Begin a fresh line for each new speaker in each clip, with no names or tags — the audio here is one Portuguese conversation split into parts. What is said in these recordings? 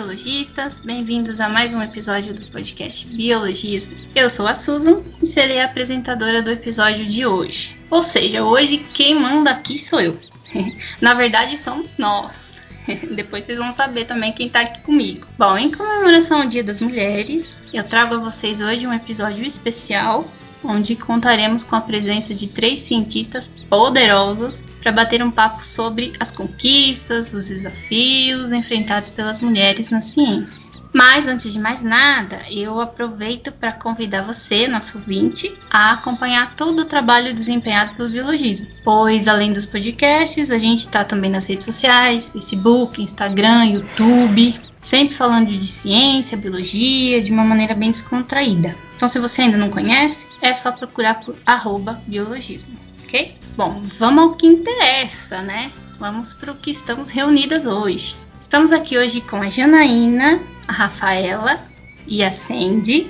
Biologistas, bem-vindos a mais um episódio do podcast Biologismo. Eu sou a Susan e serei a apresentadora do episódio de hoje. Ou seja, hoje quem manda aqui sou eu. Na verdade, somos nós. Depois vocês vão saber também quem está aqui comigo. Bom, em comemoração ao Dia das Mulheres, eu trago a vocês hoje um episódio especial onde contaremos com a presença de três cientistas poderosos para bater um papo sobre as conquistas, os desafios enfrentados pelas mulheres na ciência. Mas antes de mais nada, eu aproveito para convidar você, nosso ouvinte, a acompanhar todo o trabalho desempenhado pelo biologismo, pois além dos podcasts, a gente está também nas redes sociais, Facebook, Instagram, YouTube, sempre falando de ciência, biologia, de uma maneira bem descontraída. Então, se você ainda não conhece, é só procurar por biologismo, ok? Bom, vamos ao que interessa, né? Vamos para o que estamos reunidas hoje. Estamos aqui hoje com a Janaína, a Rafaela e a Sandy.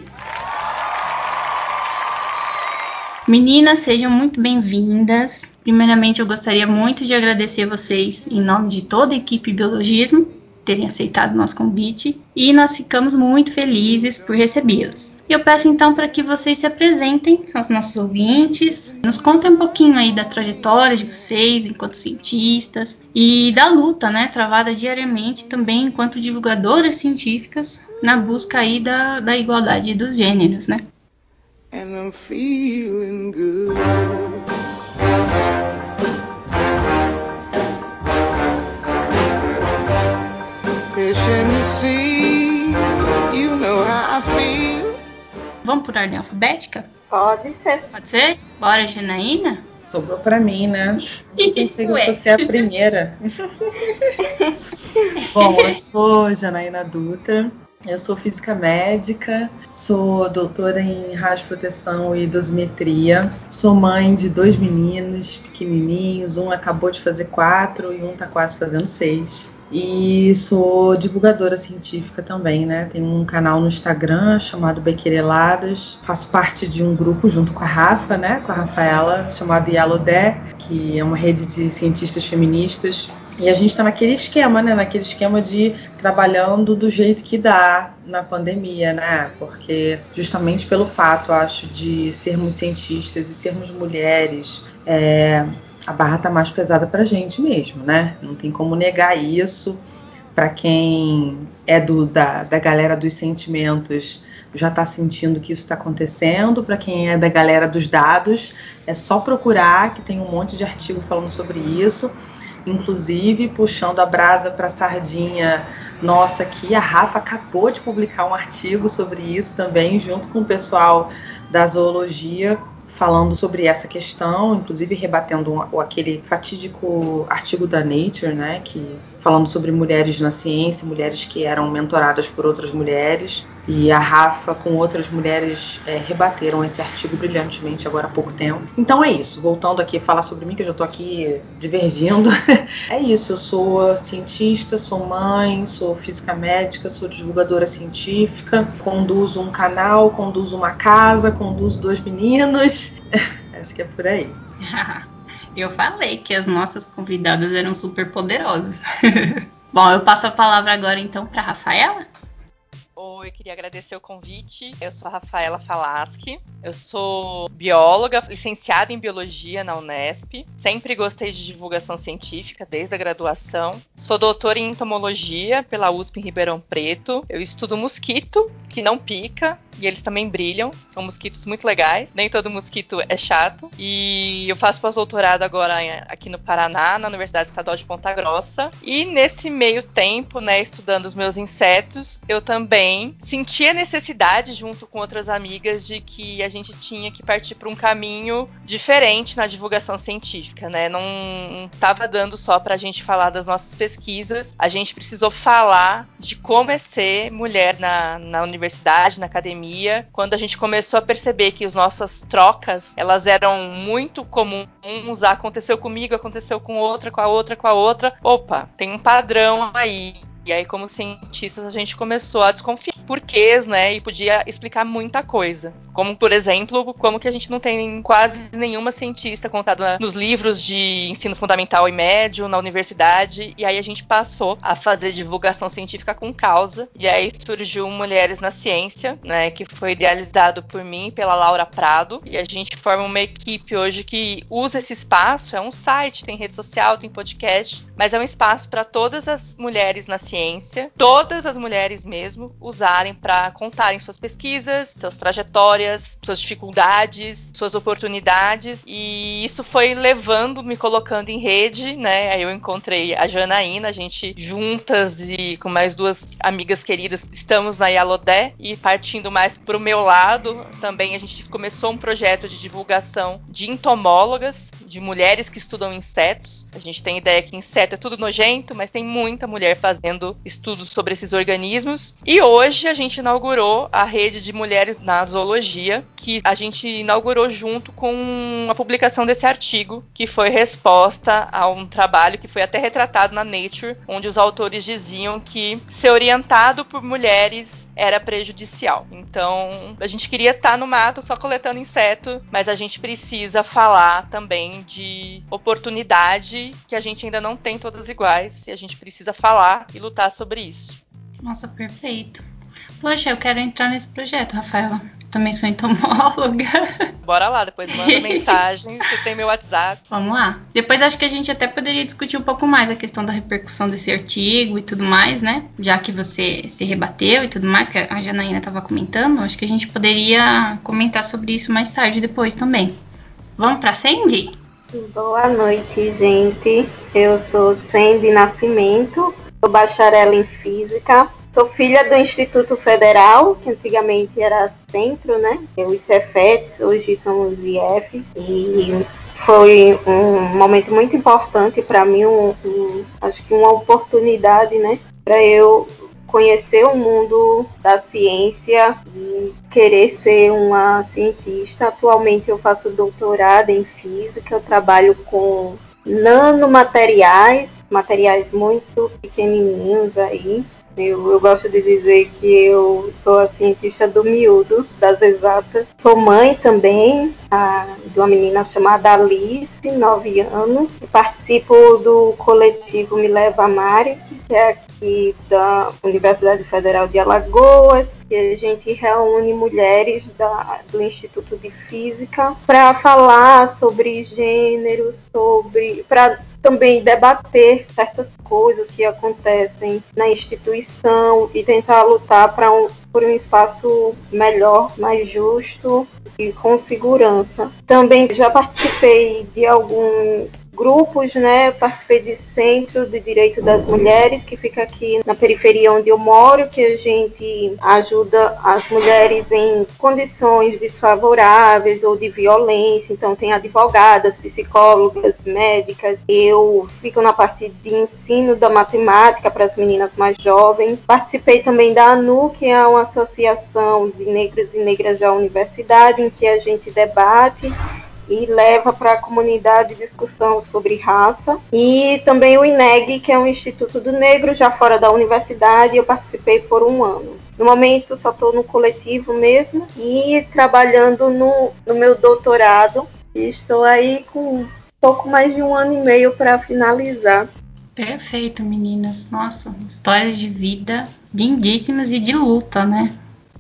Meninas, sejam muito bem-vindas. Primeiramente, eu gostaria muito de agradecer vocês em nome de toda a equipe Biologismo terem aceitado nosso convite e nós ficamos muito felizes por recebê-las. E eu peço então para que vocês se apresentem aos nossos ouvintes, nos contem um pouquinho aí da trajetória de vocês enquanto cientistas e da luta, né, travada diariamente também enquanto divulgadoras científicas na busca aí da, da igualdade dos gêneros, né? And I'm feeling good. Vamos por ordem alfabética?
Pode ser.
Pode ser? Bora, Janaína?
Sobrou para mim, né? Pensei que eu fosse a primeira. Bom, eu sou Janaína Dutra, eu sou física médica, sou doutora em radioproteção e dosimetria, sou mãe de dois meninos pequenininhos, um acabou de fazer quatro e um está quase fazendo seis. E sou divulgadora científica também, né? Tenho um canal no Instagram chamado Bequereladas. Faço parte de um grupo junto com a Rafa, né? Com a Rafaela, chamado Yalodé, que é uma rede de cientistas feministas. E a gente está naquele esquema, né? Naquele esquema de trabalhando do jeito que dá na pandemia, né? Porque justamente pelo fato, acho, de sermos cientistas e sermos mulheres, é, a barra tá mais pesada pra gente mesmo, né? Não tem como negar isso. Para quem é do, da, da galera dos sentimentos, já está sentindo que isso está acontecendo. Para quem é da galera dos dados, é só procurar, que tem um monte de artigo falando sobre isso. Inclusive, puxando a brasa para a sardinha nossa aqui, a Rafa acabou de publicar um artigo sobre isso também, junto com o pessoal da zoologia, falando sobre essa questão, inclusive rebatendo um, aquele fatídico artigo da Nature, né, que falando sobre mulheres na ciência, mulheres que eram mentoradas por outras mulheres, e a Rafa com outras mulheres é, rebateram esse artigo brilhantemente agora há pouco tempo. Então é isso, voltando aqui a falar sobre mim, que eu já estou aqui divergindo. é isso, eu sou cientista, sou mãe, sou física médica, sou divulgadora científica, conduzo um canal, conduzo uma casa, conduzo dois meninos. Acho que é por aí.
eu falei que as nossas convidadas eram super poderosas. Bom, eu passo a palavra agora então para Rafaela.
Oi, queria agradecer o convite. Eu sou a Rafaela Falaschi. Eu sou bióloga, licenciada em biologia na Unesp. Sempre gostei de divulgação científica desde a graduação. Sou doutora em entomologia pela USP em Ribeirão Preto. Eu estudo mosquito que não pica e eles também brilham. São mosquitos muito legais. Nem todo mosquito é chato. E eu faço pós-doutorado agora aqui no Paraná, na Universidade Estadual de Ponta Grossa. E nesse meio tempo, né, estudando os meus insetos, eu também senti a necessidade, junto com outras amigas, de que a gente tinha que partir para um caminho diferente na divulgação científica, né? Não estava dando só para a gente falar das nossas pesquisas, a gente precisou falar de como é ser mulher na, na universidade, na academia pandemia, quando a gente começou a perceber que as nossas trocas, elas eram muito comuns, aconteceu comigo, aconteceu com outra, com a outra, com a outra. Opa, tem um padrão aí E aí, como cientistas, a gente começou a desconfiar porquês, né? E podia explicar muita coisa. Como, por exemplo, como que a gente não tem quase nenhuma cientista contada nos livros de ensino fundamental e médio, na universidade. E aí a gente passou a fazer divulgação científica com causa. E aí surgiu Mulheres na Ciência, né? Que foi idealizado por mim e pela Laura Prado. E a gente forma uma equipe hoje que usa esse espaço. É um site, tem rede social, tem podcast, mas é um espaço para todas as mulheres na ciência, todas as mulheres mesmo, usarem para contarem suas pesquisas, suas trajetórias, suas dificuldades, suas oportunidades. E isso foi levando, me colocando em rede, né? Aí eu encontrei a Janaína, a gente juntas e com mais duas amigas queridas estamos na Yalodé e partindo mais para o meu lado, também a gente começou um projeto de divulgação de entomólogas, de mulheres que estudam insetos. A gente tem ideia que inseto é tudo nojento, mas tem muita mulher fazendo estudos sobre esses organismos. E hoje a gente inaugurou a rede de mulheres na zoologia, que a gente inaugurou junto com a publicação desse artigo, que foi resposta a um trabalho que foi até retratado na Nature, onde os autores diziam que ser orientado por mulheres era prejudicial. Então, a gente queria estar no mato só coletando inseto, mas a gente precisa falar também de oportunidade que a gente ainda não tem todas iguais e a gente precisa falar e lutar sobre isso.
Nossa, perfeito. Poxa, eu quero entrar nesse projeto, Rafaela. Também sou entomóloga.
Bora lá, depois manda mensagem, você tem meu WhatsApp.
Vamos lá. Depois acho que a gente até poderia discutir um pouco mais a questão da repercussão desse artigo e tudo mais, né? Já que você se rebateu e tudo mais, que a Janaína estava comentando, acho que a gente poderia comentar sobre isso mais tarde depois também. Vamos para Sandy?
Boa noite, gente. Eu sou Sandy Nascimento, sou bacharel em Física, Sou filha do Instituto Federal, que antigamente era centro, né? Os Cefetes, hoje são os IF. E foi um momento muito importante para mim, um, um, acho que uma oportunidade, né? Para eu conhecer o mundo da ciência e querer ser uma cientista. Atualmente eu faço doutorado em física, eu trabalho com nanomateriais, materiais muito pequenininhos aí, eu, eu, gosto de dizer que eu sou a cientista do miúdo, das exatas. Sou mãe também a, de uma menina chamada Alice, 9 anos. Participo do coletivo Me Leva Mari, que é aqui da Universidade Federal de Alagoas, que a gente reúne mulheres da, do Instituto de Física para falar sobre gênero, sobre para também debater certas coisas que acontecem na instituição e tentar lutar para um, por um espaço melhor, mais justo e com segurança. Também já participei de alguns grupos, né? Participei de Centro de Direito das Mulheres, que fica aqui na periferia onde eu moro, que a gente ajuda as mulheres em condições desfavoráveis ou de violência. Então tem advogadas, psicólogas, médicas. Eu fico na parte de ensino da matemática para as meninas mais jovens. Participei também da ANU, que é uma associação de negros e negras da universidade, em que a gente debate e leva para a comunidade discussão sobre raça. E também o INEG, que é um Instituto do Negro, já fora da universidade, eu participei por um ano. No momento só estou no coletivo mesmo e trabalhando no, no meu doutorado. E estou aí com pouco mais de um ano e meio para finalizar.
Perfeito, meninas. Nossa, histórias de vida lindíssimas e de luta, né?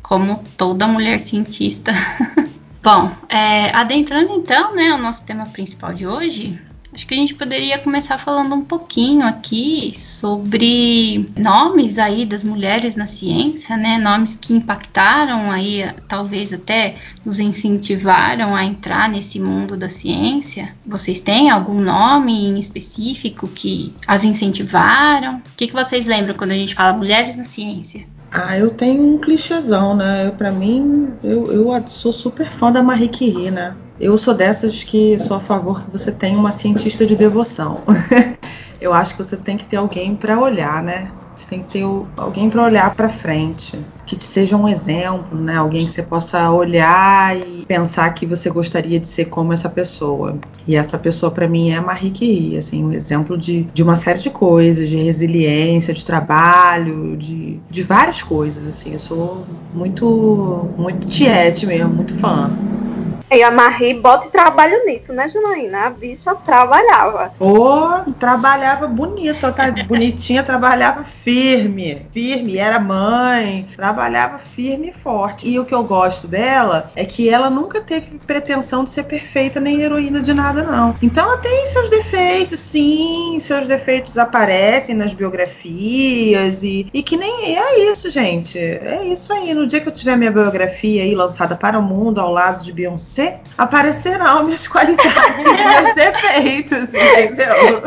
Como toda mulher cientista. Bom, é, adentrando então, né, o nosso tema principal de hoje, acho que a gente poderia começar falando um pouquinho aqui sobre nomes aí das mulheres na ciência, né, nomes que impactaram aí, talvez até nos incentivaram a entrar nesse mundo da ciência. Vocês têm algum nome em específico que as incentivaram? O que, que vocês lembram quando a gente fala mulheres na ciência?
Ah, eu tenho um clichêzão, né? Para mim, eu, eu sou super fã da Marie Curie, né? Eu sou dessas que sou a favor que você tenha uma cientista de devoção. eu acho que você tem que ter alguém para olhar, né? Você tem que ter alguém para olhar para frente, que te seja um exemplo, né? Alguém que você possa olhar e pensar que você gostaria de ser como essa pessoa. E essa pessoa para mim é a Marie Curie, assim, um exemplo de, de uma série de coisas, de resiliência, de trabalho, de, de várias coisas, assim. Eu sou muito muito tiete mesmo, muito fã.
E a Marie bota trabalho nisso, né, Janaína? A bicha trabalhava.
Oh, trabalhava bonito, tá bonitinha, trabalhava firme, firme, era mãe, trabalhava firme e forte. E o que eu gosto dela é que ela nunca teve pretensão de ser perfeita nem heroína de nada, não. Então ela tem seus defeitos, sim, seus defeitos aparecem nas biografias e, e que nem é isso, gente. É isso aí. No dia que eu tiver minha biografia aí lançada para o mundo ao lado de Beyoncé, você, aparecerão minhas qualidades e meus defeitos, entendeu?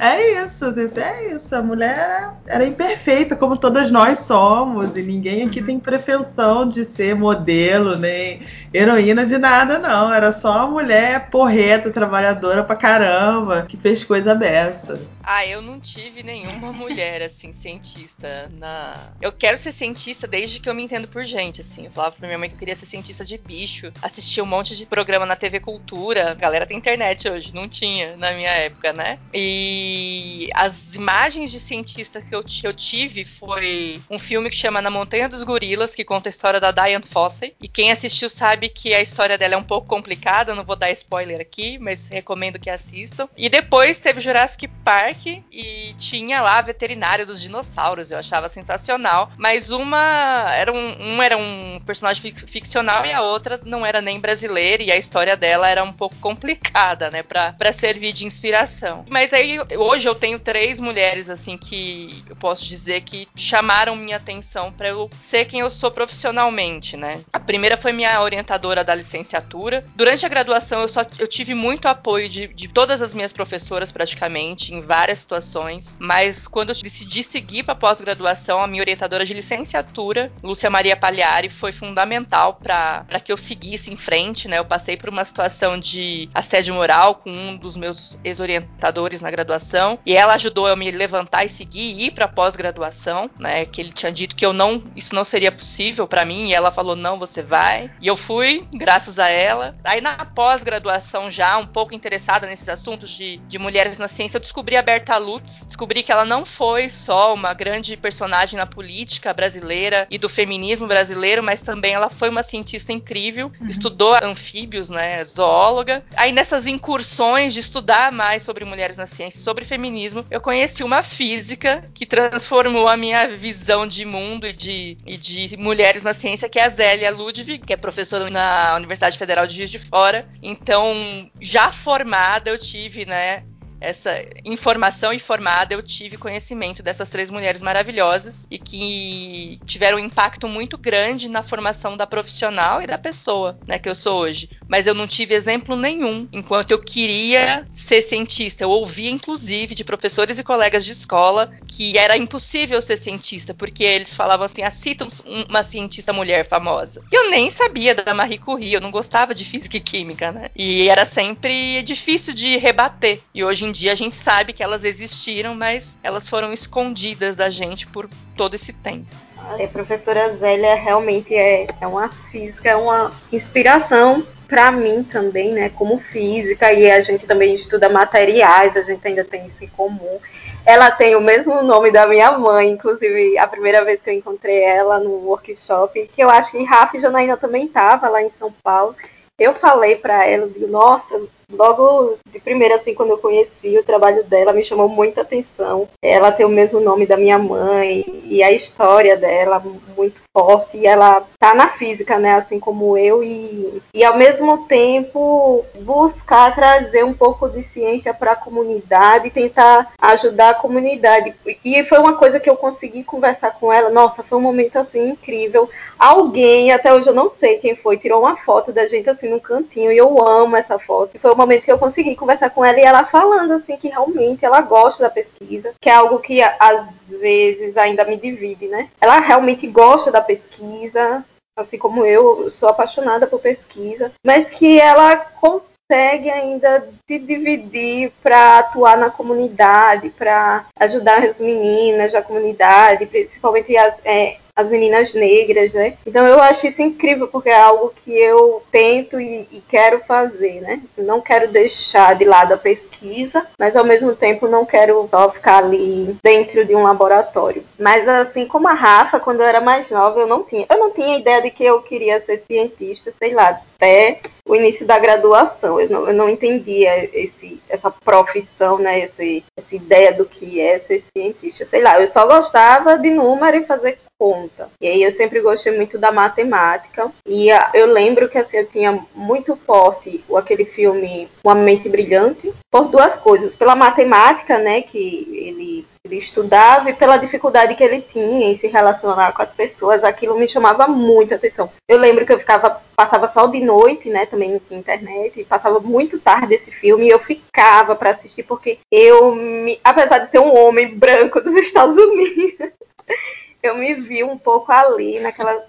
é isso, é isso. A mulher era, era, imperfeita, como todas nós somos, e ninguém aqui uhum. tem pretensão de ser modelo, nem heroína de nada, não. Era só uma mulher porreta, trabalhadora pra caramba, que fez coisa beça.
Ah, eu não tive nenhuma mulher, assim, cientista na. Eu quero ser cientista desde que eu me entendo por gente, assim. Eu falava pra minha mãe que eu queria ser cientista de bicho. Assistia um monte de programa na TV Cultura. A galera tem internet hoje, não tinha na minha época, né? E as imagens de cientista que eu, eu tive foi um filme que chama Na Montanha dos Gorilas, que conta a história da Diane Fossey. E quem assistiu sabe que a história dela é um pouco complicada, não vou dar spoiler aqui, mas recomendo que assistam. E depois teve Jurassic Park e tinha lá a veterinária dos dinossauros, eu achava sensacional. Mas uma era um, um era um personagem ficcional e a outra não era nem brasileira e a história dela era um pouco complicada, né, para servir de inspiração. Mas aí hoje eu tenho três mulheres assim que eu posso dizer que chamaram minha atenção para eu ser quem eu sou profissionalmente, né? A primeira foi minha orientadora da licenciatura. Durante a graduação eu só eu tive muito apoio de, de todas as minhas professoras praticamente em várias várias situações, mas quando eu decidi seguir para pós-graduação, a minha orientadora de licenciatura, Lúcia Maria Pagliari, foi fundamental para que eu seguisse em frente, né? Eu passei por uma situação de assédio moral com um dos meus ex-orientadores na graduação, e ela ajudou eu me levantar e seguir e ir para pós-graduação, né? Que ele tinha dito que eu não, isso não seria possível para mim, e ela falou: "Não, você vai". E eu fui, graças a ela. Aí na pós-graduação já um pouco interessada nesses assuntos de, de mulheres na ciência, eu descobri a Berta Lutz, descobri que ela não foi só uma grande personagem na política brasileira e do feminismo brasileiro, mas também ela foi uma cientista incrível, uhum. estudou anfíbios, né, zoóloga. Aí nessas incursões de estudar mais sobre mulheres na ciência, sobre feminismo, eu conheci uma física que transformou a minha visão de mundo e de, e de mulheres na ciência, que é a Zélia Ludwig, que é professora na Universidade Federal de Juiz de Fora. Então, já formada, eu tive, né, essa informação informada, eu tive conhecimento dessas três mulheres maravilhosas e que tiveram um impacto muito grande na formação da profissional e da pessoa, né, que eu sou hoje. Mas eu não tive exemplo nenhum enquanto eu queria ser cientista. Eu ouvia, inclusive, de professores e colegas de escola que era impossível ser cientista, porque eles falavam assim: ah, cita uma cientista mulher famosa. E eu nem sabia da Marie Curie, eu não gostava de física e química, né? E era sempre difícil de rebater. E hoje em dia a gente sabe que elas existiram, mas elas foram escondidas da gente por todo esse tempo.
A professora Zélia realmente é, é uma física, é uma inspiração para mim também, né, como física, e a gente também estuda materiais, a gente ainda tem isso em comum. Ela tem o mesmo nome da minha mãe, inclusive a primeira vez que eu encontrei ela no workshop, que eu acho que Rafa e Janaína também estava lá em São Paulo. Eu falei para ela, digo, nossa, logo de primeira, assim, quando eu conheci o trabalho dela, me chamou muita atenção. Ela tem o mesmo nome da minha mãe e a história dela muito forte. E ela tá na física, né, assim como eu, e, e ao mesmo tempo buscar trazer um pouco de ciência para a comunidade tentar ajudar a comunidade. E foi uma coisa que eu consegui conversar com ela. Nossa, foi um momento assim incrível. Alguém, até hoje eu não sei quem foi, tirou uma foto da gente assim no cantinho e eu amo essa foto. Foi momento que eu consegui conversar com ela e ela falando assim que realmente ela gosta da pesquisa, que é algo que às vezes ainda me divide, né? Ela realmente gosta da pesquisa, assim como eu, sou apaixonada por pesquisa, mas que ela consegue ainda se dividir para atuar na comunidade, para ajudar as meninas da comunidade, principalmente as, é, as meninas negras, né? Então eu acho isso incrível porque é algo que eu tento e, e quero fazer, né? Não quero deixar de lado a pesquisa, mas ao mesmo tempo não quero só ficar ali dentro de um laboratório. Mas assim como a Rafa, quando eu era mais nova, eu não tinha, eu não tinha ideia de que eu queria ser cientista, sei lá, até o início da graduação. Eu não, eu não entendia esse, essa profissão, né? Esse, essa ideia do que é ser cientista. Sei lá, eu só gostava de número e fazer conta. E aí eu sempre gostei muito da matemática. E a, eu lembro que assim, eu tinha muito forte aquele filme Uma Mente Brilhante, por duas coisas. Pela matemática, né, que ele, ele estudava, e pela dificuldade que ele tinha em se relacionar com as pessoas. Aquilo me chamava muita atenção. Eu lembro que eu ficava, passava só de noite, né, também na internet, e passava muito tarde esse filme, e eu ficava para assistir, porque eu, me, apesar de ser um homem branco dos Estados Unidos, eu me vi um pouco ali, naquela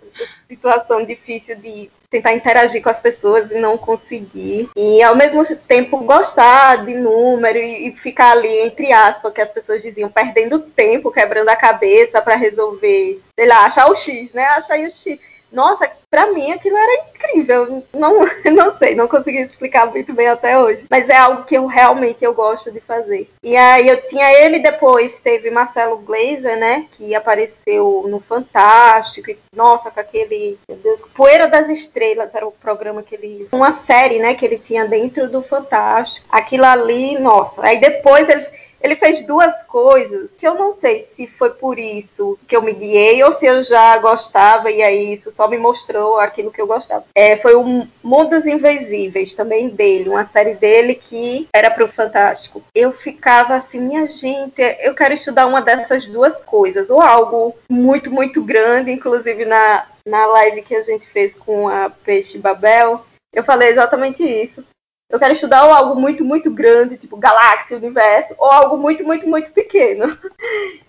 situação difícil de tentar interagir com as pessoas e não conseguir. E ao mesmo tempo gostar de número e, e ficar ali, entre aspas, que as pessoas diziam, perdendo tempo, quebrando a cabeça para resolver, sei lá, achar o X, né? Achar o X nossa, pra mim aquilo era incrível. Não, não sei, não consegui explicar muito bem até hoje. Mas é algo que eu realmente eu gosto de fazer. E aí eu tinha ele depois, teve Marcelo Glazer, né? Que apareceu no Fantástico. E, nossa, com aquele. Meu Deus, Poeira das Estrelas era o programa que ele. Uma série, né? Que ele tinha dentro do Fantástico. Aquilo ali, nossa. Aí depois ele ele fez duas coisas que eu não sei se foi por isso que eu me guiei ou se eu já gostava e aí isso só me mostrou aquilo que eu gostava. É, foi o Mundos Invisíveis, também dele, uma série dele que era para o Fantástico. Eu ficava assim, minha gente, eu quero estudar uma dessas duas coisas, ou algo muito, muito grande, inclusive na, na live que a gente fez com a Peixe Babel, eu falei exatamente isso eu quero estudar ou algo muito, muito grande, tipo galáxia, universo, ou algo muito, muito, muito pequeno.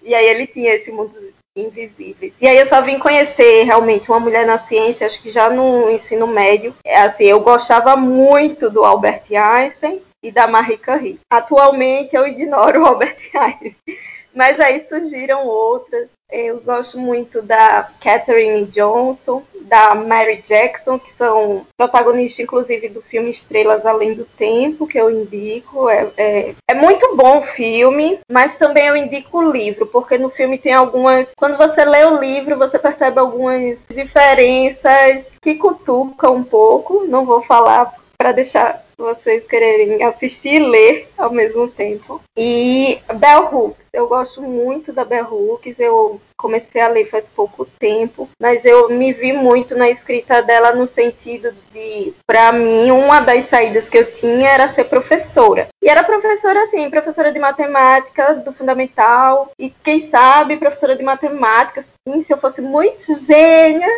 E aí ele tinha esse mundo invisível. E aí eu só vim conhecer realmente uma mulher na ciência, acho que já no ensino médio. É assim, eu gostava muito do Albert Einstein e da Marie Curie. Atualmente eu ignoro o Albert Einstein. Mas aí surgiram outras. Eu gosto muito da Katherine Johnson, da Mary Jackson, que são protagonistas, inclusive, do filme Estrelas Além do Tempo, que eu indico. É, é, é muito bom o filme, mas também eu indico o livro, porque no filme tem algumas. Quando você lê o livro, você percebe algumas diferenças que cutucam um pouco. Não vou falar para deixar vocês quererem assistir e ler ao mesmo tempo. E Bell Hooks, eu gosto muito da Bell Hooks, eu comecei a ler faz pouco tempo, mas eu me vi muito na escrita dela no sentido de, para mim, uma das saídas que eu tinha era ser professora. E era professora assim, professora de matemática do fundamental, e quem sabe professora de matemática, assim, se eu fosse muito gênia,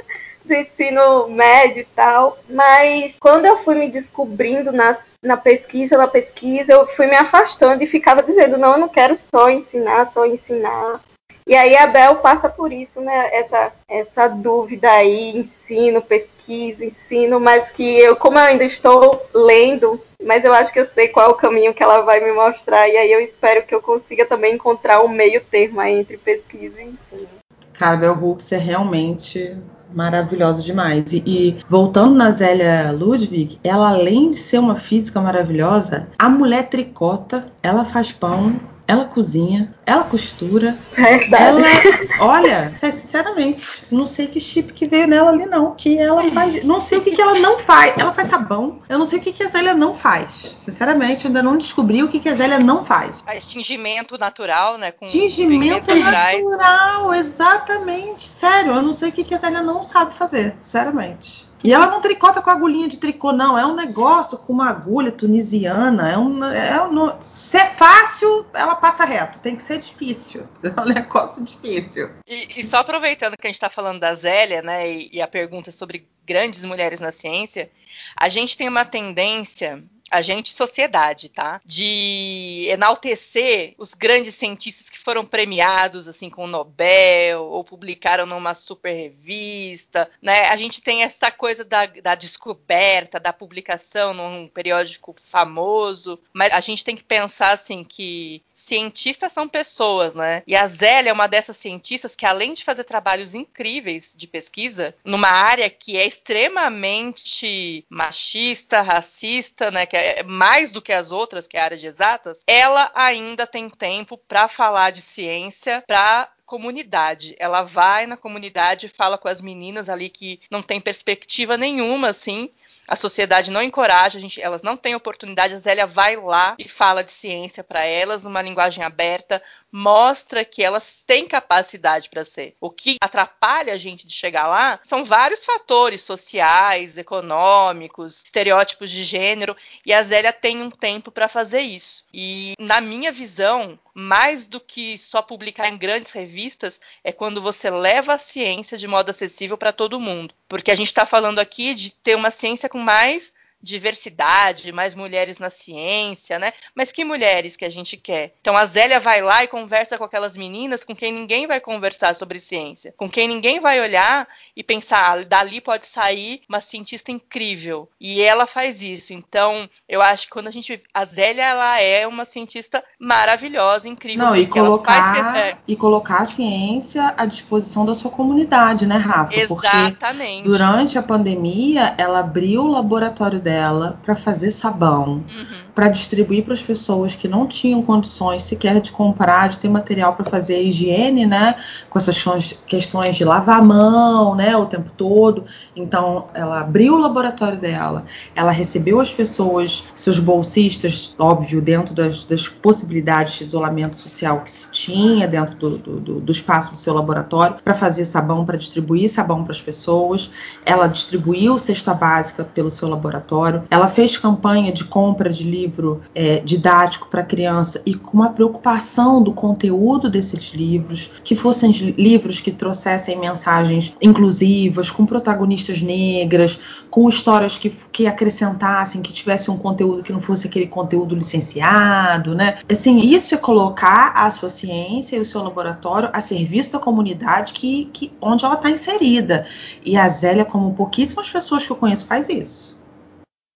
ensino médio e tal, mas quando eu fui me descobrindo nas, na pesquisa, na pesquisa, eu fui me afastando e ficava dizendo, não, eu não quero só ensinar, só ensinar. E aí a Bel passa por isso, né? Essa, essa dúvida aí, ensino, pesquisa, ensino, mas que eu, como eu ainda estou lendo, mas eu acho que eu sei qual é o caminho que ela vai me mostrar, e aí eu espero que eu consiga também encontrar um meio termo aí entre pesquisa e ensino.
Cara, Bell Hooks é realmente maravilhosa demais. E, e, voltando na Zélia Ludwig, ela além de ser uma física maravilhosa, a mulher tricota, ela faz pão, ela cozinha, ela costura.
Verdade.
Ela, olha, sinceramente, não sei que chip que veio nela ali, não. Que ela faz. Não sei o que, que ela não faz. Ela faz sabão. Eu não sei o que, que a Zélia não faz. Sinceramente, ainda não descobri o que, que a Zélia não faz.
Faz tingimento natural, né?
Com tingimento natural, exatamente. Sério, eu não sei o que, que a Zélia não sabe fazer. Sinceramente. E ela não tricota com agulhinha de tricô, não. É um negócio com uma agulha tunisiana. É um, é um, se é fácil, ela passa reto. Tem que ser difícil. É um negócio difícil.
E, e só aproveitando que a gente está falando da Zélia, né, e, e a pergunta sobre grandes mulheres na ciência, a gente tem uma tendência a gente, sociedade, tá? De enaltecer os grandes cientistas que foram premiados, assim, com o Nobel, ou publicaram numa super revista, né? A gente tem essa coisa da, da descoberta, da publicação num periódico famoso, mas a gente tem que pensar, assim, que cientistas são pessoas, né? E a Zélia é uma dessas cientistas que, além de fazer trabalhos incríveis de pesquisa, numa área que é extremamente machista, racista, né? Que é mais do que as outras, que é a área de exatas, ela ainda tem tempo para falar de ciência, para comunidade. Ela vai na comunidade, fala com as meninas ali que não tem perspectiva nenhuma, assim, a sociedade não encoraja, gente, elas não têm oportunidade, a Zélia vai lá e fala de ciência para elas numa linguagem aberta, mostra que elas têm capacidade para ser. O que atrapalha a gente de chegar lá são vários fatores sociais, econômicos, estereótipos de gênero, e a Zélia tem um tempo para fazer isso. E na minha visão, mais do que só publicar em grandes revistas, é quando você leva a ciência de modo acessível para todo mundo. Porque a gente está falando aqui de ter uma ciência com mais diversidade, mais mulheres na ciência, né? Mas que mulheres que a gente quer? Então a Zélia vai lá e conversa com aquelas meninas com quem ninguém vai conversar sobre ciência, com quem ninguém vai olhar e pensar, ah, dali pode sair uma cientista incrível. E ela faz isso. Então, eu acho que quando a gente a Zélia ela é uma cientista maravilhosa, incrível,
Não, e colocar faz... é. e colocar a ciência à disposição da sua comunidade, né, Rafa?
Exatamente.
Porque durante a pandemia, ela abriu o laboratório dela dela para fazer sabão, uhum. para distribuir para as pessoas que não tinham condições sequer de comprar, de ter material para fazer higiene, né? Com essas questões de lavar a mão, né? O tempo todo. Então, ela abriu o laboratório dela, ela recebeu as pessoas, seus bolsistas, óbvio, dentro das, das possibilidades de isolamento social que se tinha dentro do, do, do espaço do seu laboratório, para fazer sabão, para distribuir sabão para as pessoas. Ela distribuiu cesta básica pelo seu laboratório ela fez campanha de compra de livro é, didático para criança e com uma preocupação do conteúdo desses livros, que fossem livros que trouxessem mensagens inclusivas, com protagonistas negras, com histórias que, que acrescentassem, que tivessem um conteúdo que não fosse aquele conteúdo licenciado, né? Assim, isso é colocar a sua ciência e o seu laboratório a serviço da comunidade que, que onde ela está inserida. E a Zélia, como pouquíssimas pessoas que eu conheço, faz isso.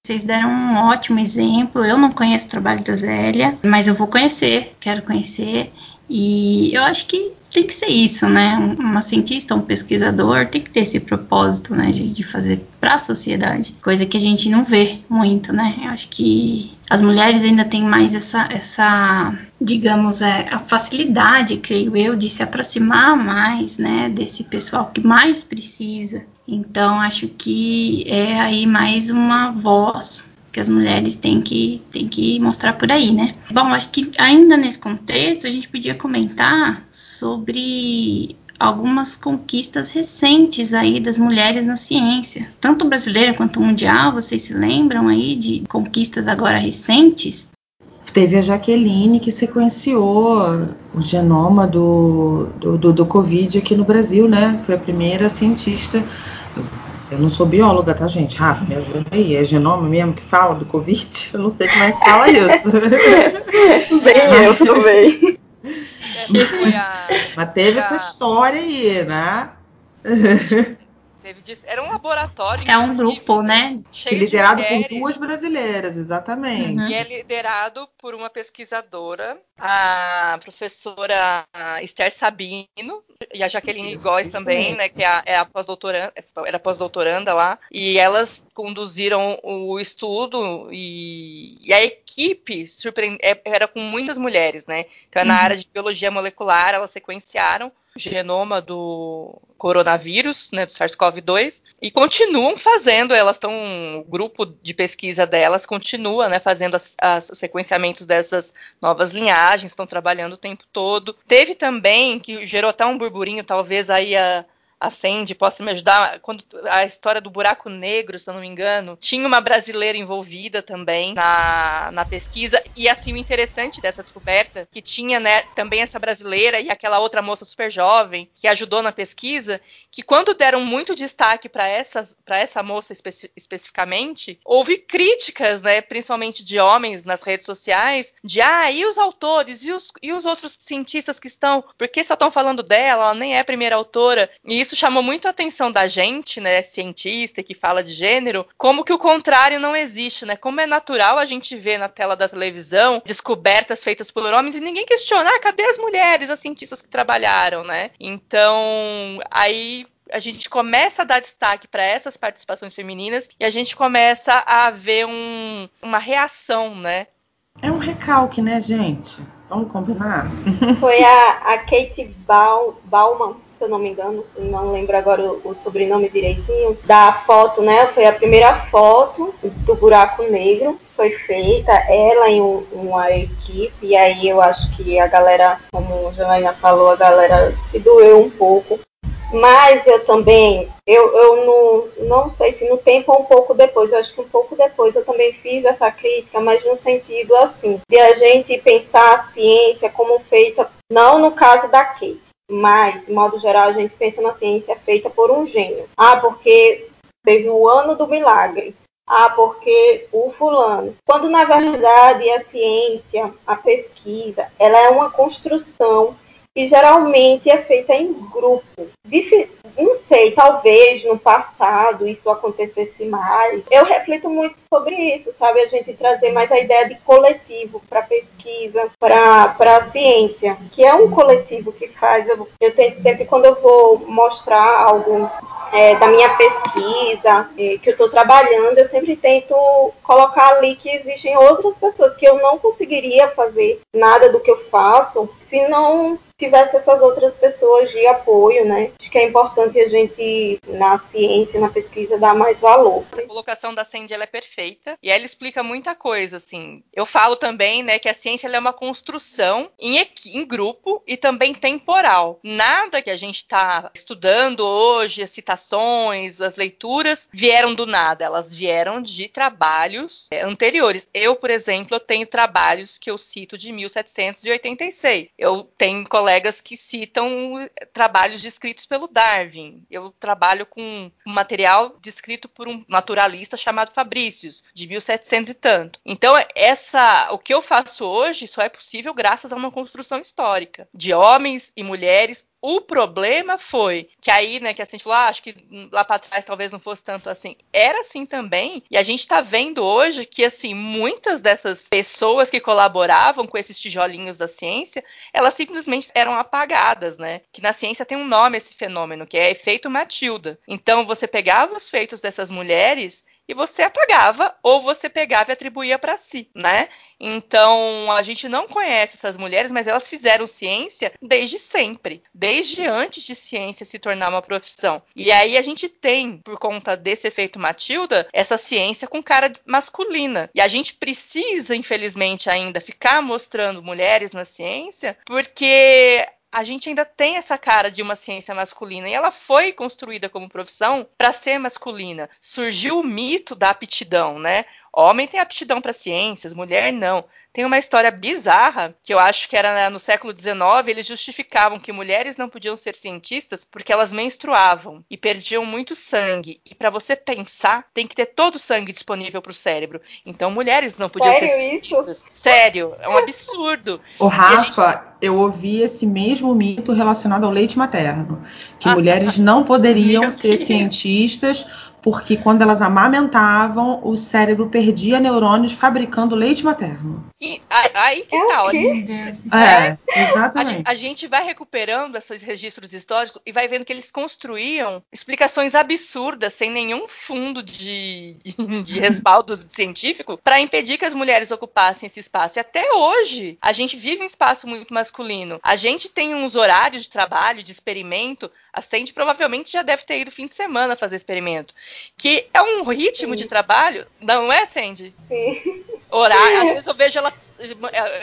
Vocês deram um ótimo exemplo. Eu não conheço o trabalho da Zélia, mas eu vou conhecer, quero conhecer. E eu acho que tem que ser isso, né? Uma cientista, um pesquisador tem que ter esse propósito, né, de, de fazer para a sociedade, coisa que a gente não vê muito, né? Eu acho que as mulheres ainda têm mais essa, essa digamos, é, a facilidade, creio eu, de se aproximar mais, né, desse pessoal que mais precisa. Então, acho que é aí mais uma voz que as mulheres têm que, têm que mostrar por aí, né? Bom, acho que ainda nesse contexto a gente podia comentar sobre algumas conquistas recentes aí das mulheres na ciência, tanto brasileira quanto mundial. Vocês se lembram aí de conquistas agora recentes?
Teve a Jaqueline que sequenciou o genoma do, do, do, do Covid aqui no Brasil, né? Foi a primeira cientista eu não sou bióloga, tá, gente? Rafa, me ajuda aí. É genoma mesmo que fala do Covid? Eu não sei como é que fala isso.
Bem, eu também.
Mas teve essa história aí, né?
Teve, era um laboratório.
É um grupo, né?
liderado por duas brasileiras, exatamente.
Uhum. E é liderado por uma pesquisadora, a professora Esther Sabino, e a Jaqueline Góes também, né? Que é a, é a pós-doutoranda, era pós-doutoranda lá. E elas conduziram o estudo e, e a equipe surpreend... É, era com muitas mulheres, né? Então, é na uhum. área de biologia molecular, elas sequenciaram genoma do coronavírus, né, do SARS-CoV-2, e continuam fazendo, elas estão, o grupo de pesquisa delas continua, né, fazendo as, as, os sequenciamentos dessas novas linhagens, estão trabalhando o tempo todo. Teve também, que gerou até um burburinho, talvez aí a, a Sandy possa me ajudar. Quando a história do buraco negro, se eu não me engano, tinha uma brasileira envolvida também na, na pesquisa. E assim, o interessante dessa descoberta, que tinha né, também essa brasileira e aquela outra moça super jovem que ajudou na pesquisa, que quando deram muito destaque para essa moça especi especificamente, houve críticas, né, principalmente de homens nas redes sociais, de ah, e os autores, e os, e os outros cientistas que estão, por que só estão falando dela? Ela nem é primeira autora. E isso chamou muito a atenção da gente, né, cientista que fala de gênero, como que o contrário não existe, né? Como é natural a gente ver na tela da televisão descobertas feitas por homens e ninguém questiona, ah, cadê as mulheres, as cientistas que trabalharam, né? Então, aí a gente começa a dar destaque para essas participações femininas e a gente começa a ver um, uma reação, né?
É um recalque, né, gente? Vamos combinar?
Foi a, a Kate Bauman, se eu não me engano, não lembro agora o, o, sobrenome direitinho, da foto, né? Foi a primeira foto do buraco negro, foi feita, ela em um, uma equipe, e aí eu acho que a galera, como a Janaína falou, a galera se doeu um pouco, mas eu também, eu, eu não, não sei se no tempo ou um pouco depois, eu acho que um pouco depois eu também fiz essa crítica, mas no sentido assim, de a gente pensar a ciência como feita, não no caso da Kate, mas, de modo geral, a gente pensa na ciência feita por um gênio. Ah, porque teve o ano do milagre. Ah, porque o fulano. Quando, na verdade, a ciência, a pesquisa, ela é uma construção que geralmente é feita em grupo. Não sei, talvez no passado isso acontecesse mais. Eu reflito muito sobre isso, sabe? A gente trazer mais a ideia de coletivo para pesquisa, para a ciência, que é um coletivo que faz. Eu, eu tento sempre, quando eu vou mostrar algo é, da minha pesquisa, é, que eu estou trabalhando, eu sempre tento colocar ali que existem outras pessoas que eu não conseguiria fazer nada do que eu faço se não tivesse essas outras pessoas de apoio, né? Acho que é importante a gente, na ciência, na pesquisa, dar mais valor.
A colocação da Sandy é perfeita e ela explica muita coisa, assim. Eu falo também, né, que a ciência é uma construção em, em grupo e também temporal. Nada que a gente está estudando hoje, as citações, as leituras, vieram do nada. Elas vieram de trabalhos é, anteriores. Eu, por exemplo, eu tenho trabalhos que eu cito de 1786. Eu tenho colegas que citam trabalhos descritos pelo Darwin. Eu trabalho com um material descrito por um naturalista chamado Fabricius, de 1700 e tanto. Então, essa, o que eu faço hoje só é possível graças a uma construção histórica de homens e mulheres o problema foi que aí, né, que a gente falou, ah, acho que lá para trás talvez não fosse tanto assim. Era assim também. E a gente está vendo hoje que, assim, muitas dessas pessoas que colaboravam com esses tijolinhos da ciência, elas simplesmente eram apagadas, né? Que na ciência tem um nome esse fenômeno, que é efeito Matilda. Então, você pegava os feitos dessas mulheres e você apagava ou você pegava e atribuía para si, né? Então, a gente não conhece essas mulheres, mas elas fizeram ciência desde sempre, desde antes de ciência se tornar uma profissão. E aí a gente tem, por conta desse efeito Matilda, essa ciência com cara masculina. E a gente precisa, infelizmente, ainda ficar mostrando mulheres na ciência, porque a gente ainda tem essa cara de uma ciência masculina e ela foi construída como profissão para ser masculina. Surgiu o mito da aptidão, né? Homem tem aptidão para ciências, mulher não. Tem uma história bizarra que eu acho que era né, no século XIX. Eles justificavam que mulheres não podiam ser cientistas porque elas menstruavam e perdiam muito sangue. E para você pensar, tem que ter todo o sangue disponível para o cérebro. Então, mulheres não podiam Sério ser cientistas. Isso? Sério, é um absurdo.
O Rafa, gente... eu ouvi esse mesmo mito relacionado ao leite materno, que ah, mulheres não poderiam ser cientistas porque quando elas amamentavam, o cérebro perdia neurônios fabricando leite materno.
E aí que tá, olha.
É, exatamente.
A, a, gente vai recuperando esses registros históricos e vai vendo que eles construíam explicações absurdas, sem nenhum fundo de, de respaldo científico, para impedir que as mulheres ocupassem esse espaço. E até hoje, a gente vive um espaço muito masculino. A gente tem uns horários de trabalho, de experimento. A Sandy provavelmente já deve ter ido fim de semana fazer experimento que é um ritmo Sim. de trabalho, não é, Sandy?
Sim.
Horário, às vezes eu vejo ela,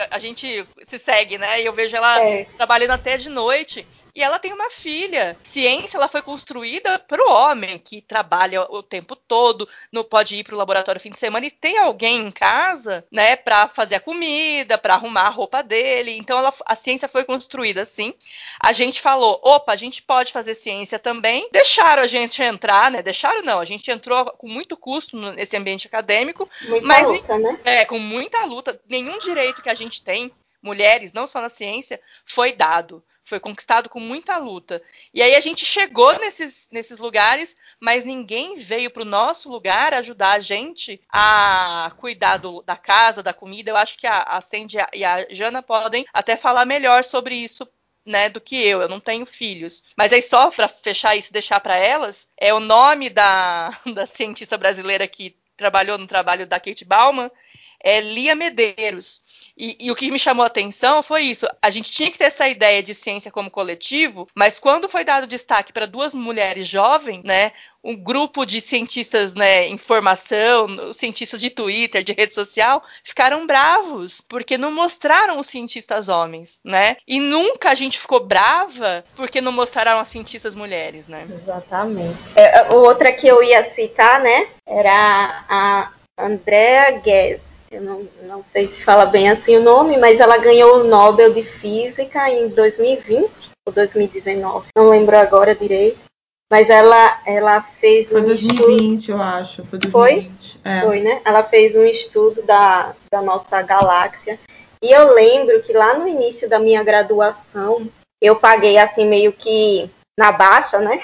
a gente se segue, né? E eu vejo ela é. trabalhando até de noite. E ela tem uma filha. Ciência ela foi construída para o homem que trabalha o tempo todo, não pode ir para o laboratório fim de semana e tem alguém em casa, né, para fazer a comida, para arrumar a roupa dele. Então ela, a ciência foi construída assim. A gente falou, opa, a gente pode fazer ciência também. Deixaram a gente entrar, né? Deixaram não, a gente entrou com muito custo nesse ambiente acadêmico,
Muita
mas
luta, né?
é, com muita luta. Nenhum direito que a gente tem, mulheres, não só na ciência, foi dado. Foi conquistado com muita luta. E aí a gente chegou nesses, nesses lugares, mas ninguém veio para o nosso lugar ajudar a gente a cuidar do, da casa, da comida. Eu acho que a, a Sandy e a Jana podem até falar melhor sobre isso né, do que eu. Eu não tenho filhos. Mas aí só para fechar isso, deixar para elas, é o nome da, da cientista brasileira que trabalhou no trabalho da Kate Bauman é Lia Medeiros. E, e, o que me chamou a atenção foi isso. A gente tinha que ter essa ideia de ciência como coletivo, mas quando foi dado destaque para duas mulheres jovens, né? Um grupo de cientistas, né, em formação, cientistas de Twitter, de rede social, ficaram bravos, porque não mostraram os cientistas homens, né? E nunca a gente ficou brava porque não mostraram as cientistas mulheres, né?
Exatamente. É, outra que eu ia citar, né, era a Andrea Guess eu não, não sei se fala bem assim o nome, mas ela ganhou o Nobel de Física em 2020 ou 2019, não lembro agora direito. Mas ela, ela fez
Foi
um
2020,
estudo...
eu acho. Foi 2020.
Foi? É. Foi, né? Ela fez um estudo da, da nossa galáxia. E eu lembro que lá no início da minha graduação, eu paguei assim meio que na baixa, né?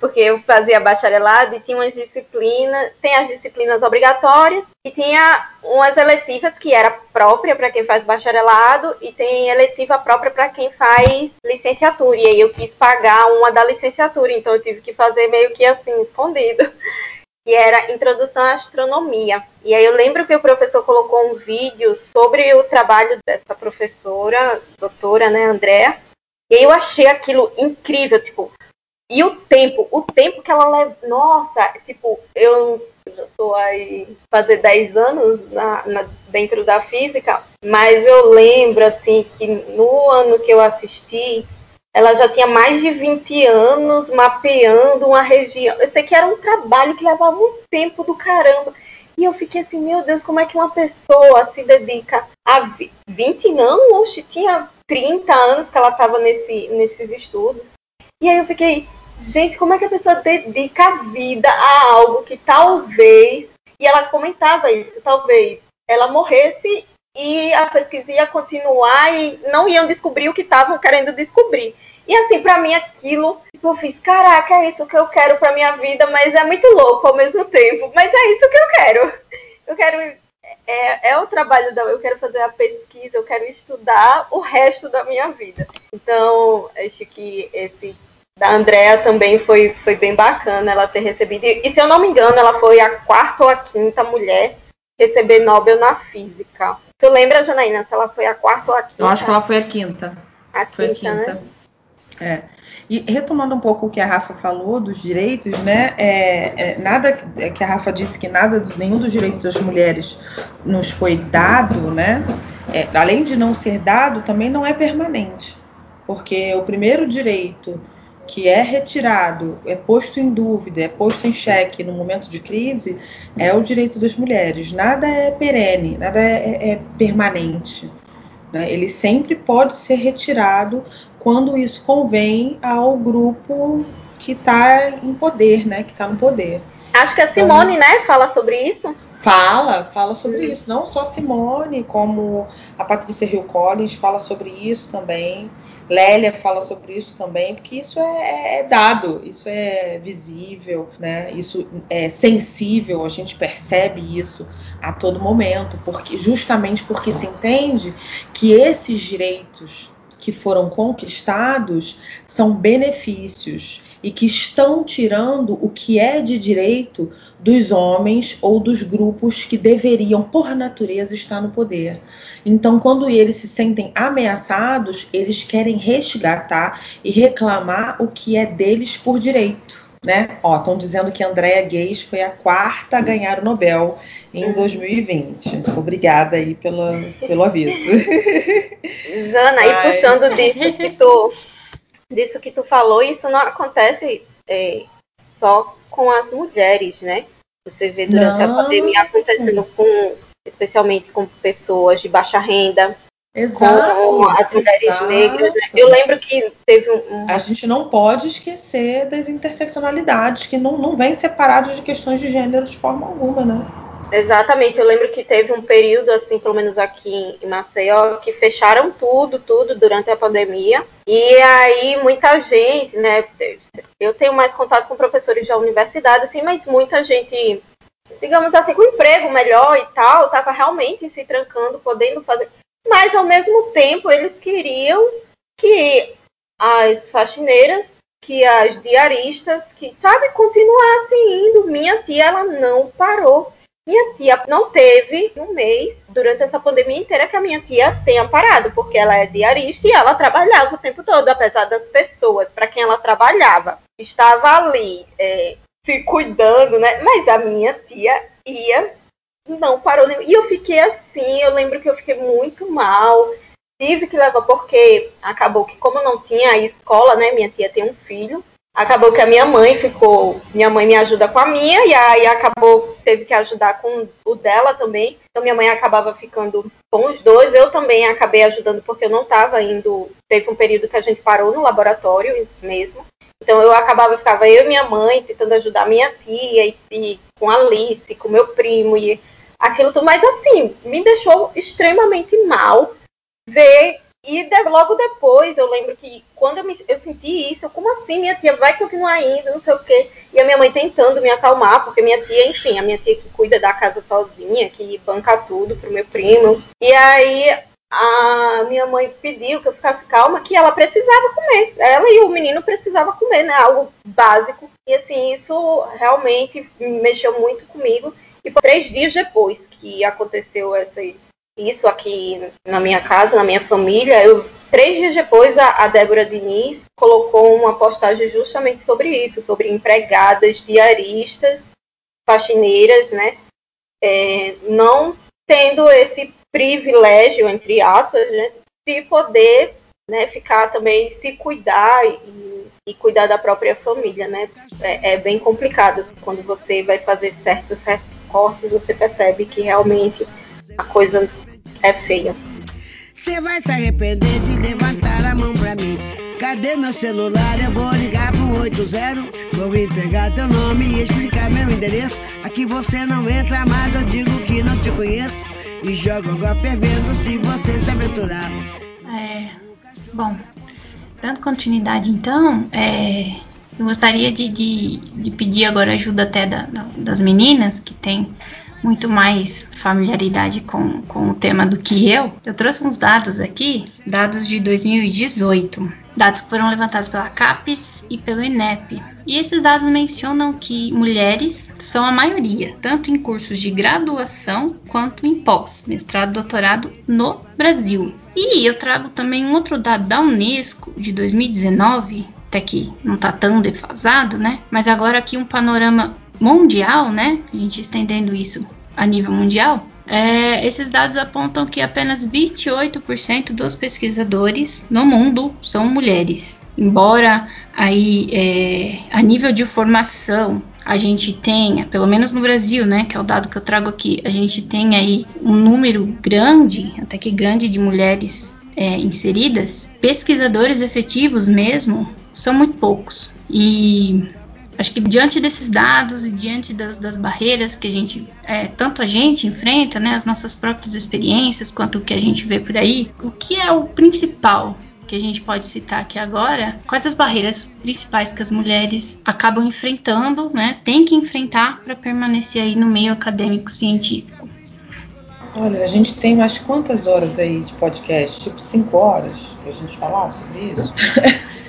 Porque eu fazia bacharelado e tinha umas disciplinas, tem as disciplinas obrigatórias e tinha umas eletivas que era própria para quem faz bacharelado e tem eletiva própria para quem faz licenciatura. E aí eu quis pagar uma da licenciatura, então eu tive que fazer meio que assim, escondido. Que era Introdução à Astronomia. E aí eu lembro que o professor colocou um vídeo sobre o trabalho dessa professora, doutora, né, Andréa. E aí eu achei aquilo incrível, tipo, e o tempo, o tempo que ela leva. Nossa, tipo, eu estou aí fazer 10 anos na, na, dentro da física, mas eu lembro assim que no ano que eu assisti, ela já tinha mais de 20 anos mapeando uma região. Eu sei que era um trabalho que levava um tempo do caramba. E eu fiquei assim, meu Deus, como é que uma pessoa se dedica a 20 não, oxe, tinha 30 anos que ela estava nesse, nesses estudos. E aí eu fiquei, gente, como é que a pessoa dedica a vida a algo que talvez, e ela comentava isso, talvez ela morresse e a pesquisa ia continuar e não iam descobrir o que estavam querendo descobrir. E assim, para mim aquilo, tipo, eu fiz, caraca, é isso que eu quero para minha vida, mas é muito louco ao mesmo tempo. Mas é isso que eu quero. Eu quero é, é o trabalho da eu quero fazer a pesquisa, eu quero estudar o resto da minha vida. Então, acho que esse da Andrea também foi, foi bem bacana ela ter recebido. E, se eu não me engano, ela foi a quarta ou a quinta mulher receber Nobel na física. Tu lembra, Janaína, se ela foi a quarta ou a quinta?
Eu acho que ela foi a quinta.
A
foi
quinta,
a quinta.
Né?
É. E retomando um pouco o que a Rafa falou dos direitos, né? É, é, nada que a Rafa disse que nada, nenhum dos direitos das mulheres nos foi dado, né? É, além de não ser dado, também não é permanente, porque o primeiro direito que é retirado, é posto em dúvida, é posto em xeque no momento de crise, é o direito das mulheres. Nada é perene, nada é, é permanente. Né? Ele sempre pode ser retirado quando isso convém ao grupo que está em poder, né? Que está no poder.
Acho que a Simone, então, né, fala sobre isso.
Fala, fala sobre isso. Não só Simone, como a Patrícia Hill Collins fala sobre isso também. Lélia fala sobre isso também, porque isso é, é, é, dado, isso é visível, né? Isso é sensível, a gente percebe isso a todo momento, porque justamente porque se entende que esses direitos que foram conquistados são benefícios e que estão tirando o que é de direito dos homens ou dos grupos que deveriam, por natureza, estar no poder. Então, quando eles se sentem ameaçados, eles querem resgatar e reclamar o que é deles por direito. Né? Ó, estão dizendo que Andrea Ghez foi a quarta a ganhar o Nobel em 2020. Obrigada aí pelo, pelo aviso.
Jana, Mas... e puxando disso que tu, disso que tu falou, isso não acontece é, só com as mulheres, né? Você vê durante não. a pandemia acontecendo com, especialmente com pessoas de baixa renda, Exato, com as mulheres exato. negras. Né? Eu lembro que teve um,
A gente não pode esquecer das interseccionalidades, que não, não vêm separadas de questões de gênero de forma alguma, né?
Exatamente, eu lembro que teve um período, assim, pelo menos aqui em Maceió, que fecharam tudo, tudo durante a pandemia. E aí muita gente, né? Eu tenho mais contato com professores da universidade, assim, mas muita gente, digamos assim, com emprego melhor e tal, estava realmente se trancando, podendo fazer. Mas ao mesmo tempo eles queriam que as faxineiras, que as diaristas, que, sabe, continuassem indo. Minha tia, ela não parou minha tia não teve um mês durante essa pandemia inteira que a minha tia tenha parado, porque ela é diarista e ela trabalhava o tempo todo, apesar das pessoas para quem ela trabalhava estava ali é, se cuidando, né? Mas a minha tia ia, não parou. E eu fiquei assim, eu lembro que eu fiquei muito mal. Tive que levar, porque acabou que, como não tinha escola, né? Minha tia tem um filho, acabou que a minha mãe ficou, minha mãe me ajuda com a minha e aí acabou teve que ajudar com o dela também. Então minha mãe acabava ficando com os dois. Eu também acabei ajudando porque eu não estava indo. Teve um período que a gente parou no laboratório mesmo. Então eu acabava ficava eu e minha mãe tentando ajudar minha tia e, e com a Alice, com meu primo e aquilo tudo. Mas assim me deixou extremamente mal ver e de, logo depois, eu lembro que quando eu, me, eu senti isso, como assim minha tia vai continuar indo, não sei o quê. E a minha mãe tentando me acalmar, porque minha tia, enfim, a minha tia que cuida da casa sozinha, que banca tudo pro meu primo. E aí a minha mãe pediu que eu ficasse calma, que ela precisava comer. Ela e o menino precisavam comer, né? Algo básico. E assim, isso realmente mexeu muito comigo. E foi três dias depois que aconteceu essa isso aqui na minha casa, na minha família. Eu, três dias depois, a, Débora Diniz colocou uma postagem justamente sobre isso, sobre empregadas, diaristas, faxineiras, né? É, não tendo esse privilégio, entre aspas, né, de poder né, ficar também, se cuidar e, e cuidar da própria família, né? É, é bem complicado. Assim, quando você vai fazer certos recortes, você percebe que realmente a coisa é feia. Você vai se arrepender de levantar a mão pra mim. Cadê meu celular? Eu vou ligar pro 80. Vou entregar teu nome e explicar meu endereço. Aqui você não entra, mas eu digo que não te conheço. E jogo água fervendo se você se aventurar.
É. Bom, dando continuidade então, é, eu gostaria de, de, de, pedir agora ajuda até da, da, das meninas que tem muito mais familiaridade com, com o tema do que eu, eu trouxe uns dados aqui, dados de 2018, dados que foram levantados pela CAPES e pelo INEP. E esses dados mencionam que mulheres são a maioria, tanto em cursos de graduação quanto em pós, mestrado, doutorado no Brasil. E eu trago também um outro dado da Unesco de 2019, até que não está tão defasado, né? Mas agora aqui um panorama mundial, né? A gente estendendo isso a nível mundial, é, esses dados apontam que apenas 28% dos pesquisadores no mundo são mulheres. Embora aí é, a nível de formação a gente tenha, pelo menos no Brasil, né, que é o dado que eu trago aqui, a gente tem aí um número grande, até que grande, de mulheres é, inseridas, pesquisadores efetivos mesmo são muito poucos. E Acho que diante desses dados e diante das, das barreiras que a gente, é, tanto a gente enfrenta, né, as nossas próprias experiências, quanto o que a gente vê por aí, o que é o principal que a gente pode citar aqui agora, quais as barreiras principais que as mulheres acabam enfrentando, né, tem que enfrentar para permanecer aí no meio acadêmico científico?
Olha, a gente tem mais quantas horas aí de podcast? Tipo cinco horas pra gente falar sobre isso?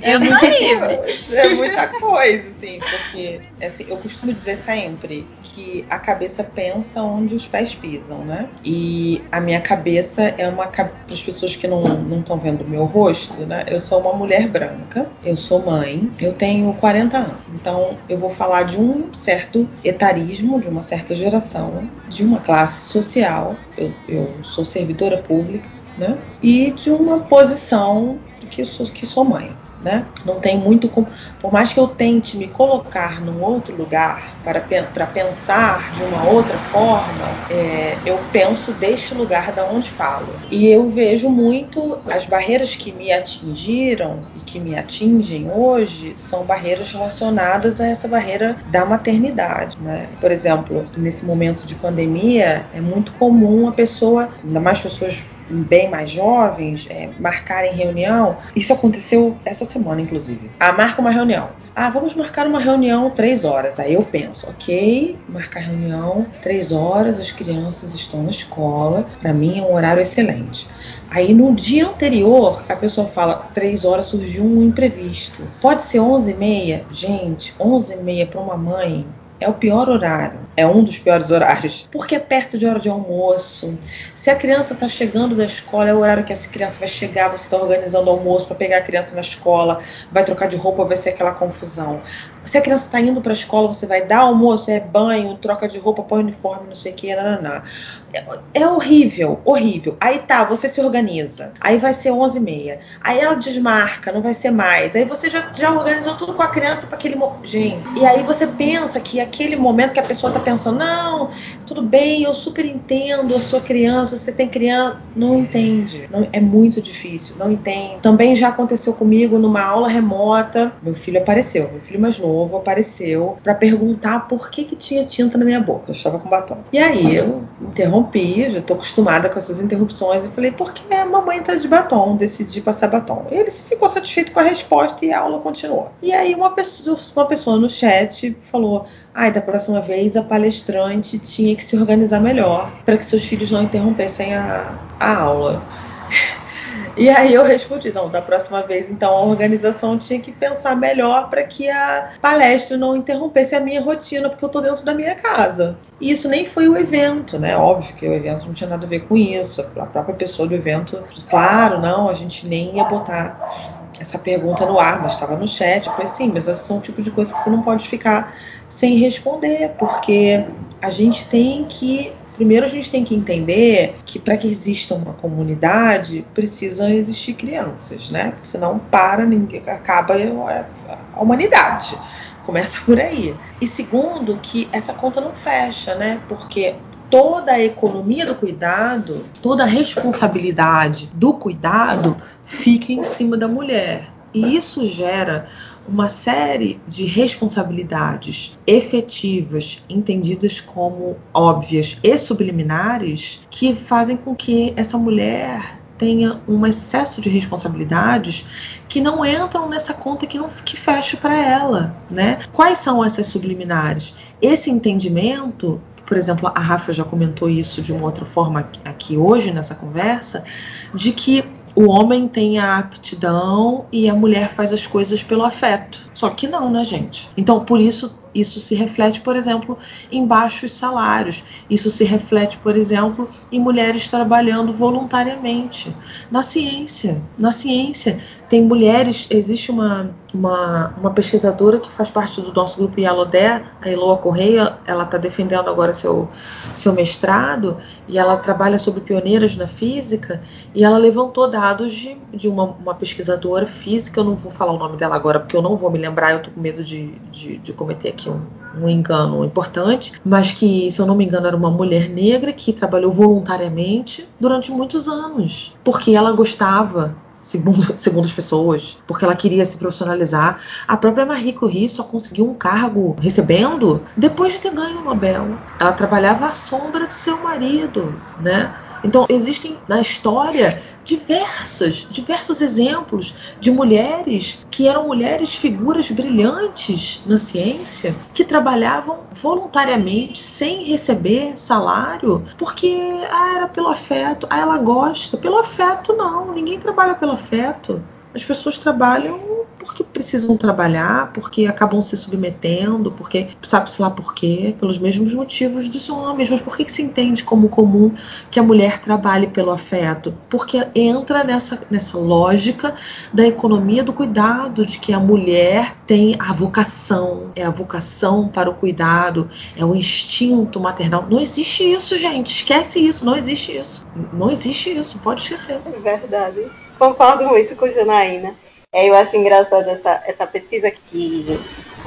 É, é, muita, é muita coisa, assim, porque assim, eu costumo dizer sempre que a cabeça pensa onde os pés pisam, né? E a minha cabeça é uma. Para as pessoas que não estão vendo o meu rosto, né? Eu sou uma mulher branca, eu sou mãe, eu tenho 40 anos. Então eu vou falar de um certo etarismo, de uma certa geração, de uma classe social. Eu, eu sou servidora pública né? E de uma posição que sou, que sou mãe né? Não tem muito como. Por mais que eu tente me colocar num outro lugar para, para pensar de uma outra forma, é, eu penso deste lugar da onde falo. E eu vejo muito as barreiras que me atingiram e que me atingem hoje são barreiras relacionadas a essa barreira da maternidade, né? Por exemplo, nesse momento de pandemia, é muito comum a pessoa, ainda mais pessoas bem mais jovens é, marcarem reunião. Isso aconteceu essa semana, inclusive. Ah, marca uma reunião. Ah, vamos marcar uma reunião três horas. Aí eu penso, ok, marcar reunião três horas, as crianças estão na escola. Para mim é um horário excelente. Aí no dia anterior, a pessoa fala, três horas surgiu um imprevisto. Pode ser onze e meia? Gente, onze e meia para uma mãe é o pior horário, é um dos piores horários, porque é perto de hora de almoço. Se a criança está chegando da escola, é o horário que essa criança vai chegar, você está organizando almoço para pegar a criança na escola, vai trocar de roupa, vai ser aquela confusão. Se a criança está indo para a escola, você vai dar almoço, é banho, troca de roupa, põe uniforme, não sei o que, nananá. É, é horrível, horrível. Aí tá, você se organiza. Aí vai ser 11h30. Aí ela desmarca, não vai ser mais. Aí você já, já organizou tudo com a criança para aquele momento. Gente, e aí você pensa que aquele momento que a pessoa tá pensando, não, tudo bem, eu super entendo, eu sou criança, você tem criança. Não entende. Não, é muito difícil, não entende. Também já aconteceu comigo numa aula remota. Meu filho apareceu, meu filho mais novo apareceu para perguntar por que, que tinha tinta na minha boca. Eu estava com batom. E aí eu interrompi, já estou acostumada com essas interrupções, e falei, por que a mamãe tá de batom? Decidi passar batom. Ele ficou satisfeito com a resposta e a aula continuou. E aí uma pessoa, uma pessoa no chat falou: ai, da próxima vez a palestrante tinha que se organizar melhor para que seus filhos não interrompessem a, a aula. E aí eu respondi, não, da próxima vez então a organização tinha que pensar melhor para que a palestra não interrompesse a minha rotina, porque eu estou dentro da minha casa. E isso nem foi o evento, né? Óbvio que o evento não tinha nada a ver com isso. A própria pessoa do evento, claro, não, a gente nem ia botar essa pergunta no ar, mas estava no chat. Eu falei, sim, mas esses são o tipo de coisa que você não pode ficar sem responder, porque a gente tem que Primeiro, a gente tem que entender que para que exista uma comunidade, precisam existir crianças, né? Porque senão para, ninguém, acaba a humanidade. Começa por aí. E segundo, que essa conta não fecha, né? Porque toda a economia do cuidado, toda a responsabilidade do cuidado fica em cima da mulher. E isso gera uma série de responsabilidades efetivas, entendidas como óbvias e subliminares, que fazem com que essa mulher tenha um excesso de responsabilidades que não entram nessa conta que não que fecha para ela, né? Quais são essas subliminares? Esse entendimento por exemplo, a Rafa já comentou isso de uma outra forma aqui hoje nessa conversa, de que o homem tem a aptidão e a mulher faz as coisas pelo afeto. Só que não, né, gente? Então, por isso isso se reflete, por exemplo, em baixos salários. Isso se reflete, por exemplo, em mulheres trabalhando voluntariamente. Na ciência, na ciência tem mulheres, existe uma, uma, uma pesquisadora que faz parte do nosso grupo Yalodé, a Eloa Correia, ela está defendendo agora seu, seu mestrado e ela trabalha sobre pioneiras na física e ela levantou dados de, de uma, uma pesquisadora física, eu não vou falar o nome dela agora porque eu não vou me lembrar, eu tô com medo de, de, de cometer aqui um, um engano importante, mas que, se eu não me engano, era uma mulher negra que trabalhou voluntariamente durante muitos anos, porque ela gostava segundo, segundo as pessoas, porque ela queria se profissionalizar. A própria Marie Curie só conseguiu um cargo recebendo depois de ter ganho o Nobel. Ela trabalhava à sombra do seu marido, né? Então, existem na história diversos, diversos exemplos de mulheres que eram mulheres figuras brilhantes na ciência, que trabalhavam voluntariamente, sem receber salário, porque ah, era pelo afeto, ah, ela gosta. Pelo afeto, não, ninguém trabalha pelo afeto. As pessoas trabalham porque precisam trabalhar, porque acabam se submetendo, porque sabe-se lá por quê, pelos mesmos motivos dos homens. Mas por que, que se entende como comum que a mulher trabalhe pelo afeto? Porque entra nessa, nessa lógica da economia do cuidado, de que a mulher tem a vocação, é a vocação para o cuidado, é o instinto maternal. Não existe isso, gente. Esquece isso, não existe isso. Não existe isso, pode esquecer.
É verdade. Concordo muito com Janaína. É, eu acho engraçado essa, essa pesquisa que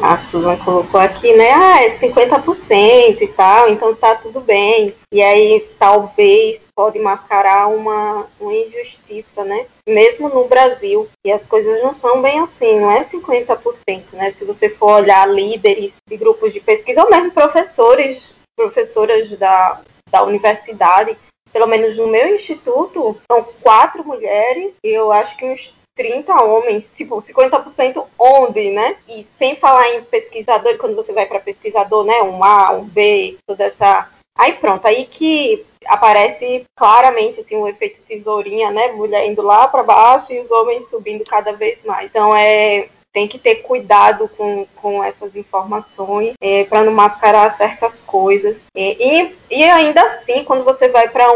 a Susan colocou aqui, né? Ah, é 50% e tal, então tá tudo bem. E aí talvez pode mascarar uma, uma injustiça, né? Mesmo no Brasil, e as coisas não são bem assim, não é 50%, né? Se você for olhar líderes de grupos de pesquisa, ou mesmo professores, professoras da, da universidade, pelo menos no meu instituto, são quatro mulheres e eu acho que uns 30 homens, tipo, 50% onde, né? E sem falar em pesquisador, quando você vai para pesquisador, né? Um A, um B, toda essa. Aí pronto, aí que aparece claramente assim, o efeito tesourinha, né? Mulher indo lá para baixo e os homens subindo cada vez mais. Então é tem que ter cuidado com, com essas informações é, para não mascarar certas coisas. É, e, e ainda assim, quando você vai para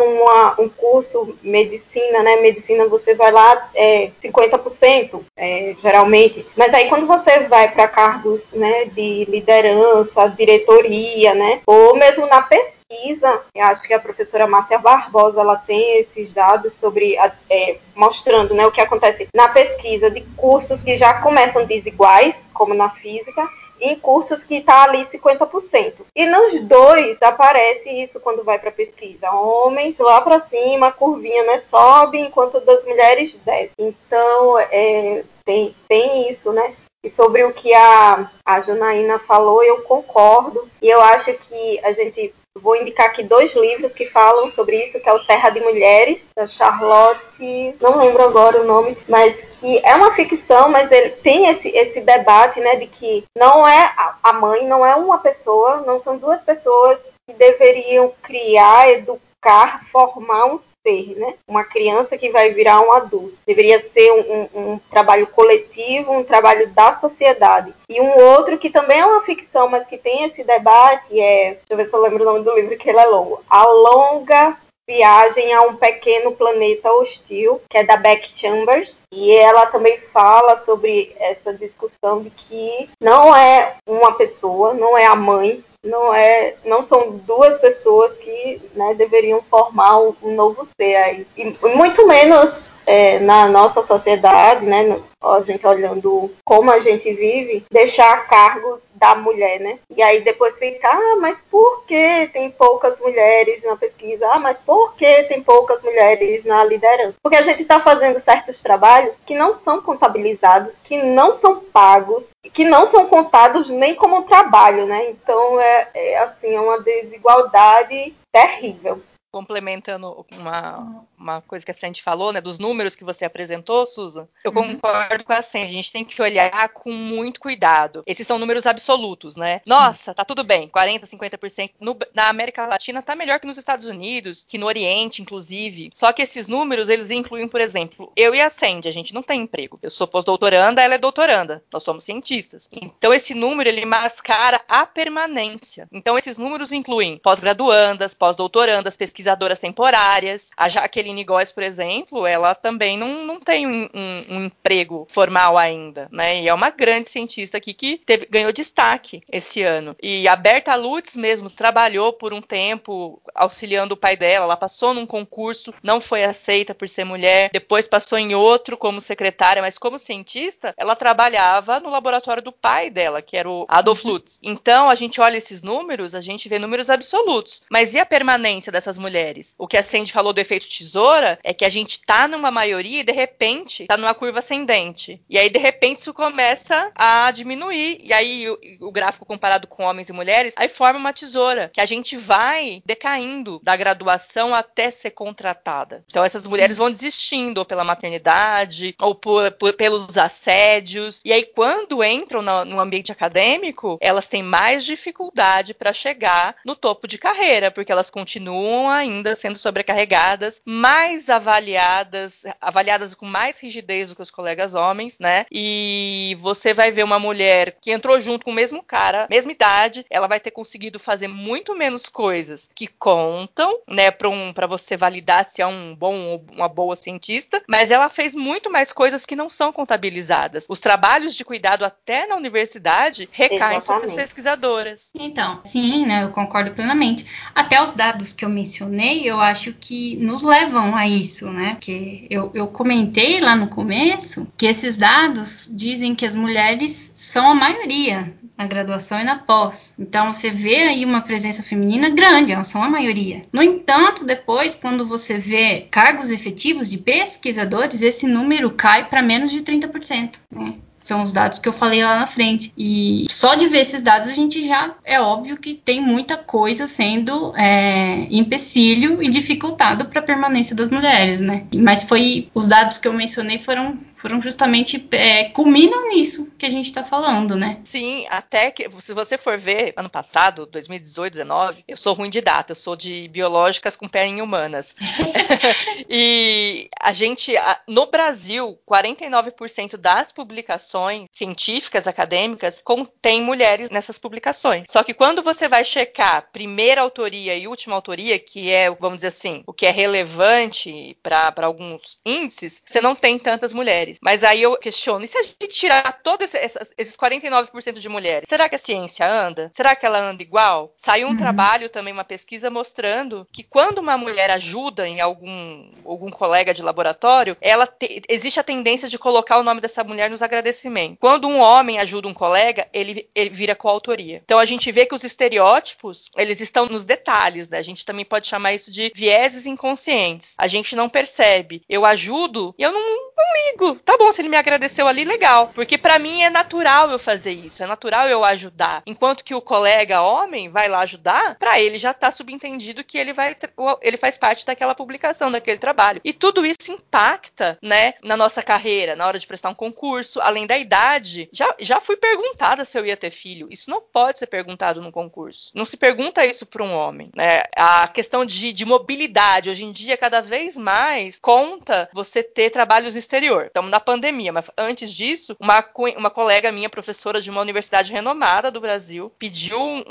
um curso medicina, né? Medicina você vai lá é, 50%, é, geralmente. Mas aí quando você vai para cargos né, de liderança, diretoria, né? Ou mesmo na pesquisa pesquisa, eu acho que a professora Márcia Barbosa ela tem esses dados sobre é, mostrando né, o que acontece na pesquisa de cursos que já começam desiguais, como na física, em cursos que está ali 50%. E nos dois aparece isso quando vai para pesquisa. Homens lá para cima, a curvinha né, sobe, enquanto das mulheres desce. Então, é, tem, tem isso, né? E sobre o que a, a Janaína falou, eu concordo. E eu acho que a gente Vou indicar aqui dois livros que falam sobre isso, que é o Terra de Mulheres, da Charlotte, não lembro agora o nome, mas que é uma ficção, mas ele tem esse, esse debate, né, de que não é a mãe, não é uma pessoa, não são duas pessoas que deveriam criar, educar, formar um ser, né? Uma criança que vai virar um adulto. Deveria ser um, um, um, trabalho coletivo, um trabalho da sociedade. E um outro que também é uma ficção, mas que tem esse debate é, deixa eu ver se eu lembro o nome do livro, que ele é longo. A longa viagem a um pequeno planeta hostil, que é da Beck Chambers, e ela também fala sobre essa discussão de que não é uma pessoa, não é a mãe, não é, não são duas pessoas que né, deveriam formar um, novo ser aí. E muito menos é, na nossa sociedade, né, a gente olhando como a gente vive, deixar a cargo da mulher, né? E aí depois fica, ah, mas por que tem poucas mulheres na pesquisa? Ah, mas por que tem poucas mulheres na liderança? Porque a gente está fazendo certos trabalhos que não são contabilizados, que não são pagos, que não são contados nem como trabalho, né? Então é, é assim, é uma desigualdade terrível
complementando uma, uma coisa que a Sandy falou, né, dos números que você apresentou, Susan, eu uhum. concordo com a Sandy. A gente tem que olhar com muito cuidado. Esses são números absolutos, né? Nossa, tá tudo bem, 40, 50%. No, na América Latina tá melhor que nos Estados Unidos, que no Oriente, inclusive. Só que esses números, eles incluem, por exemplo, eu e a Sandy, a gente não tem emprego. Eu sou pós-doutoranda, ela é doutoranda. Nós somos cientistas. Então, esse número, ele mascara a permanência. Então, esses números incluem pós-graduandas, pós-doutorandas, pesquisadoras pesquisadoras temporárias. A Jaqueline Góes, por exemplo, ela também não, não tem um, um, um, emprego formal ainda, né? E é uma grande cientista aqui que teve, ganhou destaque esse ano. E a Berta Lutz mesmo trabalhou por um tempo auxiliando o pai dela. Ela passou num concurso, não foi aceita por ser mulher, depois passou em outro como secretária, mas como cientista, ela trabalhava no laboratório do pai dela, que era o Adolf uhum. Lutz. Então, a gente olha esses números, a gente vê números absolutos. Mas e a permanência dessas mulheres? Mulheres. O que a Sandy falou do efeito tesoura é que a gente tá numa maioria e de repente tá numa curva ascendente. E aí de repente isso começa a diminuir. E aí o, o gráfico comparado com homens e mulheres, aí forma uma tesoura que a gente vai decaindo da graduação até ser contratada. Então essas Sim. mulheres vão desistindo ou pela maternidade ou por, por, pelos assédios. E aí quando entram no, no ambiente acadêmico, elas têm mais dificuldade para chegar no topo de carreira, porque elas continuam ainda sendo sobrecarregadas, mais avaliadas, avaliadas com mais rigidez do que os colegas homens, né? E você vai ver uma mulher que entrou junto com o mesmo cara, mesma idade, ela vai ter conseguido fazer muito menos coisas que contam, né, para um, você validar se é um bom ou uma boa cientista, mas ela fez muito mais coisas que não são contabilizadas. Os trabalhos de cuidado até na universidade recaem Exatamente. sobre as pesquisadoras.
Então, sim, né, eu concordo plenamente. Até os dados que eu mencionei, eu acho que nos levam a isso, né? Porque eu, eu comentei lá no começo que esses dados dizem que as mulheres são a maioria na graduação e na pós. Então você vê aí uma presença feminina grande, elas são a maioria. No entanto, depois, quando você vê cargos efetivos de pesquisadores, esse número cai para menos de 30%. Né? São os dados que eu falei lá na frente. E só de ver esses dados a gente já é óbvio que tem muita coisa sendo é, empecilho e dificultado para a permanência das mulheres, né? Mas foi os dados que eu mencionei foram foram justamente é, culminam nisso que a gente está falando, né?
Sim, até que se você for ver ano passado, 2018, 19, eu sou ruim de data, eu sou de biológicas com pé em humanas. e a gente no Brasil, 49% das publicações científicas acadêmicas contém mulheres nessas publicações. Só que quando você vai checar primeira autoria e última autoria, que é, vamos dizer assim, o que é relevante para alguns índices, você não tem tantas mulheres mulheres. Mas aí eu questiono, e se a gente tirar todos esses, esses 49% de mulheres, será que a ciência anda? Será que ela anda igual? Saiu um uhum. trabalho também, uma pesquisa mostrando que quando uma mulher ajuda em algum, algum colega de laboratório, ela te, existe a tendência de colocar o nome dessa mulher nos agradecimentos. Quando um homem ajuda um colega, ele, ele vira coautoria. Então a gente vê que os estereótipos, eles estão nos detalhes, né? A gente também pode chamar isso de vieses inconscientes. A gente não percebe. Eu ajudo e eu não, não ligo tá bom, se ele me agradeceu ali, legal. Porque para mim é natural eu fazer isso, é natural eu ajudar. Enquanto que o colega homem vai lá ajudar, para ele já tá subentendido que ele vai ele faz parte daquela publicação, daquele trabalho. E tudo isso impacta, né, na nossa carreira, na hora de prestar um concurso, além da idade. Já, já fui perguntada se eu ia ter filho. Isso não pode ser perguntado no concurso. Não se pergunta isso para um homem, né? A questão de, de mobilidade, hoje em dia, cada vez mais conta você ter trabalhos no exterior. Então, na pandemia, mas antes disso, uma, uma colega minha, professora de uma universidade renomada do Brasil, pediu um,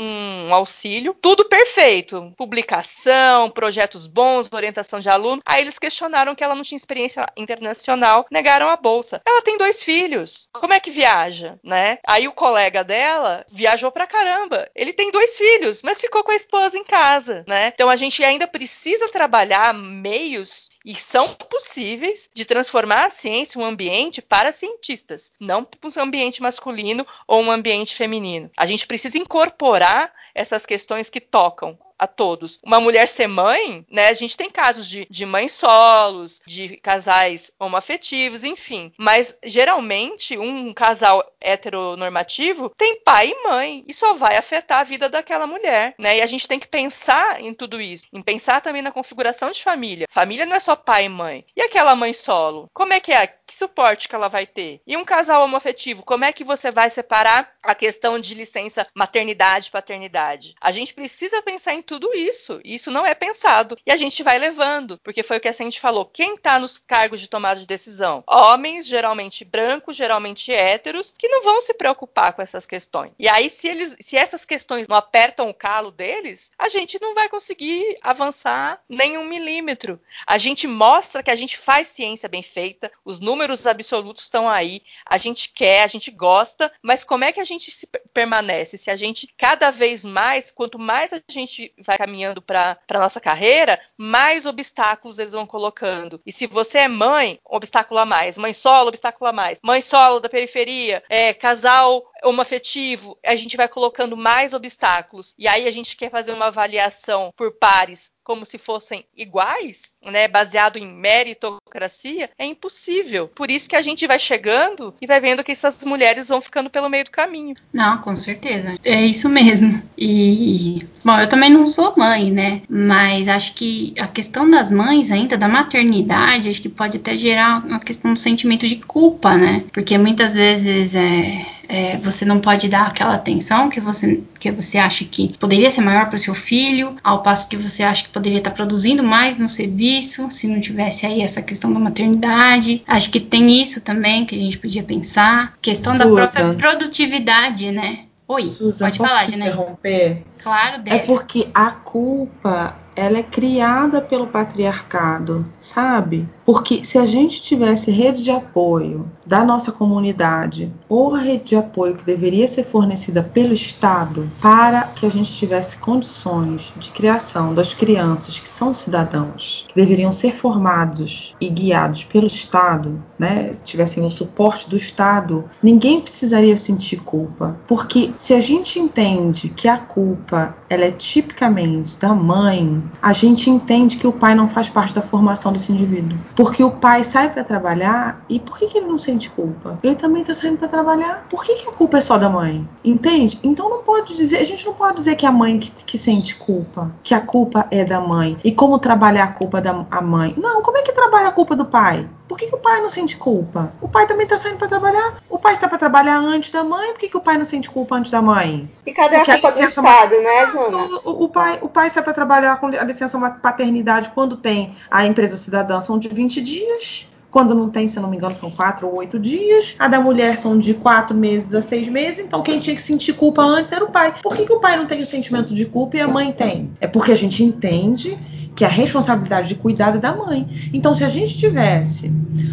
um auxílio, tudo perfeito, publicação, projetos bons, orientação de aluno. Aí eles questionaram que ela não tinha experiência internacional, negaram a bolsa. Ela tem dois filhos, como é que viaja, né? Aí o colega dela viajou pra caramba. Ele tem dois filhos, mas ficou com a esposa em casa, né? Então a gente ainda precisa trabalhar meios e são possíveis de transformar a ciência um ambiente para cientistas, não um ambiente masculino ou um ambiente feminino. A gente precisa incorporar essas questões que tocam a todos. Uma mulher ser mãe, né? A gente tem casos de, de mães solos, de casais homoafetivos, enfim. Mas geralmente um casal heteronormativo tem pai e mãe. E só vai afetar a vida daquela mulher, né? E a gente tem que pensar em tudo isso. Em pensar também na configuração de família. Família não é só pai e mãe. E aquela mãe solo? Como é que é? Que suporte que ela vai ter? E um casal homoafetivo, como é que você vai separar a questão de licença maternidade e paternidade? A gente precisa pensar em tudo isso. Isso não é pensado. E a gente vai levando, porque foi o que a gente falou. Quem está nos cargos de tomada de decisão? Homens, geralmente brancos, geralmente héteros, que não vão se preocupar com essas questões. E aí, se, eles, se essas questões não apertam o calo deles, a gente não vai conseguir avançar nem um milímetro. A gente mostra que a gente faz ciência bem feita, os números absolutos estão aí, a gente quer, a gente gosta, mas como é que a gente se permanece? Se a gente cada vez mais, quanto mais a gente vai caminhando para a nossa carreira, mais obstáculos eles vão colocando. E se você é mãe, obstáculo a mais. Mãe solo, obstáculo a mais. Mãe solo da periferia, é, casal homoafetivo, a gente vai colocando mais obstáculos. E aí a gente quer fazer uma avaliação por pares como se fossem iguais, né, baseado em meritocracia, é impossível. Por isso que a gente vai chegando e vai vendo que essas mulheres vão ficando pelo meio do caminho.
Não, com certeza. É isso mesmo. E, bom, eu também não sou mãe, né, mas acho que a questão das mães ainda, da maternidade, acho que pode até gerar uma questão, um sentimento de culpa, né, porque muitas vezes é é, você não pode dar aquela atenção que você, que você acha que poderia ser maior para o seu filho, ao passo que você acha que poderia estar produzindo mais no serviço, se não tivesse aí essa questão da maternidade. Acho que tem isso também que a gente podia pensar. Questão da própria produtividade, né? Oi,
Susan, pode falar, Janaína. interromper?
Claro, deve.
É porque a culpa ela é criada pelo patriarcado, sabe? Porque se a gente tivesse rede de apoio da nossa comunidade ou a rede de apoio que deveria ser fornecida pelo Estado para que a gente tivesse condições de criação das crianças que são cidadãos, que deveriam ser formados e guiados pelo Estado, né? Tivessem o suporte do Estado, ninguém precisaria sentir culpa, porque se a gente entende que a culpa ela é tipicamente da mãe, a gente entende que o pai não faz parte da formação desse indivíduo. Porque o pai sai para trabalhar e por que, que, ele não sente culpa? Ele também está saindo para trabalhar. Por que, que, a culpa é só da mãe? Entende? Então não pode dizer, a gente não pode dizer que é a mãe que, que sente culpa, que a culpa é da mãe. E como trabalhar a culpa da a mãe? Não, como é que trabalha a culpa do pai? Por que, que o pai não sente culpa? O pai também está saindo para trabalhar. O pai está para trabalhar antes da mãe. Por que, que o pai não sente culpa antes da mãe?
E cadê Porque a culpa do Estado, né, Jana?
O, o, pai, o pai sai para trabalhar com a licença paternidade quando tem a empresa cidadã são de 20 dias. Quando não tem, se não me engano, são quatro ou oito dias. A da mulher são de quatro meses a seis meses. Então, quem tinha que sentir culpa antes era o pai. Por que, que o pai não tem o sentimento de culpa e a mãe tem? É porque a gente entende que a responsabilidade de cuidado é da mãe. Então, se a gente tivesse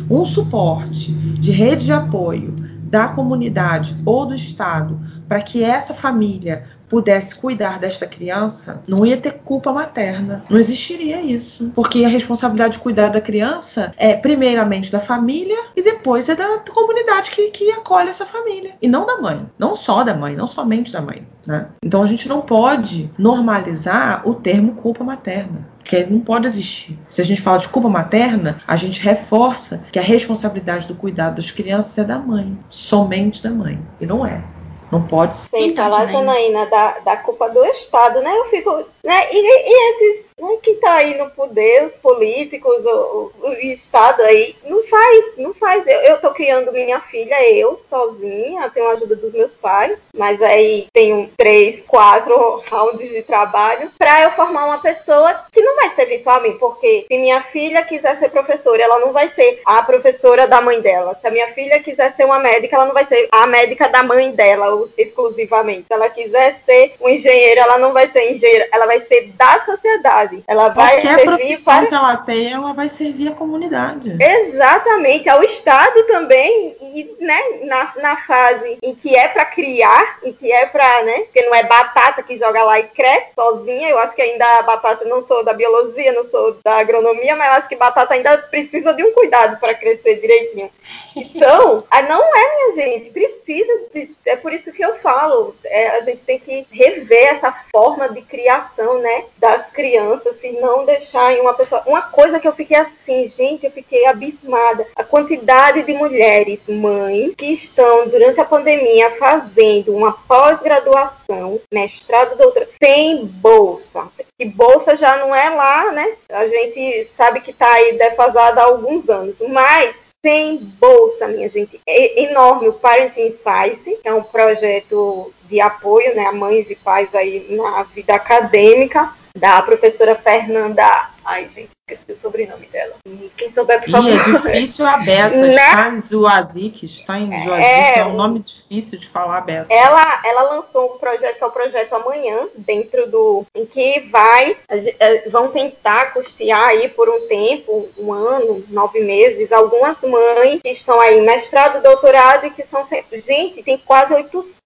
um suporte de rede de apoio da comunidade ou do Estado para que essa família pudesse cuidar desta criança, não ia ter culpa materna. Não existiria isso. Porque a responsabilidade de cuidar da criança é, primeiramente, da família e depois é da comunidade que, que acolhe essa família. E não da mãe. Não só da mãe, não somente da mãe. Né? Então a gente não pode normalizar o termo culpa materna que não pode existir. Se a gente fala de culpa materna, a gente reforça que a responsabilidade do cuidado das crianças é da mãe, somente da mãe, e não é. Não pode ser.
Sem então, falar, Janaína, da, da culpa do Estado, né? Eu fico. Né? E, e esses né, que tá aí no poder, os políticos, o, o, Estado aí, não faz, não faz. Eu, tô criando minha filha, eu, sozinha, tenho a ajuda dos meus pais, mas aí tenho três, quatro rounds de trabalho para eu formar uma pessoa que não vai servir só a mim, porque se minha filha quiser ser professora, ela não vai ser a professora da mãe dela. Se a minha filha quiser ser uma médica, ela não vai ser a médica da mãe dela exclusivamente. Se ela quiser ser uma engenheira, ela não vai ser engenheira, ela vai ser da sociedade. Ela vai
Qualquer profissão para... que ela tem, ela vai servir a comunidade.
Exatamente, ao Estado também, e né, na, na fase em que é para criar, em que é para, né, porque não é batata que joga lá e cresce sozinha, eu acho que ainda a batata, não sou da biologia, não sou da agronomia, mas eu acho que batata ainda precisa de um cuidado para crescer direitinho. Então, não é, minha gente, precisa de, é por isso que eu falo, é, a gente tem que rever essa forma de criação, né, das crianças e não deixar em uma pessoa. Uma coisa que eu fiquei assim, gente, eu fiquei abismada, a quantidade de mulheres mães que estão durante a pandemia fazendo uma pós-graduação, mestrado, doutorado, sem bolsa. E bolsa já não é lá, né? A gente sabe que está aí defasada há alguns anos, mas sem bolsa, minha gente. É enorme o Parenting Science, que é um projeto de apoio né, a mães e pais aí na vida acadêmica, da professora Fernanda. Ai, gente, esqueci o sobrenome dela. Quem souber, por favor.
E é difícil a beça. Né? Steinzuazik, Steinzuazik, é, é um nome difícil de falar a beça.
Ela, ela lançou um projeto, que é o projeto Amanhã, dentro do. em que vai. É, vão tentar custear aí por um tempo, um ano, nove meses, algumas mães que estão aí mestrado, doutorado e que são sempre. Gente, tem quase 800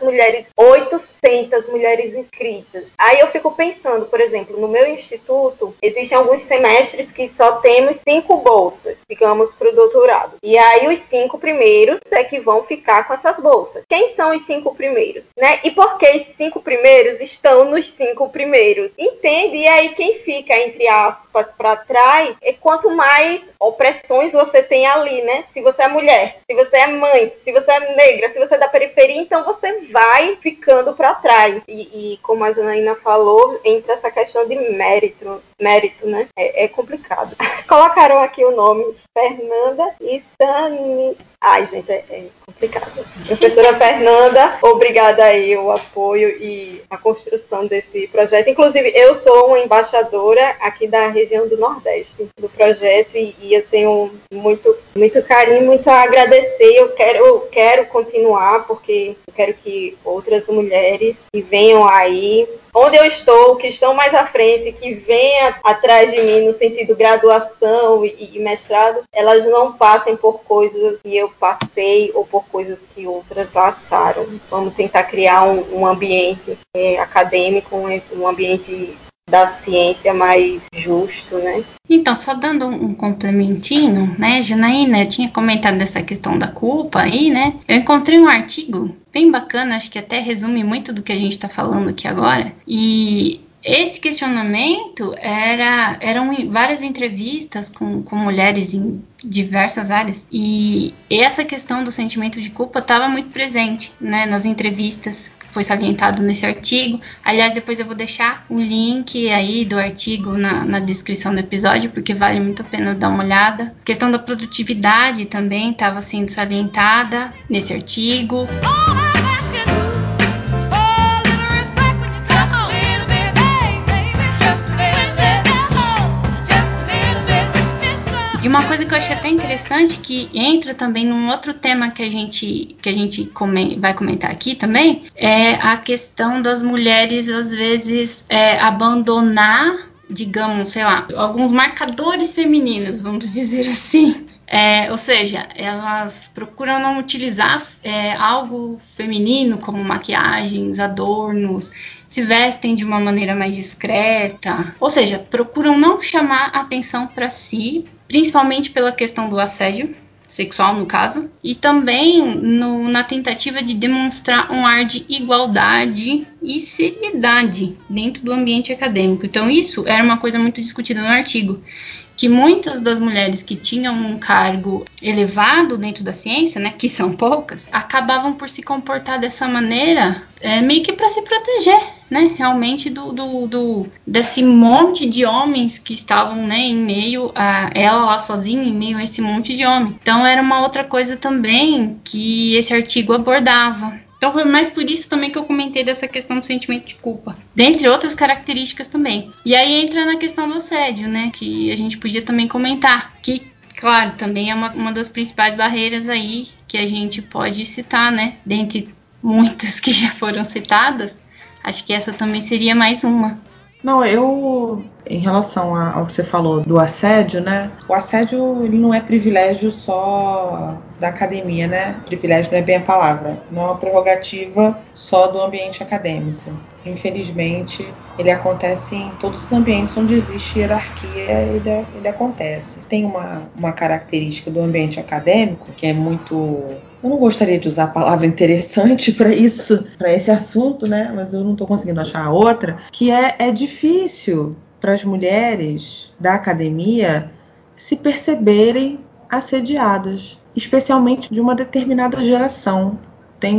mulheres, 800 mulheres inscritas. Aí eu fico pensando, por exemplo, no meu instituto, existem alguns semestres que só temos cinco bolsas, digamos, para o doutorado. E aí os cinco primeiros é que vão ficar com essas bolsas. Quem são os cinco primeiros? Né? E por que os cinco primeiros estão nos cinco primeiros? Entende? E aí quem fica, entre aspas, para trás, é quanto mais opressões você tem ali, né? Se você é mulher, se você é mãe, se você é negra, se você é da periferia, então você vai ficando para trás. E, e, como a Janaína falou, entra essa questão de mérito, mérito, né? É, é complicado. Colocaram aqui o nome Fernanda Ai, gente, é, é complicado. Professora Fernanda, obrigada aí o apoio e a construção desse projeto. Inclusive, eu sou uma embaixadora aqui da região do Nordeste do projeto e, e eu tenho muito, muito carinho, muito a agradecer. Eu quero, eu quero continuar porque eu quero que outras mulheres que venham aí onde eu estou, que estão mais à frente, que venham atrás de mim no sentido graduação e, e, mestrado, elas não passem por coisas que eu passei ou por coisas que outras passaram. Vamos tentar criar um, um ambiente é, acadêmico, um, um ambiente da ciência mais justo, né?
Então, só dando um complementinho, né, Janaína, eu tinha comentado dessa questão da culpa aí, né? Eu encontrei um artigo bem bacana, acho que até resume muito do que a gente está falando aqui agora, e esse questionamento era eram várias entrevistas com, com mulheres em diversas áreas e essa questão do sentimento de culpa estava muito presente né, nas entrevistas foi salientado nesse artigo. Aliás, depois eu vou deixar o link aí do artigo na, na descrição do episódio, porque vale muito a pena dar uma olhada. A questão da produtividade também estava sendo salientada nesse artigo. Uma coisa que eu achei até interessante, que entra também num outro tema que a gente, que a gente come, vai comentar aqui também, é a questão das mulheres, às vezes, é, abandonar, digamos, sei lá, alguns marcadores femininos, vamos dizer assim. É, ou seja, elas procuram não utilizar é, algo feminino como maquiagens, adornos, se vestem de uma maneira mais discreta, ou seja, procuram não chamar atenção para si principalmente pela questão do assédio sexual, no caso, e também no, na tentativa de demonstrar um ar de igualdade e seriedade dentro do ambiente acadêmico. Então, isso era uma coisa muito discutida no artigo que muitas das mulheres que tinham um cargo elevado dentro da ciência, né, que são poucas, acabavam por se comportar dessa maneira é, meio que para se proteger, né, realmente do, do, do, desse monte de homens que estavam, né, em meio a ela lá sozinha, em meio a esse monte de homens. Então era uma outra coisa também que esse artigo abordava. Então foi mais por isso também que eu comentei dessa questão do sentimento de culpa, dentre outras características também. E aí entra na questão do assédio, né, que a gente podia também comentar, que claro, também é uma, uma das principais barreiras aí que a gente pode citar, né, dentre muitas que já foram citadas, acho que essa também seria mais uma.
Não, eu, em relação ao que você falou do assédio, né? O assédio ele não é privilégio só da academia, né? Privilégio não é bem a palavra. Não é uma prerrogativa só do ambiente acadêmico. Infelizmente, ele acontece em todos os ambientes onde existe hierarquia, ele, ele acontece. Tem uma, uma característica do ambiente acadêmico que é muito eu não gostaria de usar a palavra interessante para isso, para esse assunto, né? Mas eu não estou conseguindo achar outra, que é, é difícil para as mulheres da academia se perceberem assediadas, especialmente de uma determinada geração. Tem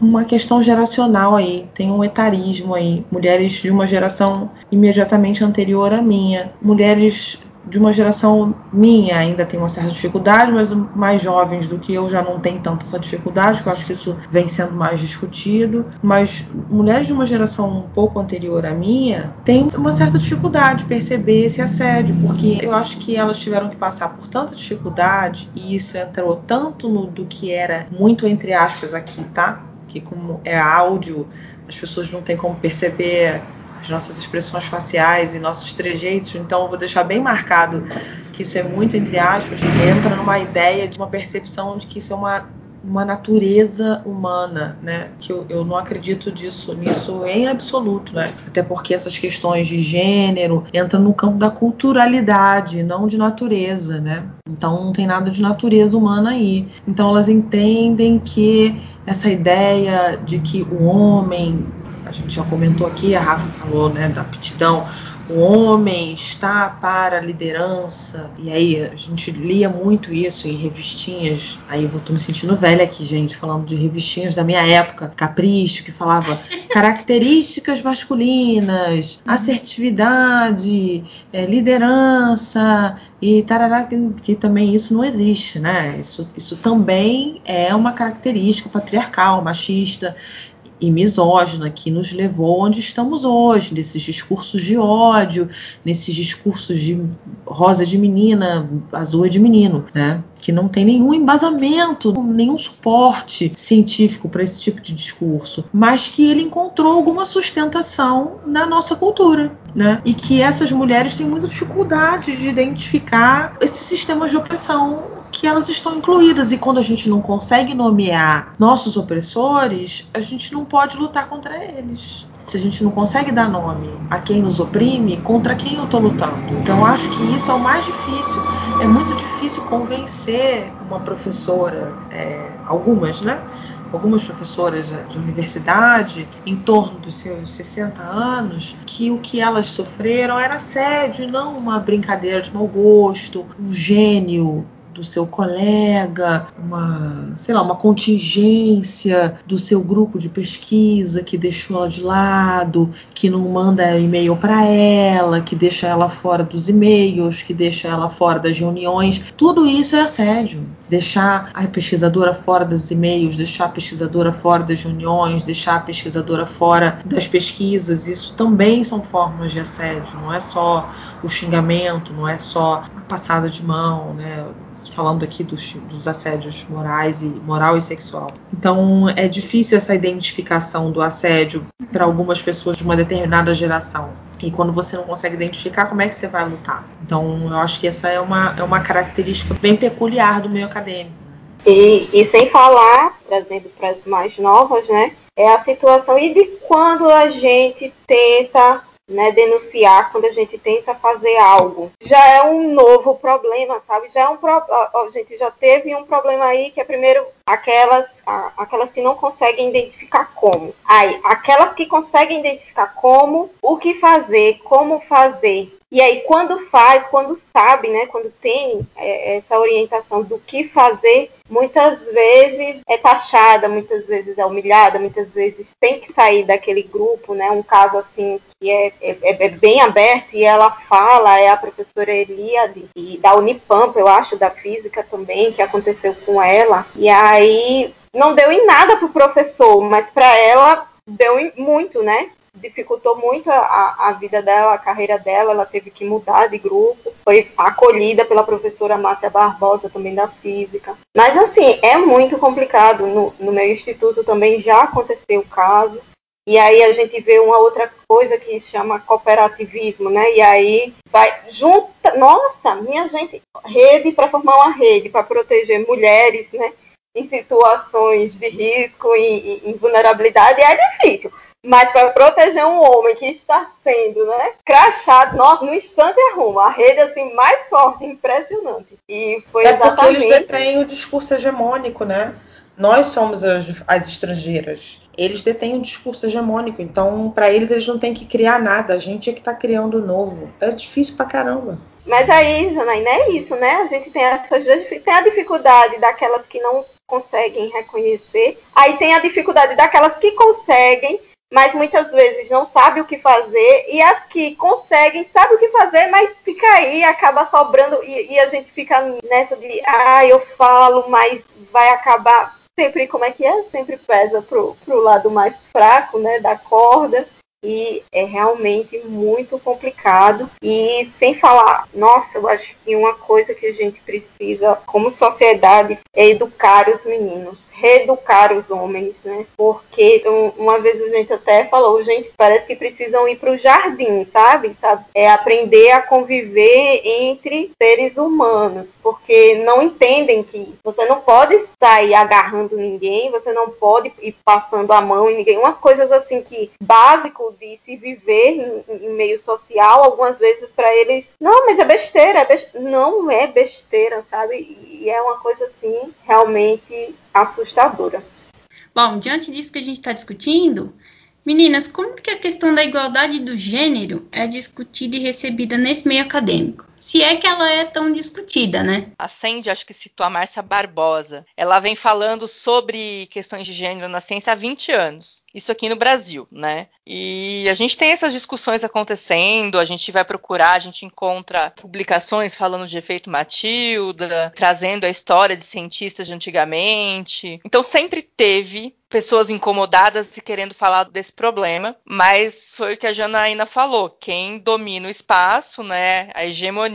uma questão geracional aí, tem um etarismo aí. Mulheres de uma geração imediatamente anterior à minha, mulheres de uma geração minha ainda tem uma certa dificuldade, mas mais jovens do que eu já não tem tanta essa dificuldade, que eu acho que isso vem sendo mais discutido. Mas mulheres de uma geração um pouco anterior à minha têm uma certa dificuldade de perceber esse assédio, porque eu acho que elas tiveram que passar por tanta dificuldade e isso entrou tanto no do que era muito entre aspas aqui, tá? Que como é áudio, as pessoas não têm como perceber as nossas expressões faciais e nossos trejeitos, então eu vou deixar bem marcado que isso é muito entre aspas, entra numa ideia de uma percepção de que isso é uma, uma natureza humana, né? Que eu, eu não acredito disso, nisso em absoluto, né? Até porque essas questões de gênero entram no campo da culturalidade, não de natureza, né? Então não tem nada de natureza humana aí. Então elas entendem que essa ideia de que o homem a gente já comentou aqui, a Rafa falou né, da aptidão o homem está para a liderança. E aí a gente lia muito isso em revistinhas. Aí eu tô me sentindo velha aqui, gente, falando de revistinhas da minha época, Capricho, que falava características masculinas, assertividade, é, liderança e tarará, que, que também isso não existe, né? Isso, isso também é uma característica patriarcal, machista e misógina que nos levou onde estamos hoje, nesses discursos de ódio, nesses discursos de rosa de menina, azul de menino, né? Que não tem nenhum embasamento, nenhum suporte científico para esse tipo de discurso, mas que ele encontrou alguma sustentação na nossa cultura, né? E que essas mulheres têm muita dificuldade de identificar esses sistemas de opressão que elas estão incluídas. E quando a gente não consegue nomear nossos opressores, a gente não pode lutar contra eles. Se a gente não consegue dar nome a quem nos oprime, contra quem eu estou lutando. Então acho que isso é o mais difícil. É muito difícil convencer uma professora, é, algumas, né? algumas professoras de universidade, em torno dos seus 60 anos, que o que elas sofreram era assédio, não uma brincadeira de mau gosto, um gênio do seu colega, uma, sei lá, uma contingência do seu grupo de pesquisa que deixou ela de lado, que não manda e-mail para ela, que deixa ela fora dos e-mails, que deixa ela fora das reuniões. Tudo isso é assédio. Deixar a pesquisadora fora dos e-mails, deixar a pesquisadora fora das reuniões, deixar a pesquisadora fora das pesquisas, isso também são formas de assédio. Não é só o xingamento, não é só a passada de mão, né? Falando aqui dos, dos assédios morais e moral e sexual. Então é difícil essa identificação do assédio para algumas pessoas de uma determinada geração. E quando você não consegue identificar, como é que você vai lutar? Então eu acho que essa é uma, é uma característica bem peculiar do meio acadêmico.
E, e sem falar, trazendo para as mais novas, né? É a situação e de quando a gente tenta né, denunciar quando a gente tenta fazer algo. Já é um novo problema, sabe? Já é um pro... a gente já teve um problema aí que é primeiro aquelas aquelas que não conseguem identificar como. Aí, aquelas que conseguem identificar como, o que fazer, como fazer. E aí, quando faz, quando sabe, né, quando tem é, essa orientação do que fazer, muitas vezes é taxada, muitas vezes é humilhada, muitas vezes tem que sair daquele grupo, né? Um caso assim que é, é, é bem aberto e ela fala, é a professora Eliade, da Unipampa, eu acho, da física também, que aconteceu com ela. E aí não deu em nada pro professor, mas para ela deu muito, né? Dificultou muito a, a vida dela, a carreira dela, ela teve que mudar de grupo, foi acolhida pela professora Márcia Barbosa, também da física. Mas assim, é muito complicado. No, no meu instituto também já aconteceu o caso. E aí a gente vê uma outra coisa que chama cooperativismo, né? E aí vai junta, nossa, minha gente, rede para formar uma rede para proteger mulheres, né? em situações de risco e, em vulnerabilidade é difícil. Mas para proteger um homem que está sendo, né, crachado, nossa, no instante arruma. A rede, assim, mais forte, impressionante. E foi
é
exatamente...
porque eles detêm o discurso hegemônico, né? Nós somos as, as estrangeiras. Eles detêm um discurso hegemônico. Então, para eles, eles não têm que criar nada. A gente é que está criando o novo. É difícil pra caramba.
Mas aí, Janaína, é isso, né? A gente tem, essas, tem a dificuldade daquelas que não conseguem reconhecer. Aí tem a dificuldade daquelas que conseguem, mas muitas vezes não sabem o que fazer. E as que conseguem, sabem o que fazer, mas fica aí, acaba sobrando. E, e a gente fica nessa de, ah, eu falo, mas vai acabar. Sempre, como é que é? Sempre pesa pro, pro lado mais fraco, né, da corda e é realmente muito complicado. E sem falar, nossa, eu acho que uma coisa que a gente precisa, como sociedade, é educar os meninos reeducar os homens, né? Porque uma vez a gente até falou, gente, parece que precisam ir para o jardim, sabe? É aprender a conviver entre seres humanos, porque não entendem que você não pode sair agarrando ninguém, você não pode ir passando a mão em ninguém. Umas coisas assim que básico de se viver em, em meio social, algumas vezes para eles, não, mas é besteira, é besteira. não é besteira, sabe? E é uma coisa assim realmente assustadora.
Bom, diante disso que a gente está discutindo, Meninas, como que a questão da igualdade do gênero é discutida e recebida nesse meio acadêmico? Se é que ela é tão discutida, né?
A Sandy, acho que citou a Márcia Barbosa. Ela vem falando sobre questões de gênero na ciência há 20 anos. Isso aqui no Brasil, né? E a gente tem essas discussões acontecendo, a gente vai procurar, a gente encontra publicações falando de efeito Matilda, trazendo a história de cientistas de antigamente. Então sempre teve pessoas incomodadas e querendo falar desse problema, mas foi o que a Janaína falou, quem domina o espaço, né, a hegemonia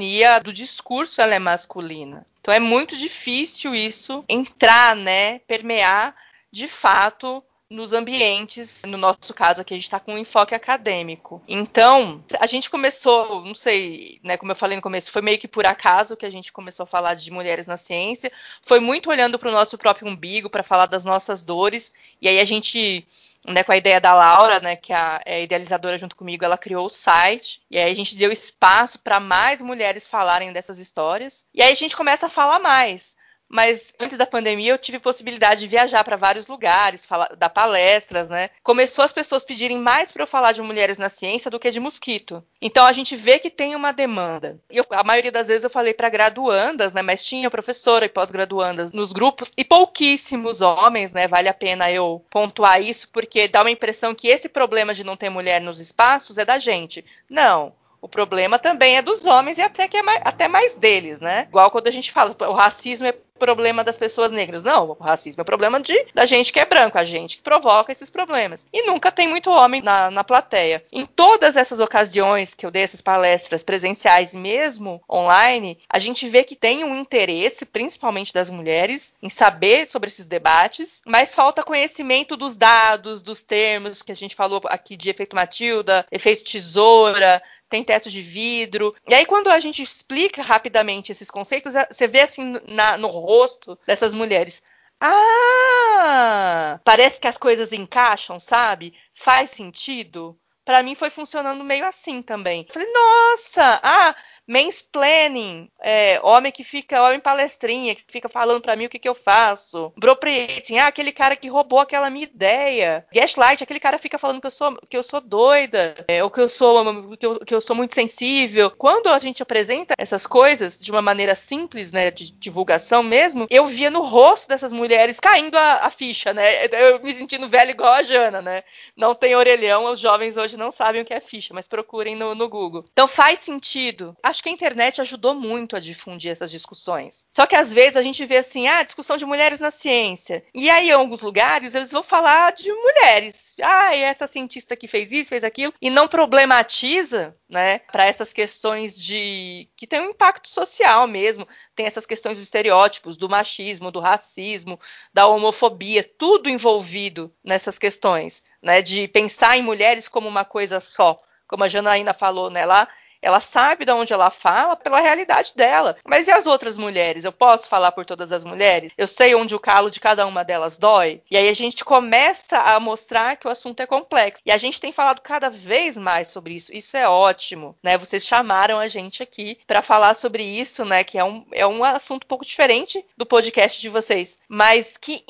do discurso ela é masculina. Então é muito difícil isso entrar, né, permear de fato nos ambientes, no nosso caso aqui a gente está com um enfoque acadêmico. Então, a gente começou, não sei, né, como eu falei no começo, foi meio que por acaso que a gente começou a falar de mulheres na ciência, foi muito olhando para o nosso próprio umbigo, para falar das nossas dores, e aí a gente né, com a ideia da Laura, né, que é, é a idealizadora junto comigo, ela criou o site, e aí a gente deu espaço para mais mulheres falarem dessas histórias, e aí a gente começa a falar mais mas antes da pandemia eu tive possibilidade de viajar para vários lugares, falar, dar palestras, né? Começou as pessoas pedirem mais para eu falar de mulheres na ciência do que de mosquito. Então a gente vê que tem uma demanda. E eu, a maioria das vezes eu falei para graduandas, né? Mas tinha professora e pós-graduandas nos grupos e pouquíssimos homens, né? Vale a pena eu pontuar isso porque dá uma impressão que esse problema de não ter mulher nos espaços é da gente. Não. O problema também é dos homens e até que é mais, até mais deles, né? Igual quando a gente fala, o racismo é problema das pessoas negras. Não, o racismo é problema de, da gente que é branco, a gente que provoca esses problemas. E nunca tem muito homem na, na plateia. Em todas essas ocasiões que eu dei essas palestras presenciais, mesmo online, a gente vê que tem um interesse, principalmente das mulheres, em saber sobre esses debates, mas falta conhecimento dos dados, dos termos que a gente falou aqui de efeito Matilda, efeito tesoura, tem teto de vidro. E aí, quando a gente explica rapidamente esses conceitos, você vê assim na, no rosto dessas mulheres. Ah! Parece que as coisas encaixam, sabe? Faz sentido. Para mim foi funcionando meio assim também. Falei, nossa! Ah, Mansplaining, é, homem que fica, homem palestrinha, que fica falando para mim o que, que eu faço. Bropreating, ah, aquele cara que roubou aquela minha ideia. Gaslight, aquele cara fica falando que eu sou, que eu sou doida, é, ou que eu sou, que eu, que eu sou muito sensível. Quando a gente apresenta essas coisas de uma maneira simples, né, de divulgação mesmo, eu via no rosto dessas mulheres caindo a, a ficha, né? Eu me sentindo velho igual a Jana, né? Não tem orelhão, os jovens hoje não sabem o que é ficha, mas procurem no, no Google. Então faz sentido. Acho acho que a internet ajudou muito a difundir essas discussões. Só que às vezes a gente vê assim, ah, discussão de mulheres na ciência. E aí, em alguns lugares, eles vão falar de mulheres. Ah, essa cientista que fez isso, fez aquilo, e não problematiza, né, para essas questões de. que tem um impacto social mesmo. Tem essas questões dos estereótipos, do machismo, do racismo, da homofobia, tudo envolvido nessas questões, né, de pensar em mulheres como uma coisa só como a Janaína falou, né, lá ela sabe de onde ela fala pela realidade dela. Mas e as outras mulheres? Eu posso falar por todas as mulheres? Eu sei onde o calo de cada uma delas dói? E aí a gente começa a mostrar que o assunto é complexo. E a gente tem falado cada vez mais sobre isso. Isso é ótimo, né? Vocês chamaram a gente aqui para falar sobre isso, né? Que é um, é um assunto um pouco diferente do podcast de vocês, mas que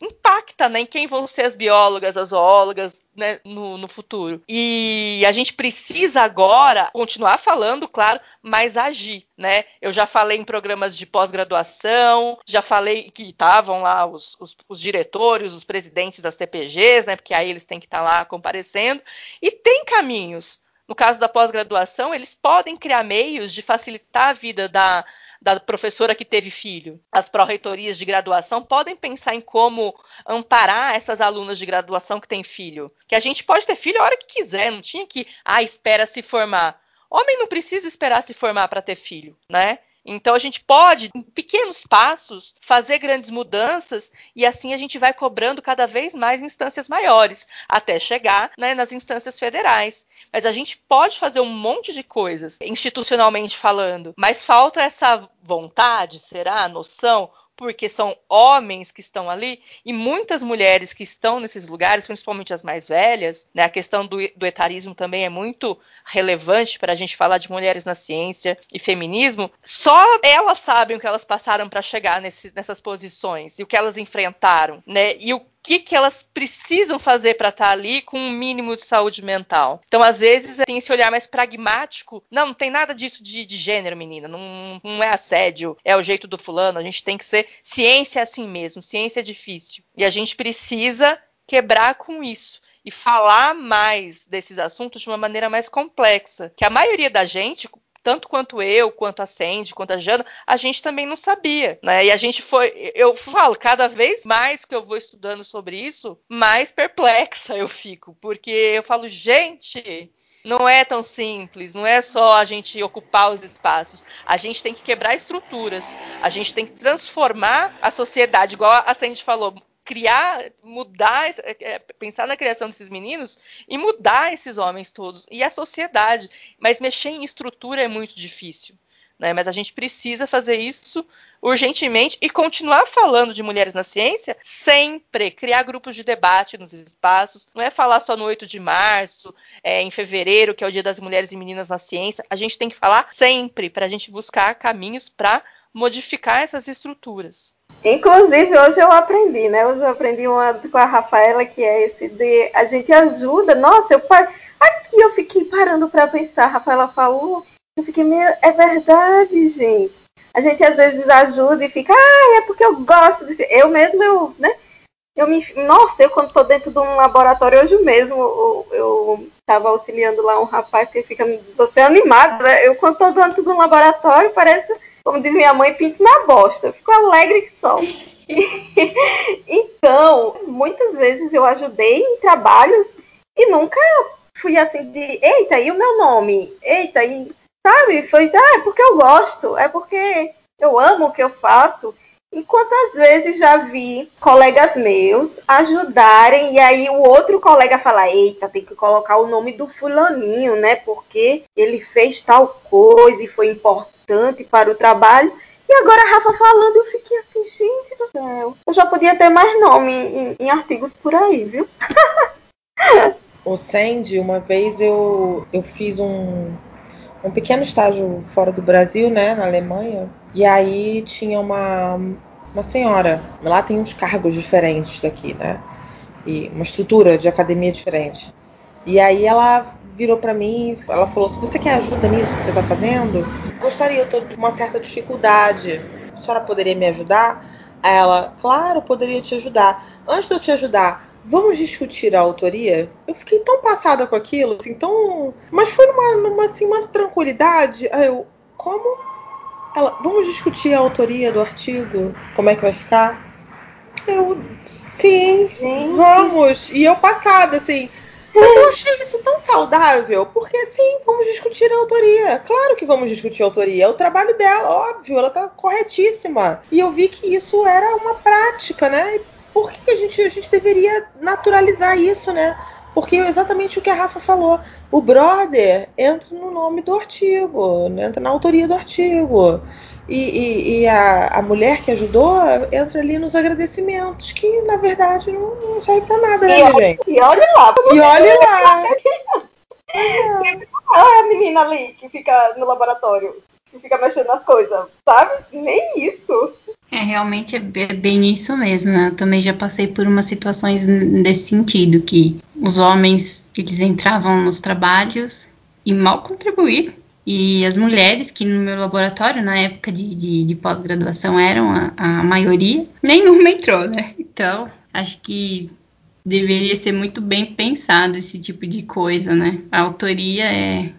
impacta, né? Em quem vão ser as biólogas, as zoólogas, né, no, no, futuro. E a gente precisa agora continuar falando, claro, mas agir, né? Eu já falei em programas de pós-graduação, já falei que estavam lá os, os, os, diretores, os presidentes das TPGs, né? Porque aí eles têm que estar tá lá comparecendo. E tem caminhos. No caso da pós-graduação, eles podem criar meios de facilitar a vida da, da professora que teve filho. As pró-reitorias de graduação podem pensar em como amparar essas alunas de graduação que têm filho. Que a gente pode ter filho a hora que quiser, não tinha que, ah, espera se formar. Homem não precisa esperar se formar para ter filho, né? Então a gente pode, em pequenos passos, fazer grandes mudanças e assim a gente vai cobrando cada vez mais instâncias maiores, até chegar né, nas instâncias federais. Mas a gente pode fazer um monte de coisas, institucionalmente falando, mas falta essa vontade, será, noção, porque são homens que estão ali e muitas mulheres que estão nesses lugares, principalmente as mais velhas, né? A questão do, do etarismo também é muito relevante para a gente falar de mulheres na ciência e feminismo. Só elas sabem o que elas passaram para chegar nesse, nessas posições e o que elas enfrentaram, né? E o que, que elas precisam fazer para estar tá ali com um mínimo de saúde mental. Então, às vezes, tem esse olhar mais pragmático. Não, não tem nada disso de, de gênero, menina. Não, não é assédio, é o jeito do fulano. A gente tem que ser ciência é assim mesmo. Ciência é difícil. E a gente precisa quebrar com isso e falar mais desses assuntos de uma maneira mais complexa. Que a maioria da gente, tanto quanto eu, quanto a Sandy, quanto a Jana, a gente também não sabia, né? E a gente foi, eu falo, cada vez mais que eu vou estudando sobre isso, mais perplexa eu fico, porque eu falo, gente, não é tão simples, não é só a gente ocupar os espaços. A gente tem que quebrar estruturas, a gente tem que transformar a sociedade, igual a Sandy falou criar, mudar, é, é, pensar na criação desses meninos e mudar esses homens todos e a sociedade. Mas mexer em estrutura é muito difícil. Né? Mas a gente precisa fazer isso urgentemente e continuar falando de mulheres na ciência sempre, criar grupos de debate nos espaços, não é falar só no 8 de março, é, em fevereiro, que é o Dia das Mulheres e Meninas na Ciência, a gente tem que falar sempre para a gente buscar caminhos para modificar essas estruturas.
Inclusive, hoje eu aprendi, né? Hoje eu aprendi uma com a Rafaela, que é esse de a gente ajuda. Nossa, eu aqui eu fiquei parando para pensar. A Rafaela falou, eu fiquei meio. É verdade, gente. A gente às vezes ajuda e fica, ah, é porque eu gosto de. Eu mesmo, eu, né? Eu me, nossa, eu quando estou dentro de um laboratório hoje mesmo, eu estava auxiliando lá um rapaz que fica, você é animado, né? Eu quando estou dentro de um laboratório, parece como diz minha mãe, pinto na bosta. Fico alegre que só. então, muitas vezes eu ajudei em trabalhos e nunca fui assim de, eita, e o meu nome? Eita, e sabe? Foi, ah, é porque eu gosto, é porque eu amo o que eu faço. E quantas vezes já vi colegas meus ajudarem e aí o outro colega falar, eita, tem que colocar o nome do fulaninho, né? Porque ele fez tal coisa e foi importante para o trabalho. E agora a Rafa falando, eu fiquei assim, gente do céu. Eu já podia ter mais nome em, em artigos por aí, viu?
o Sandy, uma vez eu, eu fiz um, um pequeno estágio fora do Brasil, né, na Alemanha. E aí tinha uma, uma senhora. Lá tem uns cargos diferentes daqui, né? E uma estrutura de academia diferente. E aí ela virou para mim, ela falou: se você quer ajuda nisso que você está fazendo, gostaria, eu estou com uma certa dificuldade. A senhora poderia me ajudar? Aí ela, claro, poderia te ajudar. Antes de eu te ajudar, vamos discutir a autoria? Eu fiquei tão passada com aquilo, assim, tão. Mas foi numa, numa, assim, uma tranquilidade. Aí eu, como? Ela, vamos discutir a autoria do artigo? Como é que vai ficar? Eu, sim, vamos. E eu passada, assim. Mas eu achei isso tão saudável, porque assim, vamos discutir a autoria. Claro que vamos discutir a autoria. É o trabalho dela, óbvio, ela tá corretíssima. E eu vi que isso era uma prática, né? Por que a gente, a gente deveria naturalizar isso, né? Porque é exatamente o que a Rafa falou. O brother entra no nome do artigo, né? entra na autoria do artigo. E, e, e a, a, mulher que ajudou entra ali nos agradecimentos, que na verdade não, não serve pra nada, né,
e gente? E olha lá.
E olha lá.
Olha a menina ali que fica no laboratório, que fica mexendo nas coisas, sabe? Nem isso.
É, realmente é bem isso mesmo. Né? Eu também já passei por umas situações desse sentido, que os homens eles entravam nos trabalhos e mal contribuíram. E as mulheres, que no meu laboratório, na época de, de, de pós-graduação, eram a, a maioria, nenhuma entrou, né? Então, acho que deveria ser muito bem pensado esse tipo de coisa, né? A autoria é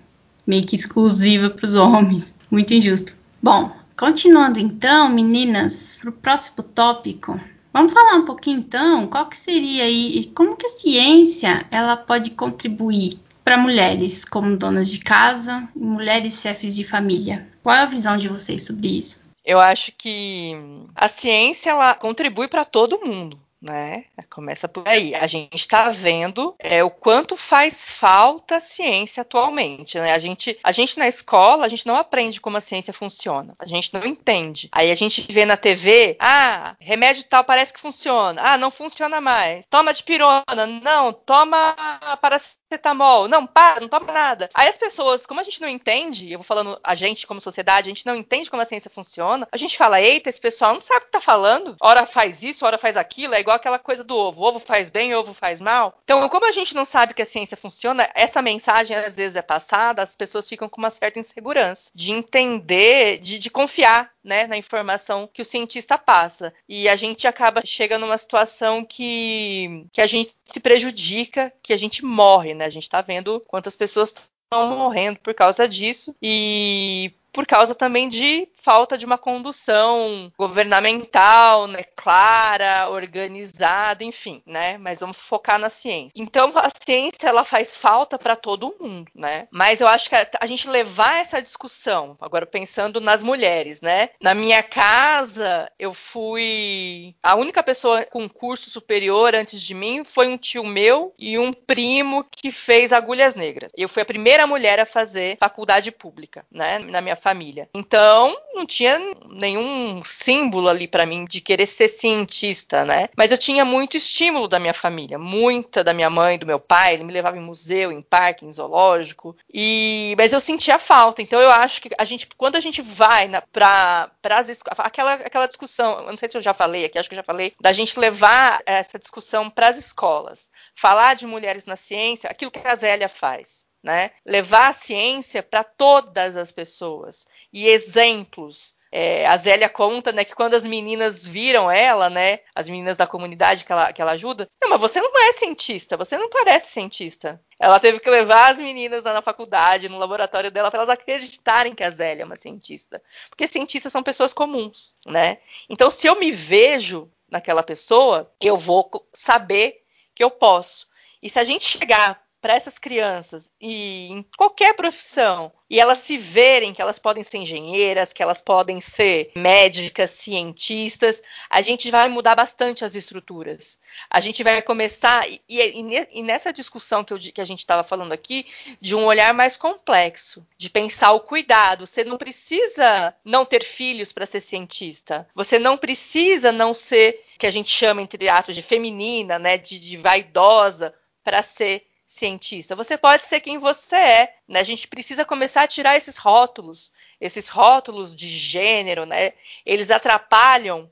meio que exclusiva para os homens. Muito injusto. Bom, Continuando então, meninas, para o próximo tópico, vamos falar um pouquinho então, qual que seria aí, como que a ciência ela pode contribuir para mulheres como donas de casa e mulheres chefes de família? Qual é a visão de vocês sobre isso?
Eu acho que a ciência ela contribui para todo mundo né? Começa por aí. A gente está vendo é, o quanto faz falta a ciência atualmente, né? A gente, a gente na escola, a gente não aprende como a ciência funciona. A gente não entende. Aí a gente vê na TV, ah, remédio tal parece que funciona. Ah, não funciona mais. Toma de pirona. Não, toma paracetamol. Não, para, não toma nada. Aí as pessoas, como a gente não entende, eu vou falando a gente como sociedade, a gente não entende como a ciência funciona, a gente fala, eita, esse pessoal não sabe o que tá falando. Ora faz isso, ora faz aquilo, é igual igual aquela coisa do ovo. Ovo faz bem, ovo faz mal. Então, como a gente não sabe que a ciência funciona, essa mensagem às vezes é passada, as pessoas ficam com uma certa insegurança de entender, de, de confiar né, na informação que o cientista passa. E a gente acaba chega numa situação que, que a gente se prejudica, que a gente morre, né? A gente está vendo quantas pessoas estão morrendo por causa disso. E por causa também de falta de uma condução governamental, né, clara, organizada, enfim, né? Mas vamos focar na ciência. Então a ciência ela faz falta para todo mundo, né? Mas eu acho que a, gente levar essa discussão, agora pensando nas mulheres, né? Na minha casa eu fui a única pessoa com curso superior antes de mim foi um tio meu e um primo que fez agulhas negras. Eu fui a primeira mulher a fazer faculdade pública, né? Na minha família. Então não tinha nenhum símbolo ali para mim de querer ser cientista, né? Mas eu tinha muito estímulo da minha família, muita da minha mãe, do meu pai, ele me levava em museu, em parque, em zoológico. E mas eu sentia falta. Então eu acho que a gente quando a gente vai para as aquela aquela discussão, eu não sei se eu já falei aqui, acho que eu já falei, da gente levar essa discussão para as escolas, falar de mulheres na ciência, aquilo que a Zélia faz né? Levar a ciência para todas as pessoas e exemplos. É, a Zélia conta, né, que quando as meninas viram ela, né, as meninas da comunidade que ela, que ela ajuda, não, mas você não é cientista, você não parece cientista. Ela teve que levar as meninas lá na faculdade, no laboratório dela, para elas acreditarem que a Zélia é uma cientista. Porque cientistas são pessoas comuns, né? Então, se eu me vejo naquela pessoa, eu vou saber que eu posso. E se a gente chegar para essas crianças e em qualquer profissão e elas se verem que elas podem ser engenheiras, que elas podem ser médicas, cientistas, a gente vai mudar bastante as estruturas. A gente vai começar e, e, e nessa discussão que, eu, que a gente estava falando aqui de um olhar mais complexo, de pensar o cuidado. Você não precisa não ter filhos para ser cientista. Você não precisa não ser que a gente chama entre aspas de feminina, né, de, de vaidosa para ser cientista. Você pode ser quem você é. Né? A gente precisa começar a tirar esses rótulos, esses rótulos de gênero, né? Eles atrapalham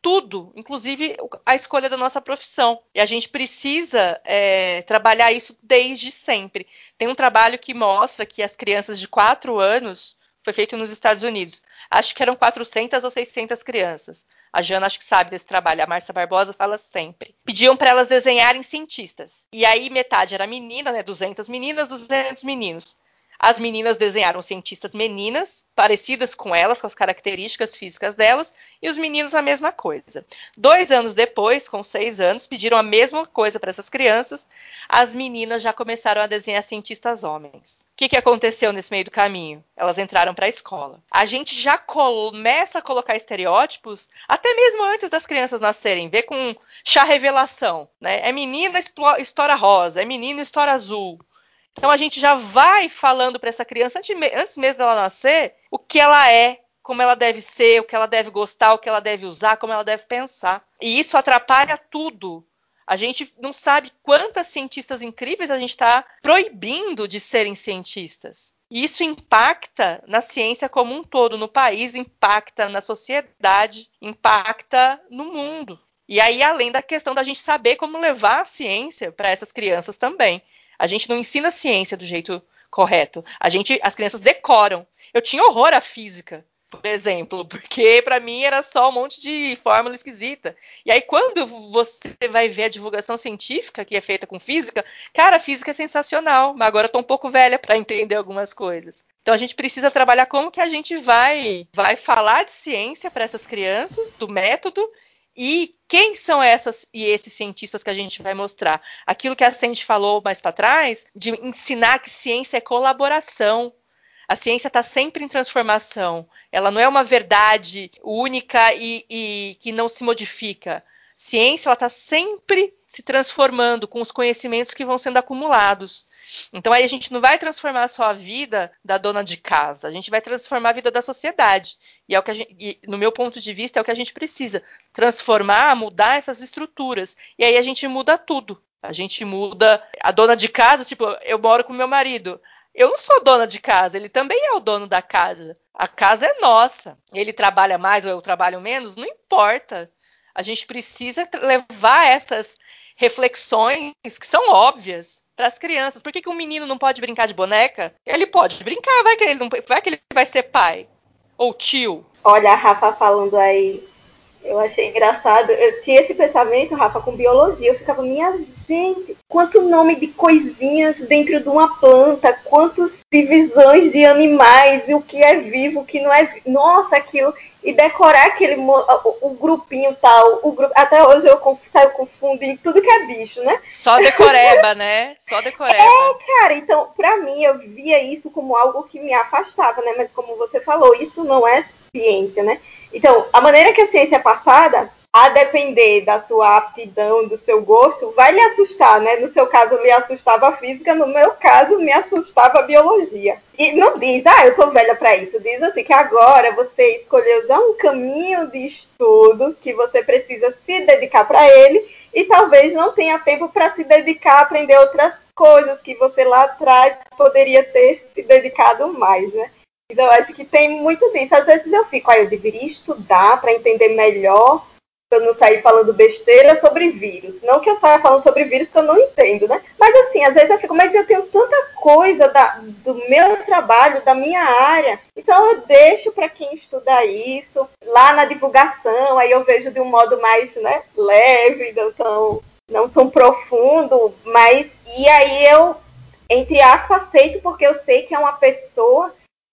tudo, inclusive a escolha da nossa profissão. E a gente precisa é, trabalhar isso desde sempre. Tem um trabalho que mostra que as crianças de 4 anos foi feito nos Estados Unidos. Acho que eram 400 ou 600 crianças. A Jana acho que sabe desse trabalho. A Márcia Barbosa fala sempre. Pediam para elas desenharem cientistas. E aí metade era menina, né? 200 meninas, 200 meninos. As meninas desenharam cientistas meninas, parecidas com elas, com as características físicas delas, e os meninos a mesma coisa. Dois anos depois, com seis anos, pediram a mesma coisa para essas crianças. As meninas já começaram a desenhar cientistas homens. O que, que aconteceu nesse meio do caminho? Elas entraram para a escola. A gente já começa a colocar estereótipos, até mesmo antes das crianças nascerem. Vê com chá revelação, né? É menina história rosa, é menino história azul. Então a gente já vai falando para essa criança, antes mesmo dela nascer, o que ela é, como ela deve ser, o que ela deve gostar, o que ela deve usar, como ela deve pensar. E isso atrapalha tudo. A gente não sabe quantas cientistas incríveis a gente está proibindo de serem cientistas. E isso impacta na ciência como um todo, no país, impacta na sociedade, impacta no mundo. E aí, além da questão da gente saber como levar a ciência para essas crianças também. A gente não ensina ciência do jeito correto. A gente, as crianças decoram. Eu tinha horror à física, por exemplo, porque para mim era só um monte de fórmula esquisita. E aí quando você vai ver a divulgação científica que é feita com física, cara, física é sensacional, mas agora eu tô um pouco velha para entender algumas coisas. Então a gente precisa trabalhar como que a gente vai vai falar de ciência para essas crianças, do método e quem são essas e esses cientistas que a gente vai mostrar? Aquilo que a Sandy falou mais para trás, de ensinar que ciência é colaboração. A ciência está sempre em transformação. Ela não é uma verdade única e, e que não se modifica. Ciência está sempre se transformando com os conhecimentos que vão sendo acumulados. Então aí a gente não vai transformar só a vida da dona de casa, a gente vai transformar a vida da sociedade. E é o que gente, e, no meu ponto de vista, é o que a gente precisa. Transformar, mudar essas estruturas. E aí a gente muda tudo. A gente muda a dona de casa, tipo, eu moro com meu marido. Eu não sou dona de casa, ele também é o dono da casa. A casa é nossa. Ele trabalha mais ou eu trabalho menos, não importa. A gente precisa levar essas reflexões que são óbvias para as crianças. Por que, que um menino não pode brincar de boneca? Ele pode brincar, vai que ele, não, vai, que ele vai ser pai ou tio.
Olha a Rafa falando aí eu achei engraçado. Eu tinha esse pensamento, Rafa, com biologia. Eu ficava, minha gente, quanto nome de coisinhas dentro de uma planta, quantas divisões de animais, e o que é vivo, o que não é vivo. Nossa, aquilo. E decorar aquele o, o grupinho tal, o grupo, até hoje eu saio confundindo tudo que é bicho, né?
Só decoreba, né? Só decoreba.
É, cara, então, pra mim, eu via isso como algo que me afastava, né? Mas como você falou, isso não é ciência, né? Então, a maneira que a ciência é passada, a depender da sua aptidão, do seu gosto, vai lhe assustar, né? No seu caso, lhe assustava a física, no meu caso, me assustava a biologia. E não diz, ah, eu sou velha para isso. Diz assim que agora você escolheu já um caminho de estudo que você precisa se dedicar para ele e talvez não tenha tempo para se dedicar a aprender outras coisas que você lá atrás poderia ter se dedicado mais, né? Então, eu acho que tem muito disso. Às vezes eu fico, ah, eu deveria estudar para entender melhor, para eu não sair falando besteira sobre vírus. Não que eu saia falando sobre vírus que eu não entendo, né? Mas assim, às vezes eu fico, mas eu tenho tanta coisa da, do meu trabalho, da minha área. Então eu deixo para quem estuda isso, lá na divulgação, aí eu vejo de um modo mais né, leve, não tão, não tão profundo, mas e aí eu, entre aspas, aceito porque eu sei que é uma pessoa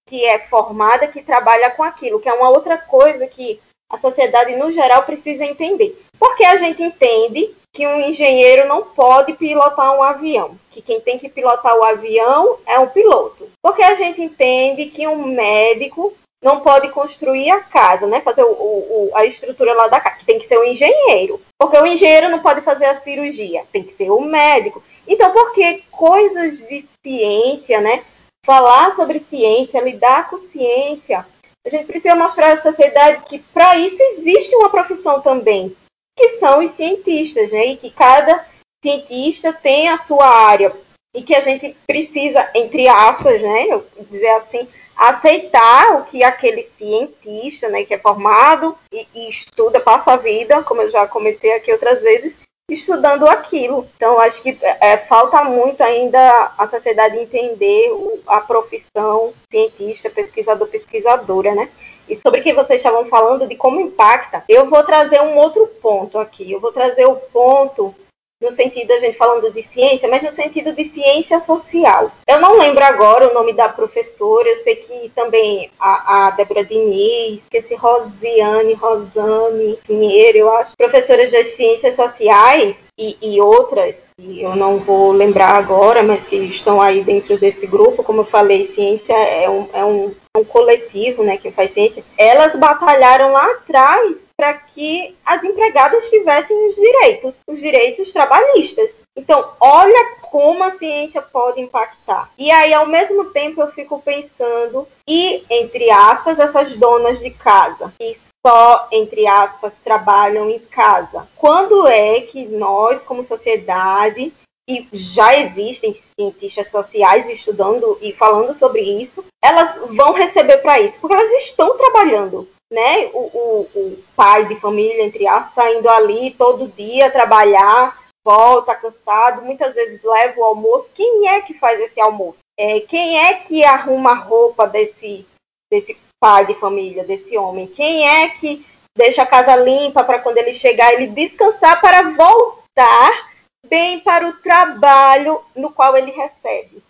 que é formada, que trabalha com aquilo, que é uma outra coisa que a sociedade no geral precisa entender. Porque a gente entende que um engenheiro não pode pilotar um avião, que quem tem que pilotar o avião é um piloto. Porque a gente entende que um médico não pode construir a casa, né? Fazer o, o, a estrutura lá da casa, que tem que ser um engenheiro. Porque o engenheiro não pode fazer a cirurgia, tem que ser o médico. Então, porque coisas de ciência, né? Falar sobre ciência, lidar com ciência, a gente precisa mostrar à sociedade que para isso existe uma profissão também, que são os cientistas, né? E que cada cientista tem a sua área. E que a gente precisa, entre aspas, né, eu dizer assim, aceitar o que aquele cientista, né, que é formado e, e estuda, passa a vida, como eu já comentei aqui outras vezes, estudando aquilo. Então, acho que é, falta muito ainda a sociedade entender a profissão cientista, pesquisador, pesquisadora, né? E sobre o que vocês estavam falando de como impacta, eu vou trazer um outro ponto aqui. Eu vou trazer o ponto no sentido, a gente falando de ciência, mas no sentido de ciência social. Eu não lembro agora o nome da professora, eu sei que também a, a Débora Diniz, que esse Rosiane, Rosane Pinheiro, eu acho, professoras das ciências sociais e, e outras, que eu não vou lembrar agora, mas que estão aí dentro desse grupo, como eu falei, ciência é um, é um, um coletivo né, que faz ciência, elas batalharam lá atrás para que as empregadas tivessem os direitos, os direitos trabalhistas. Então, olha como a ciência pode impactar. E aí, ao mesmo tempo, eu fico pensando, e, entre aspas, essas donas de casa, que só, entre aspas, trabalham em casa. Quando é que nós, como sociedade, e já existem cientistas sociais estudando e falando sobre isso, elas vão receber para isso, porque elas estão trabalhando né, o, o, o pai de família, entre aspas, está indo ali todo dia trabalhar, volta cansado, muitas vezes leva o almoço. Quem é que faz esse almoço? É, quem é que arruma a roupa desse, desse pai de família, desse homem? Quem é que deixa a casa limpa para quando ele chegar ele descansar para voltar bem para o trabalho no qual ele recebe?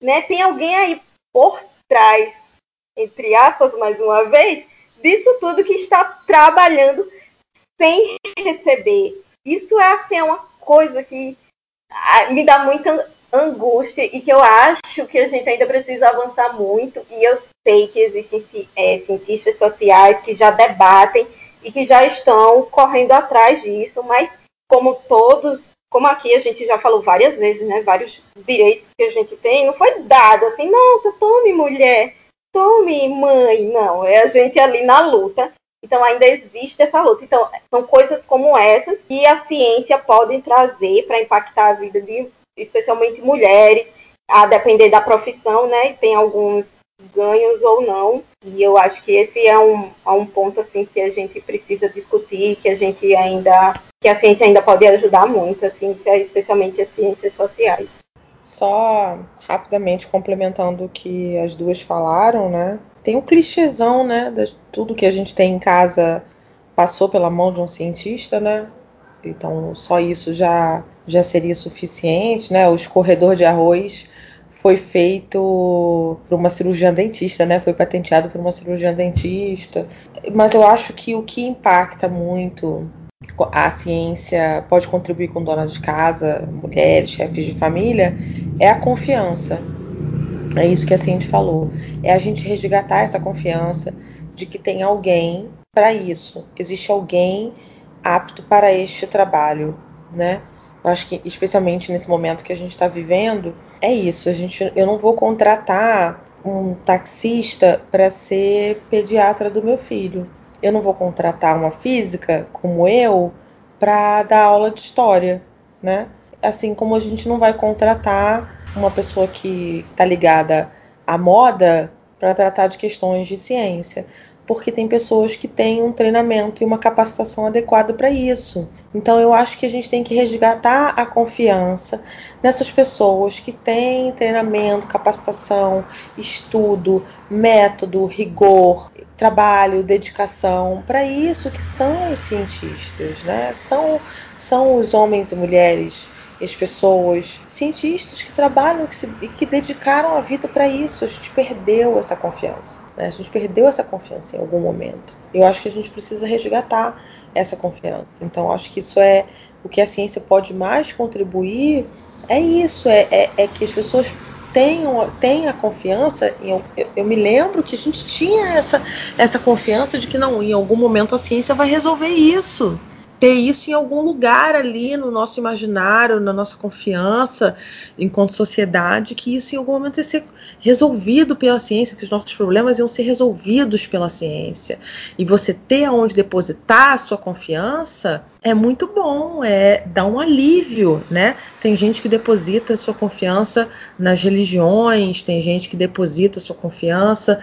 Né? Tem alguém aí por trás, entre aspas, mais uma vez, disso tudo que está trabalhando sem receber. Isso é assim, é uma coisa que ah, me dá muita angústia e que eu acho que a gente ainda precisa avançar muito. E eu sei que existem é, cientistas sociais que já debatem e que já estão correndo atrás disso, mas como todos, como aqui a gente já falou várias vezes, né, vários direitos que a gente tem, não foi dado assim, nossa, tome mulher, tome, mãe, não, é a gente ali na luta. Então ainda existe essa luta. Então são coisas como essas que a ciência pode trazer para impactar a vida de especialmente mulheres, a depender da profissão, né? Tem alguns ganhos ou não. E eu acho que esse é um, é um ponto assim que a gente precisa discutir, que a gente ainda que a ciência ainda pode ajudar muito, a ciência, especialmente as ciências sociais.
Só rapidamente complementando o que as duas falaram, né? Tem um clichêzão, né? De tudo que a gente tem em casa passou pela mão de um cientista, né? Então só isso já já seria suficiente, né? O escorredor de arroz foi feito por uma cirurgiã dentista, né? Foi patenteado por uma cirurgiã dentista. Mas eu acho que o que impacta muito a ciência pode contribuir com donas de casa, mulheres, chefes de família, é a confiança. É isso que a ciência falou. É a gente resgatar essa confiança de que tem alguém para isso. Existe alguém apto para este trabalho, né? Eu acho que especialmente nesse momento que a gente está vivendo, é isso. A gente, eu não vou contratar um taxista para ser pediatra do meu filho. Eu não vou contratar uma física como eu para dar aula de história, né? Assim como a gente não vai contratar uma pessoa que está ligada à moda para tratar de questões de ciência porque tem pessoas que têm um treinamento e uma capacitação adequada para isso. Então eu acho que a gente tem que resgatar a confiança nessas pessoas que têm treinamento, capacitação, estudo, método, rigor, trabalho, dedicação para isso que são os cientistas, né? São são os homens e mulheres as pessoas, cientistas que trabalham que se, e que dedicaram a vida para isso. A gente perdeu essa confiança. Né? A gente perdeu essa confiança em algum momento. Eu acho que a gente precisa resgatar essa confiança. Então, acho que isso é o que a ciência pode mais contribuir. É isso, é, é, é que as pessoas tenham, tenham a confiança. Eu, eu, eu, me lembro que a gente tinha essa, essa confiança de que não, em algum momento a ciência vai resolver isso ter isso em algum lugar ali no nosso imaginário, na nossa confiança enquanto sociedade, que isso em algum momento ia ser resolvido pela ciência, que os nossos problemas iam ser resolvidos pela ciência. E você ter aonde depositar a sua confiança é muito bom, é dá um alívio, né? Tem gente que deposita a sua confiança nas religiões, tem gente que deposita a sua confiança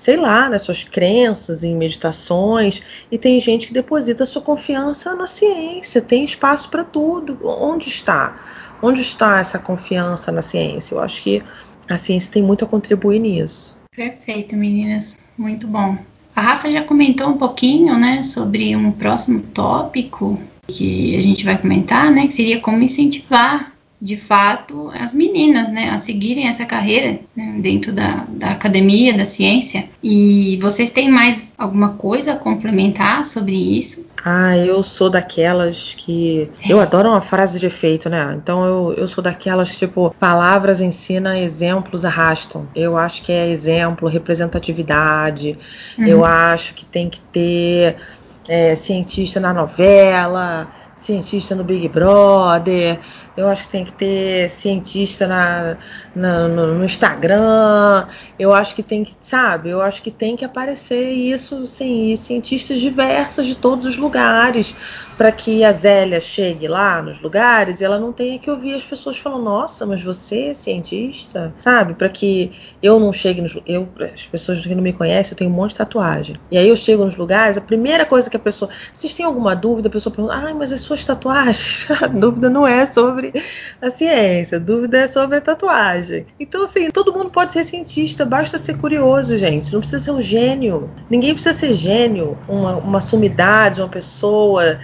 sei lá, nas suas crenças, em meditações, e tem gente que deposita sua confiança na ciência, tem espaço para tudo. Onde está? Onde está essa confiança na ciência? Eu acho que a ciência tem muito a contribuir nisso.
Perfeito, meninas. Muito bom. A Rafa já comentou um pouquinho, né, sobre um próximo tópico que a gente vai comentar, né, que seria como incentivar de fato, as meninas, né, a seguirem essa carreira né, dentro da, da academia, da ciência. E vocês têm mais alguma coisa a complementar sobre isso?
Ah, eu sou daquelas que. Eu adoro uma frase de efeito, né? Então eu, eu sou daquelas, tipo, palavras ensinam, exemplos arrastam. Eu acho que é exemplo, representatividade. Uhum. Eu acho que tem que ter é, cientista na novela, cientista no Big Brother. Eu acho que tem que ter cientista na, na no, no, Instagram. Eu acho que tem que, sabe? Eu acho que tem que aparecer isso, sim, e cientistas diversos de todos os lugares, para que a Zélia chegue lá nos lugares e ela não tenha que ouvir as pessoas falando: Nossa, mas você é cientista, sabe? Para que eu não chegue nos, eu, as pessoas que não me conhecem, eu tenho um monte de tatuagem. E aí eu chego nos lugares, a primeira coisa que a pessoa, vocês têm alguma dúvida? A pessoa pergunta: Ah, mas as suas tatuagens? A dúvida não é sobre a ciência, a dúvida é sobre a tatuagem. Então, assim, todo mundo pode ser cientista, basta ser curioso, gente. Não precisa ser um gênio. Ninguém precisa ser gênio, uma, uma sumidade, uma pessoa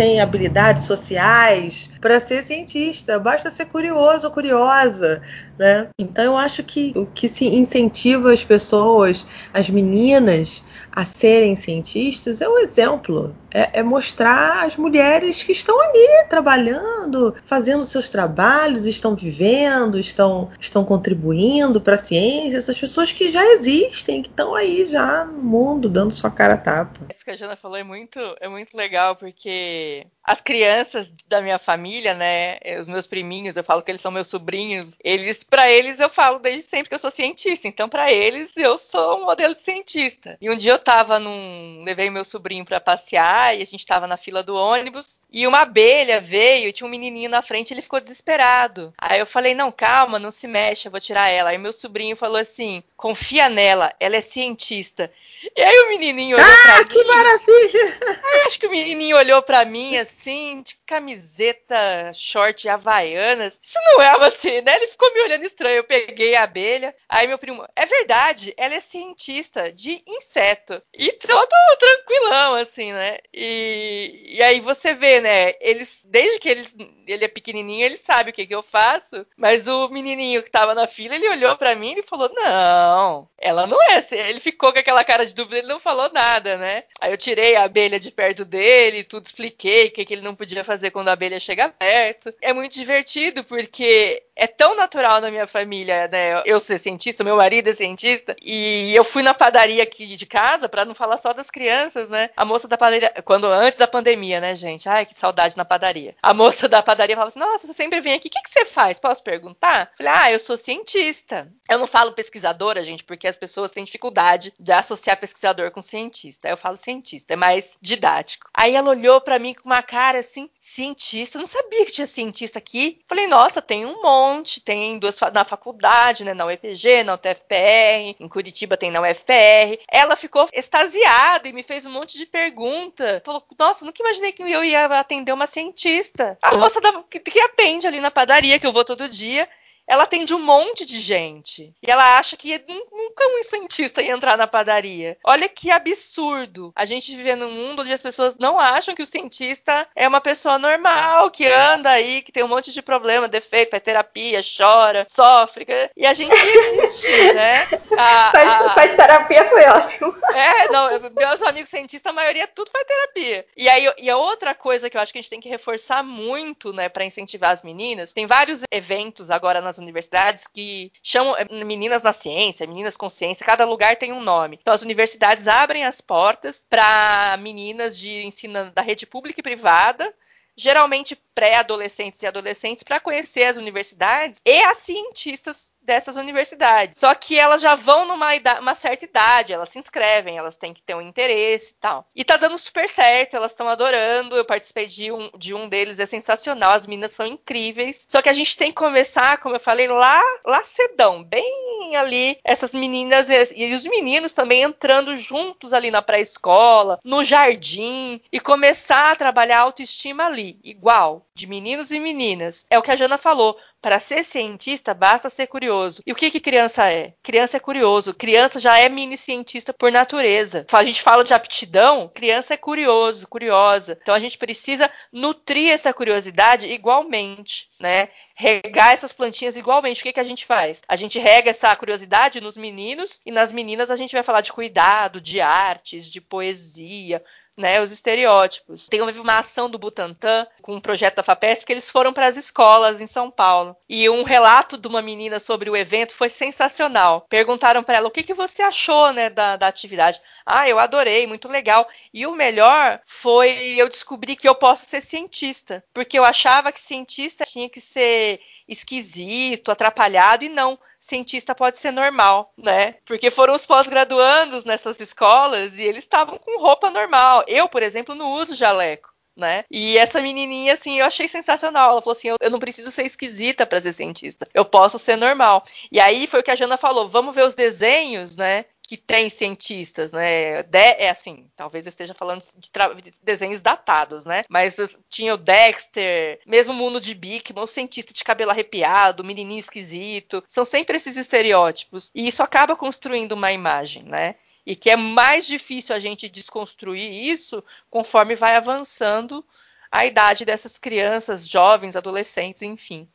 sem habilidades sociais para ser cientista. Basta ser curioso ou curiosa, né? Então, eu acho que o que se incentiva as pessoas, as meninas, a serem cientistas é o exemplo. É, é, mostrar as mulheres que estão ali trabalhando, fazendo seus trabalhos, estão vivendo, estão, estão contribuindo para a ciência, essas pessoas que já existem, que estão aí já no mundo, dando sua cara a tapa.
Isso que a Jana falou é muito, é muito legal, porque as crianças da minha família, né, os meus priminhos, eu falo que eles são meus sobrinhos, eles, para eles, eu falo desde sempre que eu sou cientista, então para eles eu sou um modelo de cientista. E um dia eu tava num, levei meu sobrinho para passear e a gente tava na fila do ônibus e uma abelha veio, tinha um menininho na frente, ele ficou desesperado. Aí eu falei: "Não, calma, não se mexe, eu vou tirar ela". Aí meu sobrinho falou assim: "Confia nela, ela é cientista". E aí o menininho olhou
ah,
pra
que
mim.
maravilha!
Aí acho que o menininho olhou pra mim assim, de camiseta, short havaianas. Isso não é assim, né? Ele ficou me olhando estranho. Eu peguei a abelha. Aí meu primo, é verdade, ela é cientista de inseto. E todo tranquilão, assim, né? E, e aí você vê, né? Eles, desde que eles, ele é pequenininho, ele sabe o que, que eu faço. Mas o menininho que tava na fila, ele olhou pra mim e falou: Não, ela não é. assim." Ele ficou com aquela cara de dúvida, ele não falou nada, né? Aí eu tirei a abelha de perto dele, tudo expliquei o que, que ele não podia fazer quando a abelha chega perto. É muito divertido porque é tão natural na minha família, né? Eu ser cientista, meu marido é cientista, e eu fui na padaria aqui de casa para não falar só das crianças, né? A moça da padaria, quando antes da pandemia, né, gente? Ai, que saudade na padaria. A moça da padaria falava assim: "Nossa, você sempre vem aqui. O que, que você faz? Posso perguntar?" Falei: "Ah, eu sou cientista." Eu não falo pesquisadora, gente, porque as pessoas têm dificuldade de associar pesquisador com cientista. Eu falo cientista, é mais didático. Aí ela olhou para mim com uma cara assim: cientista, não sabia que tinha cientista aqui. Falei, nossa, tem um monte, tem duas na faculdade, né, na UEPG, na UTFPR, em Curitiba tem na UFPR. Ela ficou extasiada e me fez um monte de pergunta. Falou, nossa, nunca imaginei que eu ia atender uma cientista. A moça da, que, que atende ali na padaria, que eu vou todo dia ela atende um monte de gente. E ela acha que nunca um cientista ia entrar na padaria. Olha que absurdo. A gente vive num mundo onde as pessoas não acham que o cientista é uma pessoa normal, que anda aí, que tem um monte de problema, defeito, faz terapia, chora, sofre. E a gente existe, né? A,
faz, a... faz, terapia foi ótimo.
É, não, meus amigos cientistas, a maioria tudo faz terapia. E aí, e a outra coisa que eu acho que a gente tem que reforçar muito, né, para incentivar as meninas, tem vários eventos agora nas universidades que chamam eh, meninas na ciência, meninas com ciência, cada lugar tem um nome. Então as universidades abrem as portas para meninas de ensino da rede pública e privada geralmente pré-adolescentes e adolescentes, para conhecer as universidades e as cientistas dessas universidades. Só que elas já vão numa idade, uma certa idade, elas se inscrevem, elas têm que ter um interesse e tal. E tá dando super certo, elas estão adorando. Eu participei de um, de um deles, é sensacional, as meninas são incríveis. Só que a gente tem que começar, como eu falei, lá, lá cedão, bem ali, essas meninas e, os meninos também entrando juntos ali na pré-escola, no jardim, e começar a trabalhar a autoestima ali, igual, de meninos e meninas. É o que a Jana falou para ser cientista, basta ser curioso. E o que, que criança é? Criança é curioso. Criança já é mini cientista por natureza. A gente fala de aptidão, criança é curioso, curiosa. Então a gente precisa nutrir essa curiosidade igualmente, né? Regar essas plantinhas igualmente. O que, que a gente faz? A gente rega essa curiosidade nos meninos e nas meninas a gente vai falar de cuidado, de artes, de poesia, né, os estereótipos. Tem uma ação do Butantan com um projeto da FAPESP que eles foram para as escolas em São Paulo. E um relato de uma menina sobre o evento foi sensacional. Perguntaram para ela o que, que você achou né, da, da atividade. Ah, eu adorei, muito legal. E o melhor foi eu descobrir que eu posso ser cientista. Porque eu achava que cientista tinha que ser esquisito, atrapalhado, e não cientista pode ser normal, né? Porque foram os pós-graduandos nessas escolas e eles estavam com roupa normal. Eu, por exemplo, não uso jaleco. Né? E essa menininha, assim, eu achei sensacional. Ela falou assim: eu, não preciso ser esquisita para ser cientista, eu posso ser normal. E aí foi o que a Jana falou: vamos ver os desenhos, né? Que tem cientistas, né? De, é assim, talvez eu esteja falando de, de, desenhos datados, né? Mas tinha o Dexter, mesmo o mundo de Bigman, o cientista de cabelo arrepiado, o menininho esquisito. São sempre esses estereótipos. E isso acaba construindo uma imagem, né? E que é mais difícil a gente desconstruir isso conforme vai avançando a idade dessas crianças, jovens, adolescentes, enfim.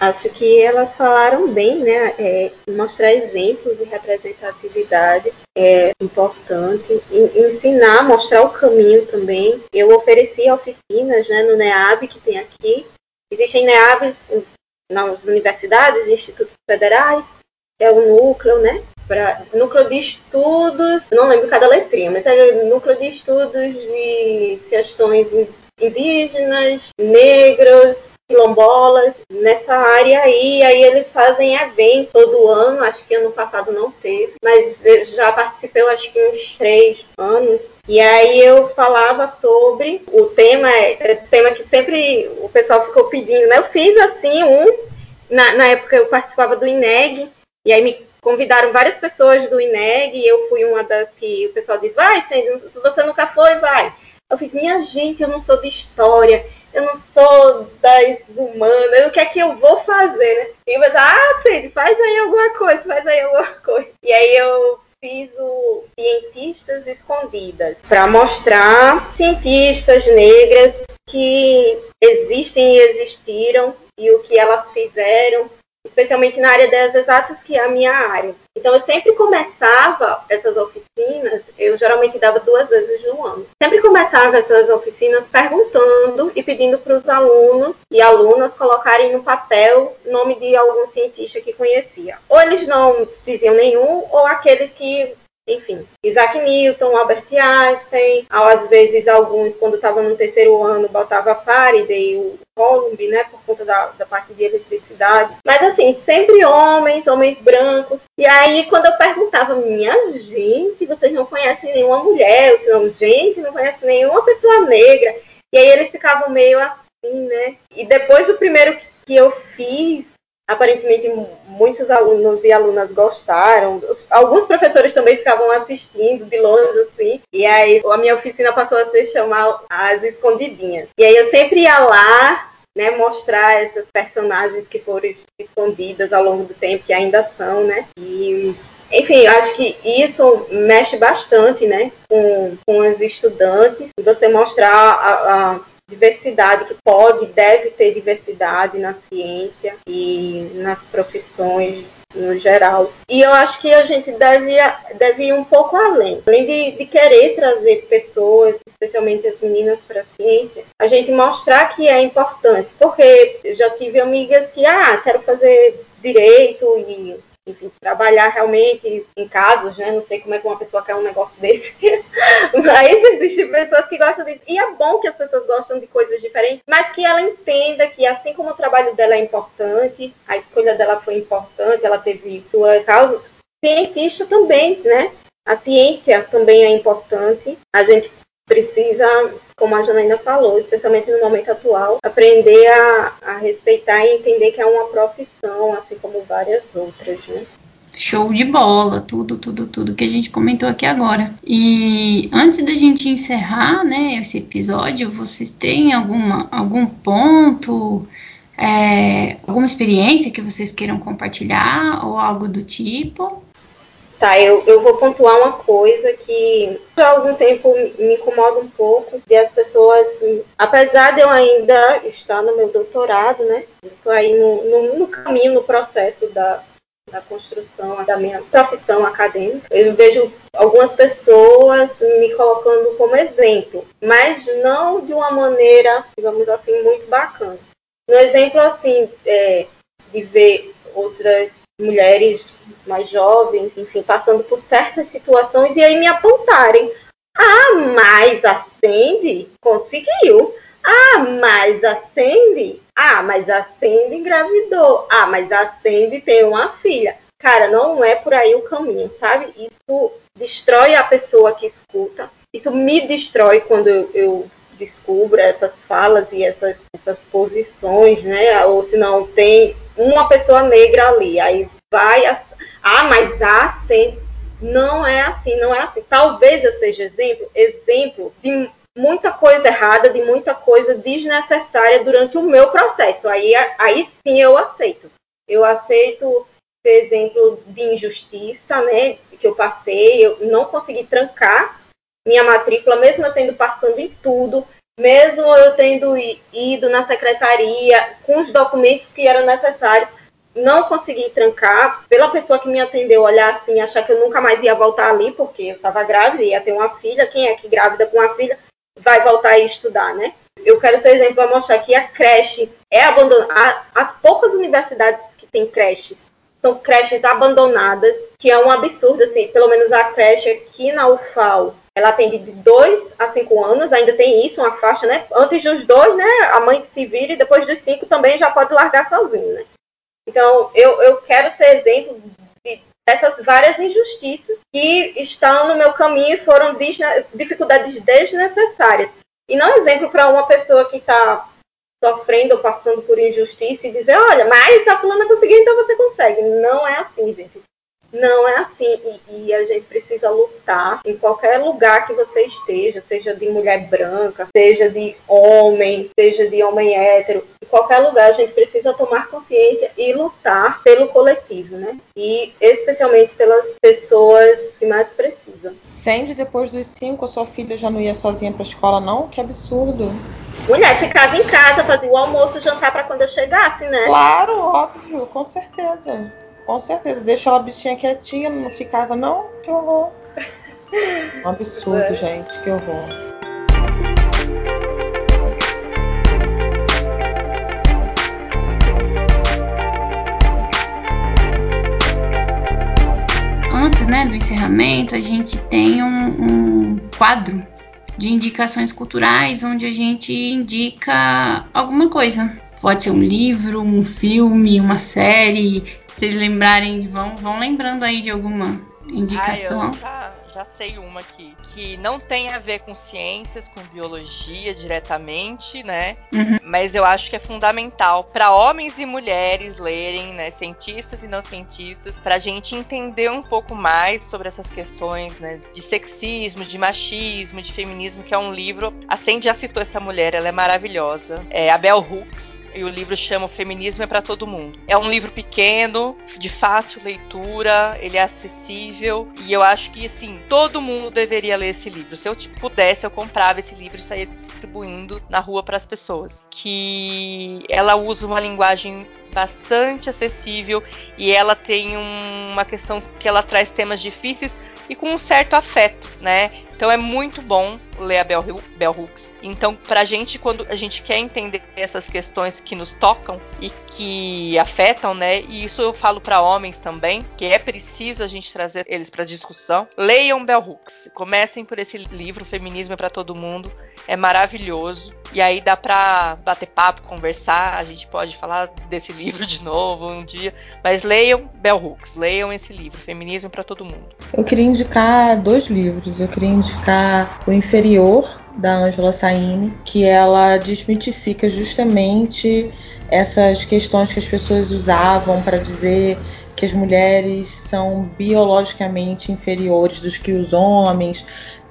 Acho que elas falaram bem, né? É, mostrar exemplos de representatividade é importante, ensinar, mostrar o caminho também. Eu ofereci oficinas né, no NEAB que tem aqui. Existem NEABs nas universidades institutos federais, é o núcleo, né? Pra, núcleo de estudos, não lembro cada letrinha, mas é núcleo de estudos de questões indígenas, negros, quilombolas nessa área aí, aí eles fazem evento todo ano, acho que ano passado não teve, mas já participei acho que uns três anos. E aí eu falava sobre o tema, é, o tema que sempre o pessoal ficou pedindo, né? Eu fiz assim um, na, na época eu participava do INEG, e aí me convidaram várias pessoas do INEG, e eu fui uma das que o pessoal disse, vai, se você nunca foi, vai. Eu fiz, minha gente, eu não sou de história, eu não sou das humanas, o que é que eu vou fazer, né? E falei, ah, Cid, faz aí alguma coisa, faz aí alguma coisa. E aí eu fiz o Cientistas Escondidas, para mostrar cientistas negras que existem e existiram e o que elas fizeram especialmente na área das exatas, que é a minha área. Então, eu sempre começava essas oficinas, eu geralmente dava duas vezes no ano. Sempre começava essas oficinas perguntando e pedindo para os alunos e alunas colocarem no papel o nome de algum cientista que conhecia. Ou eles não diziam nenhum, ou aqueles que enfim, Isaac Newton, Albert Einstein, às vezes alguns, quando estavam no terceiro ano, botava Faraday, o Coulomb, né, por conta da, da parte de eletricidade. Mas assim, sempre homens, homens brancos. E aí, quando eu perguntava, minha gente, vocês não conhecem nenhuma mulher, ou senão, gente, não conhece nenhuma pessoa negra. E aí eles ficavam meio assim, né? E depois do primeiro que eu fiz, aparentemente muitos alunos e alunas gostaram. Alguns professores também ficavam assistindo de longe, assim. E aí a minha oficina passou a se chamar As Escondidinhas. E aí eu sempre ia lá, né, mostrar essas personagens que foram escondidas ao longo do tempo, que ainda são, né? E enfim, acho que isso mexe bastante, né, com, com os estudantes. Você mostrar a, a diversidade, que pode e deve ter diversidade na ciência e nas profissões no geral. E eu acho que a gente deve, deve ir um pouco além. Além de, de querer trazer pessoas, especialmente as meninas, para a ciência, a gente mostrar que é importante. Porque já tive amigas que, ah, quero fazer direito e enfim, trabalhar realmente em casos, né? Não sei como é que uma pessoa quer um negócio desse. Mas existem pessoas que gostam disso. E é bom que as pessoas gostam de coisas diferentes, mas que ela entenda que assim como o trabalho dela é importante, a escolha dela foi importante, ela teve suas causas, cientista também, né? A ciência também é importante. A gente precisa, como a Janaína falou, especialmente no momento atual, aprender a, a respeitar e entender que é uma profissão, assim como várias outras, né?
Show de bola, tudo, tudo, tudo que a gente comentou aqui agora. E antes da gente encerrar, né, esse episódio, vocês têm alguma, algum ponto, é, alguma experiência que vocês queiram compartilhar ou algo do tipo?
Tá, eu, eu vou pontuar uma coisa que já há algum tempo me incomoda um pouco, de as pessoas, apesar de eu ainda estar no meu doutorado, né? Estou aí no, no, no caminho, no processo da, da construção da minha profissão acadêmica. Eu vejo algumas pessoas me colocando como exemplo, mas não de uma maneira, digamos assim, muito bacana. Um exemplo, assim, é, de ver outras mulheres mais jovens, enfim, passando por certas situações e aí me apontarem. Ah, mas a Sandy conseguiu. Ah, mas a Sandy. Ah, mas a Sandy engravidou. Ah, mas a Sandy tem uma filha. Cara, não é por aí o caminho, sabe? Isso destrói a pessoa que escuta. Isso me destrói quando eu, eu descubro essas falas e essas, essas posições, né? Ou se não tem uma pessoa negra ali, aí vai ah, mas assim não é assim, não é assim. Talvez eu seja exemplo, exemplo de muita coisa errada, de muita coisa desnecessária durante o meu processo. Aí, aí sim eu aceito. Eu aceito ser exemplo de injustiça, né? Que eu passei, eu não consegui trancar minha matrícula, mesmo eu tendo passando em tudo, mesmo eu tendo ido na secretaria com os documentos que eram necessários, não consegui trancar, pela pessoa que me atendeu olhar assim, achar que eu nunca mais ia voltar ali, porque eu estava grávida, ia ter uma filha, quem é que grávida com uma filha vai voltar a estudar, né? Eu quero ser exemplo para mostrar que a creche é abandonada. As poucas universidades que têm creches são creches abandonadas, que é um absurdo, assim, pelo menos a creche aqui na UFAL, ela atende de 2 a 5 anos, ainda tem isso, uma faixa, né? Antes dos dois, né, a mãe se vira e depois dos 5 também já pode largar sozinho, né? Então, eu, eu quero ser exemplo de, dessas várias injustiças que estão no meu caminho e foram dificuldades desnecessárias. E não exemplo para uma pessoa que está sofrendo ou passando por injustiça e dizer, olha, mas a fulana conseguiu, então você consegue. Não é assim, gente. Não é assim. E, e, a gente precisa lutar em qualquer lugar que você esteja, seja de mulher branca, seja de homem, seja de homem hétero. Em qualquer lugar a gente precisa tomar consciência e lutar pelo coletivo, né? E especialmente pelas pessoas que mais precisam.
Sandy, depois dos cinco, a sua filha já não ia sozinha para a escola, não? Que absurdo.
Mulher, ficava em casa, fazia o almoço, o jantar para quando eu chegasse, né?
Claro, óbvio, com certeza. Com certeza. Deixa a bichinha quietinha, não ficava, não? Que horror. Um absurdo, é. gente, que horror.
Antes né, do encerramento, a gente tem um, um quadro de indicações culturais onde a gente indica alguma coisa. Pode ser um livro, um filme, uma série. Se lembrarem, vão, vão lembrando aí de alguma indicação.
Ah, eu já, já sei uma aqui. Que não tem a ver com ciências, com biologia diretamente, né? Uhum. Mas eu acho que é fundamental para homens e mulheres lerem, né? Cientistas e não cientistas, para a gente entender um pouco mais sobre essas questões, né? De sexismo, de machismo, de feminismo, que é um livro. A Sandy já citou essa mulher, ela é maravilhosa. É a Bell Hooks e o livro chama Feminismo é para Todo Mundo. É um livro pequeno, de fácil leitura, ele é acessível e eu acho que assim, todo mundo deveria ler esse livro. Se eu pudesse, eu comprava esse livro e saía distribuindo na rua para as pessoas. Que ela usa uma linguagem bastante acessível e ela tem um, uma questão que ela traz temas difíceis e com um certo afeto, né? Então é muito bom ler a Bell, Bell Hooks. Então, pra gente, quando a gente quer entender essas questões que nos tocam e que afetam, né? E isso eu falo para homens também, que é preciso a gente trazer eles para discussão. Leiam Bell Hooks. Comecem por esse livro, Feminismo é para todo mundo. É maravilhoso. E aí dá pra bater papo, conversar. A gente pode falar desse livro de novo um dia. Mas leiam Bell Hooks, leiam esse livro, Feminismo para todo mundo.
Eu queria indicar dois livros. Eu queria indicar O Inferior, da Angela Saini, que ela desmitifica justamente essas questões que as pessoas usavam para dizer que as mulheres são biologicamente inferiores dos que os homens,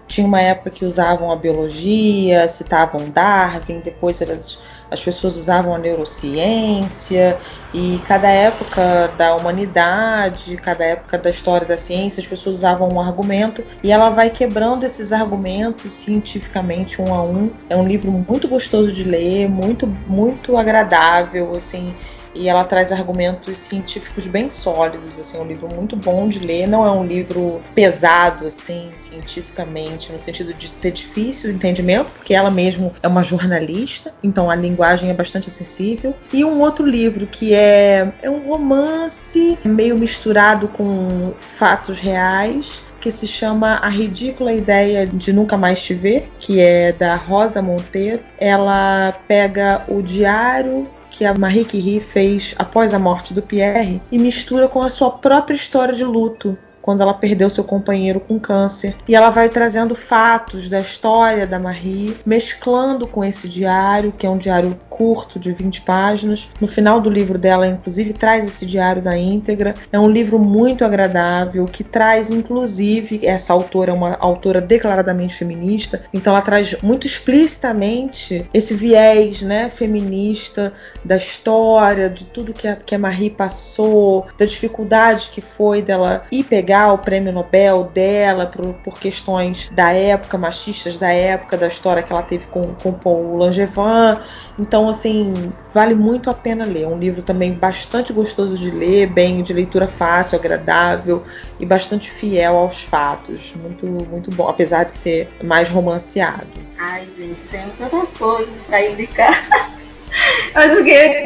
tinha uma época que usavam a biologia, citavam Darwin, depois elas, as pessoas usavam a neurociência, e cada época da humanidade, cada época da história da ciência, as pessoas usavam um argumento, e ela vai quebrando esses argumentos cientificamente um a um. É um livro muito gostoso de ler, muito, muito agradável, assim e ela traz argumentos científicos bem sólidos, assim, é um livro muito bom de ler, não é um livro pesado, assim, cientificamente, no sentido de ser difícil o entendimento, porque ela mesma é uma jornalista, então a linguagem é bastante acessível. E um outro livro que é, é um romance meio misturado com fatos reais, que se chama A Ridícula Ideia de Nunca Mais Te Ver, que é da Rosa Monteiro. Ela pega o diário que a Marie Curie fez após a morte do Pierre e mistura com a sua própria história de luto quando ela perdeu seu companheiro com câncer. E ela vai trazendo fatos da história da Marie, mesclando com esse diário, que é um diário curto de 20 páginas. No final do livro dela, inclusive, traz esse diário da íntegra. É um livro muito agradável que traz, inclusive, essa autora é uma autora declaradamente feminista, então ela traz muito explicitamente esse viés, né, feminista da história, de tudo que a, que a Marie passou, da dificuldade que foi dela ir pegar o prêmio Nobel dela por, por, questões da época, machistas da época, da história que ela teve com, com Paul Langevin. Então, assim, vale muito a pena ler. É um livro também bastante gostoso de ler, bem de leitura fácil, agradável e bastante fiel aos fatos. Muito, muito bom, apesar de ser mais romanceado.
Ai, gente, tem tantas coisas para indicar. Acho que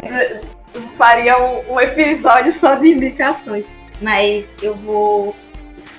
faria um, um episódio só de indicações mas eu vou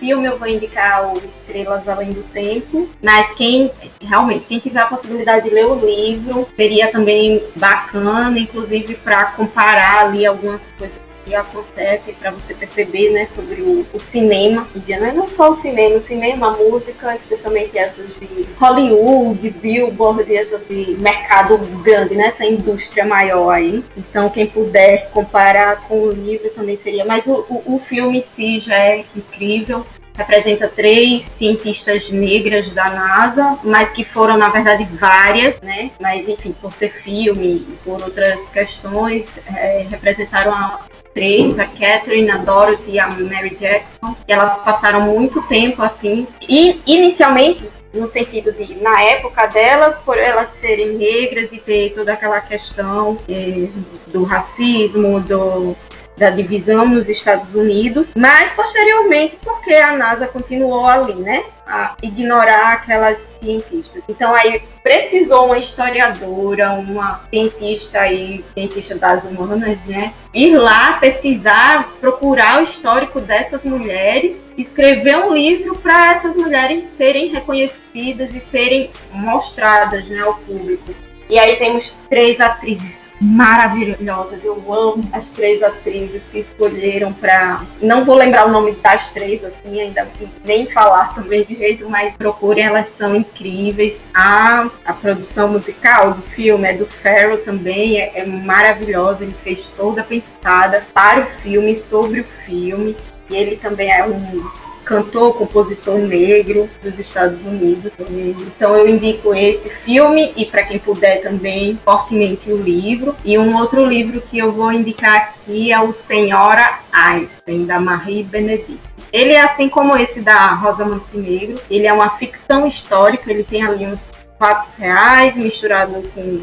filme eu vou indicar o Estrelas Além do Tempo, mas quem realmente quem tiver a possibilidade de ler o livro seria também bacana, inclusive para comparar ali algumas coisas que acontece para você perceber né, sobre o, o cinema indiano. Não só o cinema, o cinema, a música, especialmente essas de Hollywood, Billboard, essas de mercado grande, né, essa indústria maior aí. Então, quem puder comparar com o livro também seria. Mas o, o, o filme em si já é incrível representa três cientistas negras da NASA, mas que foram, na verdade, várias, né? Mas, enfim, por ser filme e por outras questões, é, representaram a, três, a Catherine, a Dorothy e a Mary Jackson. E elas passaram muito tempo assim. E inicialmente, no sentido de, na época delas, por elas serem negras e ter toda aquela questão eh, do racismo, do, da divisão nos Estados Unidos, mas posteriormente porque a NASA continuou ali, né, a ignorar aquelas cientistas. Então aí precisou uma historiadora, uma cientista aí, cientista das humanas, né, ir lá pesquisar, procurar o histórico dessas mulheres, escrever um livro para essas mulheres serem reconhecidas e serem mostradas, né, ao público. E aí temos três atrizes maravilhosas. Eu amo as três atrizes que escolheram para. Não vou lembrar o nome das três, assim, ainda nem falar também direito, mas procurem, elas são incríveis. A, a produção musical do filme é do Farrell também, é, é maravilhosa. Ele fez toda pensada para o filme, sobre o filme. E ele também é um cantor, compositor negro dos Estados Unidos. Então eu indico esse filme e para quem puder também, fortemente o livro. E um outro livro que eu vou indicar aqui é o Senhora Einstein, da Marie Benedict. Ele é assim como esse da Rosa Montenegro, ele é uma ficção histórica, ele tem ali uns fatos reais misturados com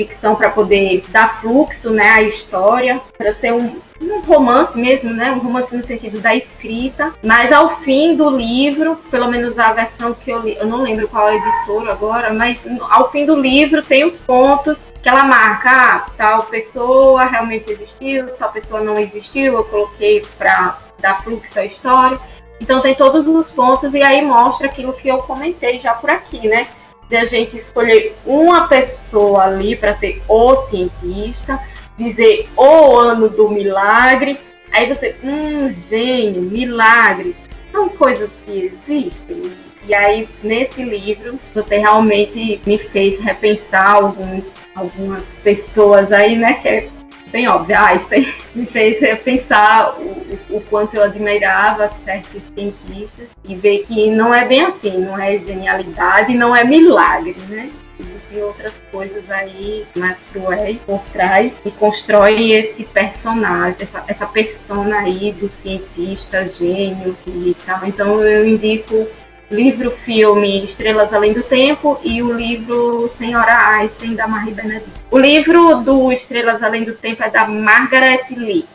ficção para poder dar fluxo né, à história, para ser um, um romance mesmo, né? Um romance no sentido da escrita, mas ao fim do livro, pelo menos a versão que eu li, eu não lembro qual é a editora agora, mas ao fim do livro tem os pontos que ela marca, ah, tal pessoa realmente existiu, tal pessoa não existiu, eu coloquei para dar fluxo à história. Então tem todos os pontos e aí mostra aquilo que eu comentei já por aqui, né? De a gente escolher uma pessoa ali para ser o cientista, dizer o ano do milagre. Aí você, hum, gênio, milagre, são coisas que existem. E aí, nesse livro, você realmente me fez repensar alguns, algumas pessoas aí, né, que é bem óbvio, Einstein me fez repensar o, o quanto eu admirava certos cientistas e ver que não é bem assim, não é genialidade, não é milagre, né? e outras coisas aí mais cruéis por trás e constrói esse personagem, essa, essa persona aí do cientista, gênio e tal. Então eu indico livro, filme Estrelas Além do Tempo e o livro Senhora Einstein, da Marie Benedict. O livro do Estrelas Além do Tempo é da Margaret Lee.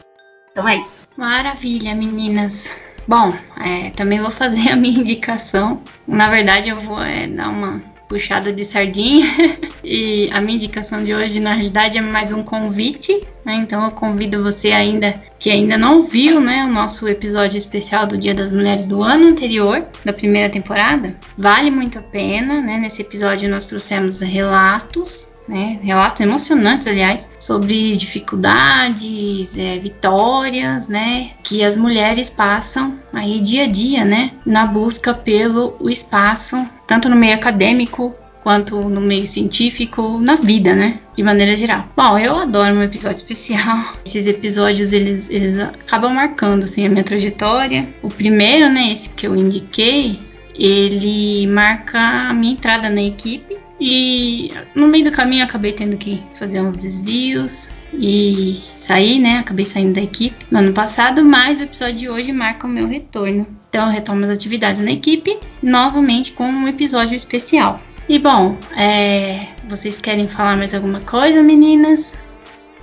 Então é isso.
Maravilha, meninas. Bom, é, também vou fazer a minha indicação. Na verdade, eu vou é, dar uma puxada de sardinha. e a minha indicação de hoje, na realidade, é mais um convite. Né? Então eu convido você ainda que ainda não viu né, o nosso episódio especial do Dia das Mulheres do ano anterior, da primeira temporada. Vale muito a pena. Né? Nesse episódio nós trouxemos relatos né, relatos emocionantes, aliás, sobre dificuldades, é, vitórias, né, que as mulheres passam aí dia a dia, né, na busca pelo o espaço, tanto no meio acadêmico quanto no meio científico, na vida, né? De maneira geral. Bom, eu adoro um episódio especial. Esses episódios, eles, eles acabam marcando, assim, a minha trajetória. O primeiro, né, esse que eu indiquei, ele marca a minha entrada na equipe e no meio do caminho acabei tendo que fazer uns desvios e sair, né? Acabei saindo da equipe no ano passado, mas o episódio de hoje marca o meu retorno. Então eu retomo as atividades na equipe novamente com um episódio especial. E bom, é, vocês querem falar mais alguma coisa, meninas?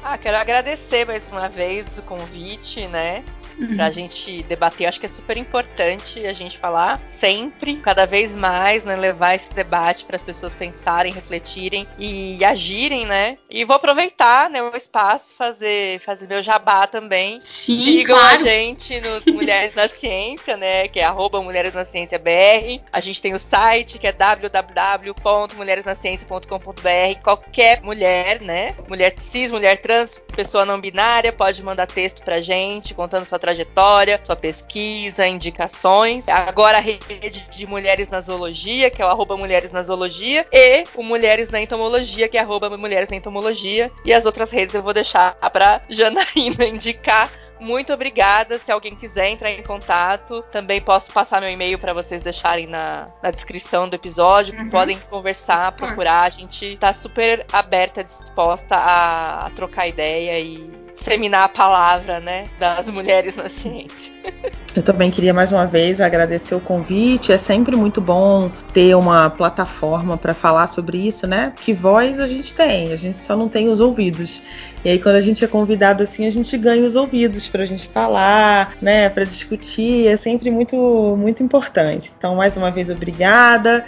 Ah, quero agradecer mais uma vez o convite, né? Uhum. pra gente debater. Eu acho que é super importante a gente falar sempre, cada vez mais, né? Levar esse debate para as pessoas pensarem, refletirem e agirem, né? E vou aproveitar né, o espaço, fazer, fazer meu jabá também.
Sim,
Sigam
claro.
a gente no Mulheres na Ciência, né? Que é arroba Mulheres na Ciência BR. A gente tem o site que é www.mulheresnaciencia.com.br. Qualquer mulher, né? Mulher cis, mulher trans, pessoa não binária, pode mandar texto pra gente, contando sua trajetória, sua pesquisa, indicações. Agora a rede de Mulheres na Zoologia, que é o arroba Mulheres na Zoologia, e o Mulheres na Entomologia, que é arroba Mulheres na Entomologia. E as outras redes eu vou deixar pra Janaína indicar muito obrigada. Se alguém quiser entrar em contato, também posso passar meu e-mail para vocês deixarem na, na, descrição do episódio. Uhum. Podem conversar, procurar. A gente tá super aberta, disposta a, a trocar ideia e disseminar a palavra, né, das mulheres na ciência.
Eu também queria mais uma vez agradecer o convite. É sempre muito bom ter uma plataforma para falar sobre isso, né? Que voz a gente tem, a gente só não tem os ouvidos. E aí quando a gente é convidado assim, a gente ganha os ouvidos para a gente falar, né? Para discutir. É sempre muito muito importante. Então mais uma vez obrigada.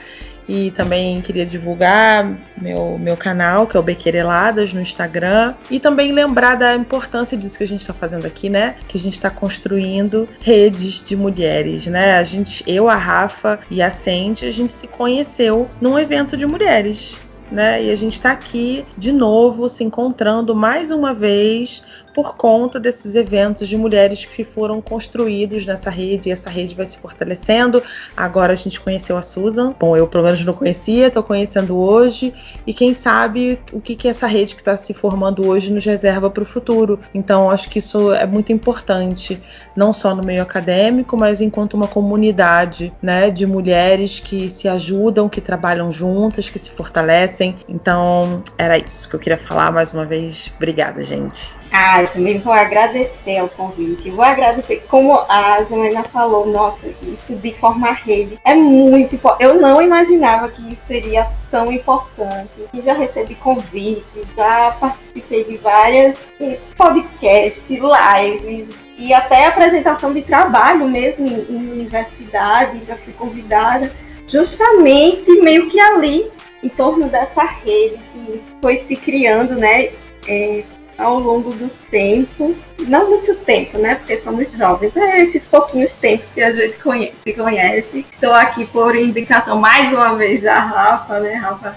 E também queria divulgar meu, meu canal, que é o Bequereladas, no Instagram. E também lembrar da importância disso que a gente está fazendo aqui, né? Que a gente está construindo redes de mulheres, né? A gente, eu, a Rafa e a Sente, a gente se conheceu num evento de mulheres. Né? E a gente está aqui de novo se encontrando mais uma vez por conta desses eventos de mulheres que foram construídos nessa rede e essa rede vai se fortalecendo. Agora a gente conheceu a Susan. Bom, eu pelo menos não conhecia, estou conhecendo hoje. E quem sabe o que, que essa rede que está se formando hoje nos reserva para o futuro. Então, acho que isso é muito importante, não só no meio acadêmico, mas enquanto uma comunidade né, de mulheres que se ajudam, que trabalham juntas, que se fortalecem. Então, era isso que eu queria falar mais uma vez. Obrigada, gente.
Ah, eu também vou agradecer o convite. Vou agradecer, como a Janaina falou, nossa, isso de formar rede é muito importante. Eu não imaginava que isso seria tão importante. Já recebi convites, já participei de várias eh, podcasts, lives e até apresentação de trabalho mesmo em, em universidade, já fui convidada, justamente meio que ali, em torno dessa rede que foi se criando, né? É, ao longo do tempo, não muito tempo, né? Porque somos jovens, é esses pouquinhos tempos que a gente conhece, se conhece. Estou aqui por indicação mais uma vez da Rafa, né, Rafa?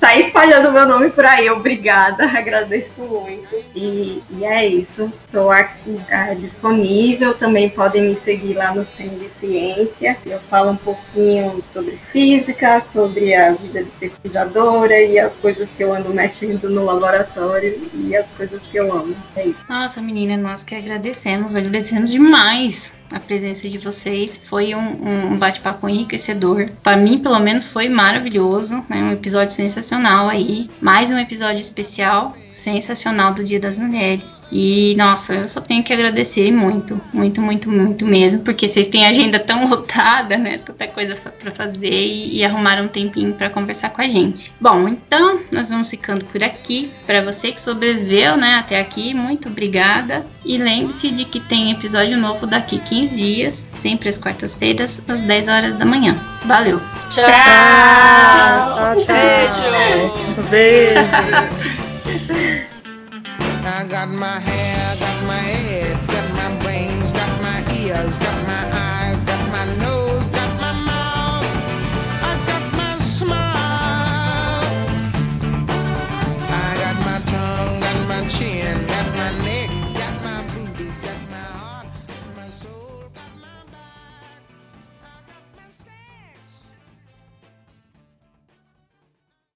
Saí espalhando meu nome por aí, obrigada, agradeço muito. E, e é isso, estou aqui é, disponível, também podem me seguir lá no Centro de Ciência. Eu falo um pouquinho sobre física, sobre a vida de pesquisadora e as coisas que eu ando mexendo no laboratório e as coisas que eu amo. É isso.
Nossa, menina, nós que agradecemos, agradecemos demais a presença de vocês. Foi um, um bate-papo enriquecedor. Para mim, pelo menos, foi maravilhoso. Né? Um episódio sensacional aí. Mais um episódio especial sensacional do Dia das Mulheres. E nossa, eu só tenho que agradecer muito, muito, muito, muito mesmo, porque vocês têm agenda tão lotada, né? Tanta coisa para fazer e, e arrumaram um tempinho para conversar com a gente. Bom, então nós vamos ficando por aqui. Para você que sobreviveu, né, até aqui, muito obrigada. E lembre-se de que tem episódio novo daqui 15 dias, sempre às quartas-feiras, às 10 horas da manhã. Valeu!
Tchau!
Tchau, tchau. Beijo! Beijo! I got my hair, got my head, got my brains, got my ears, got.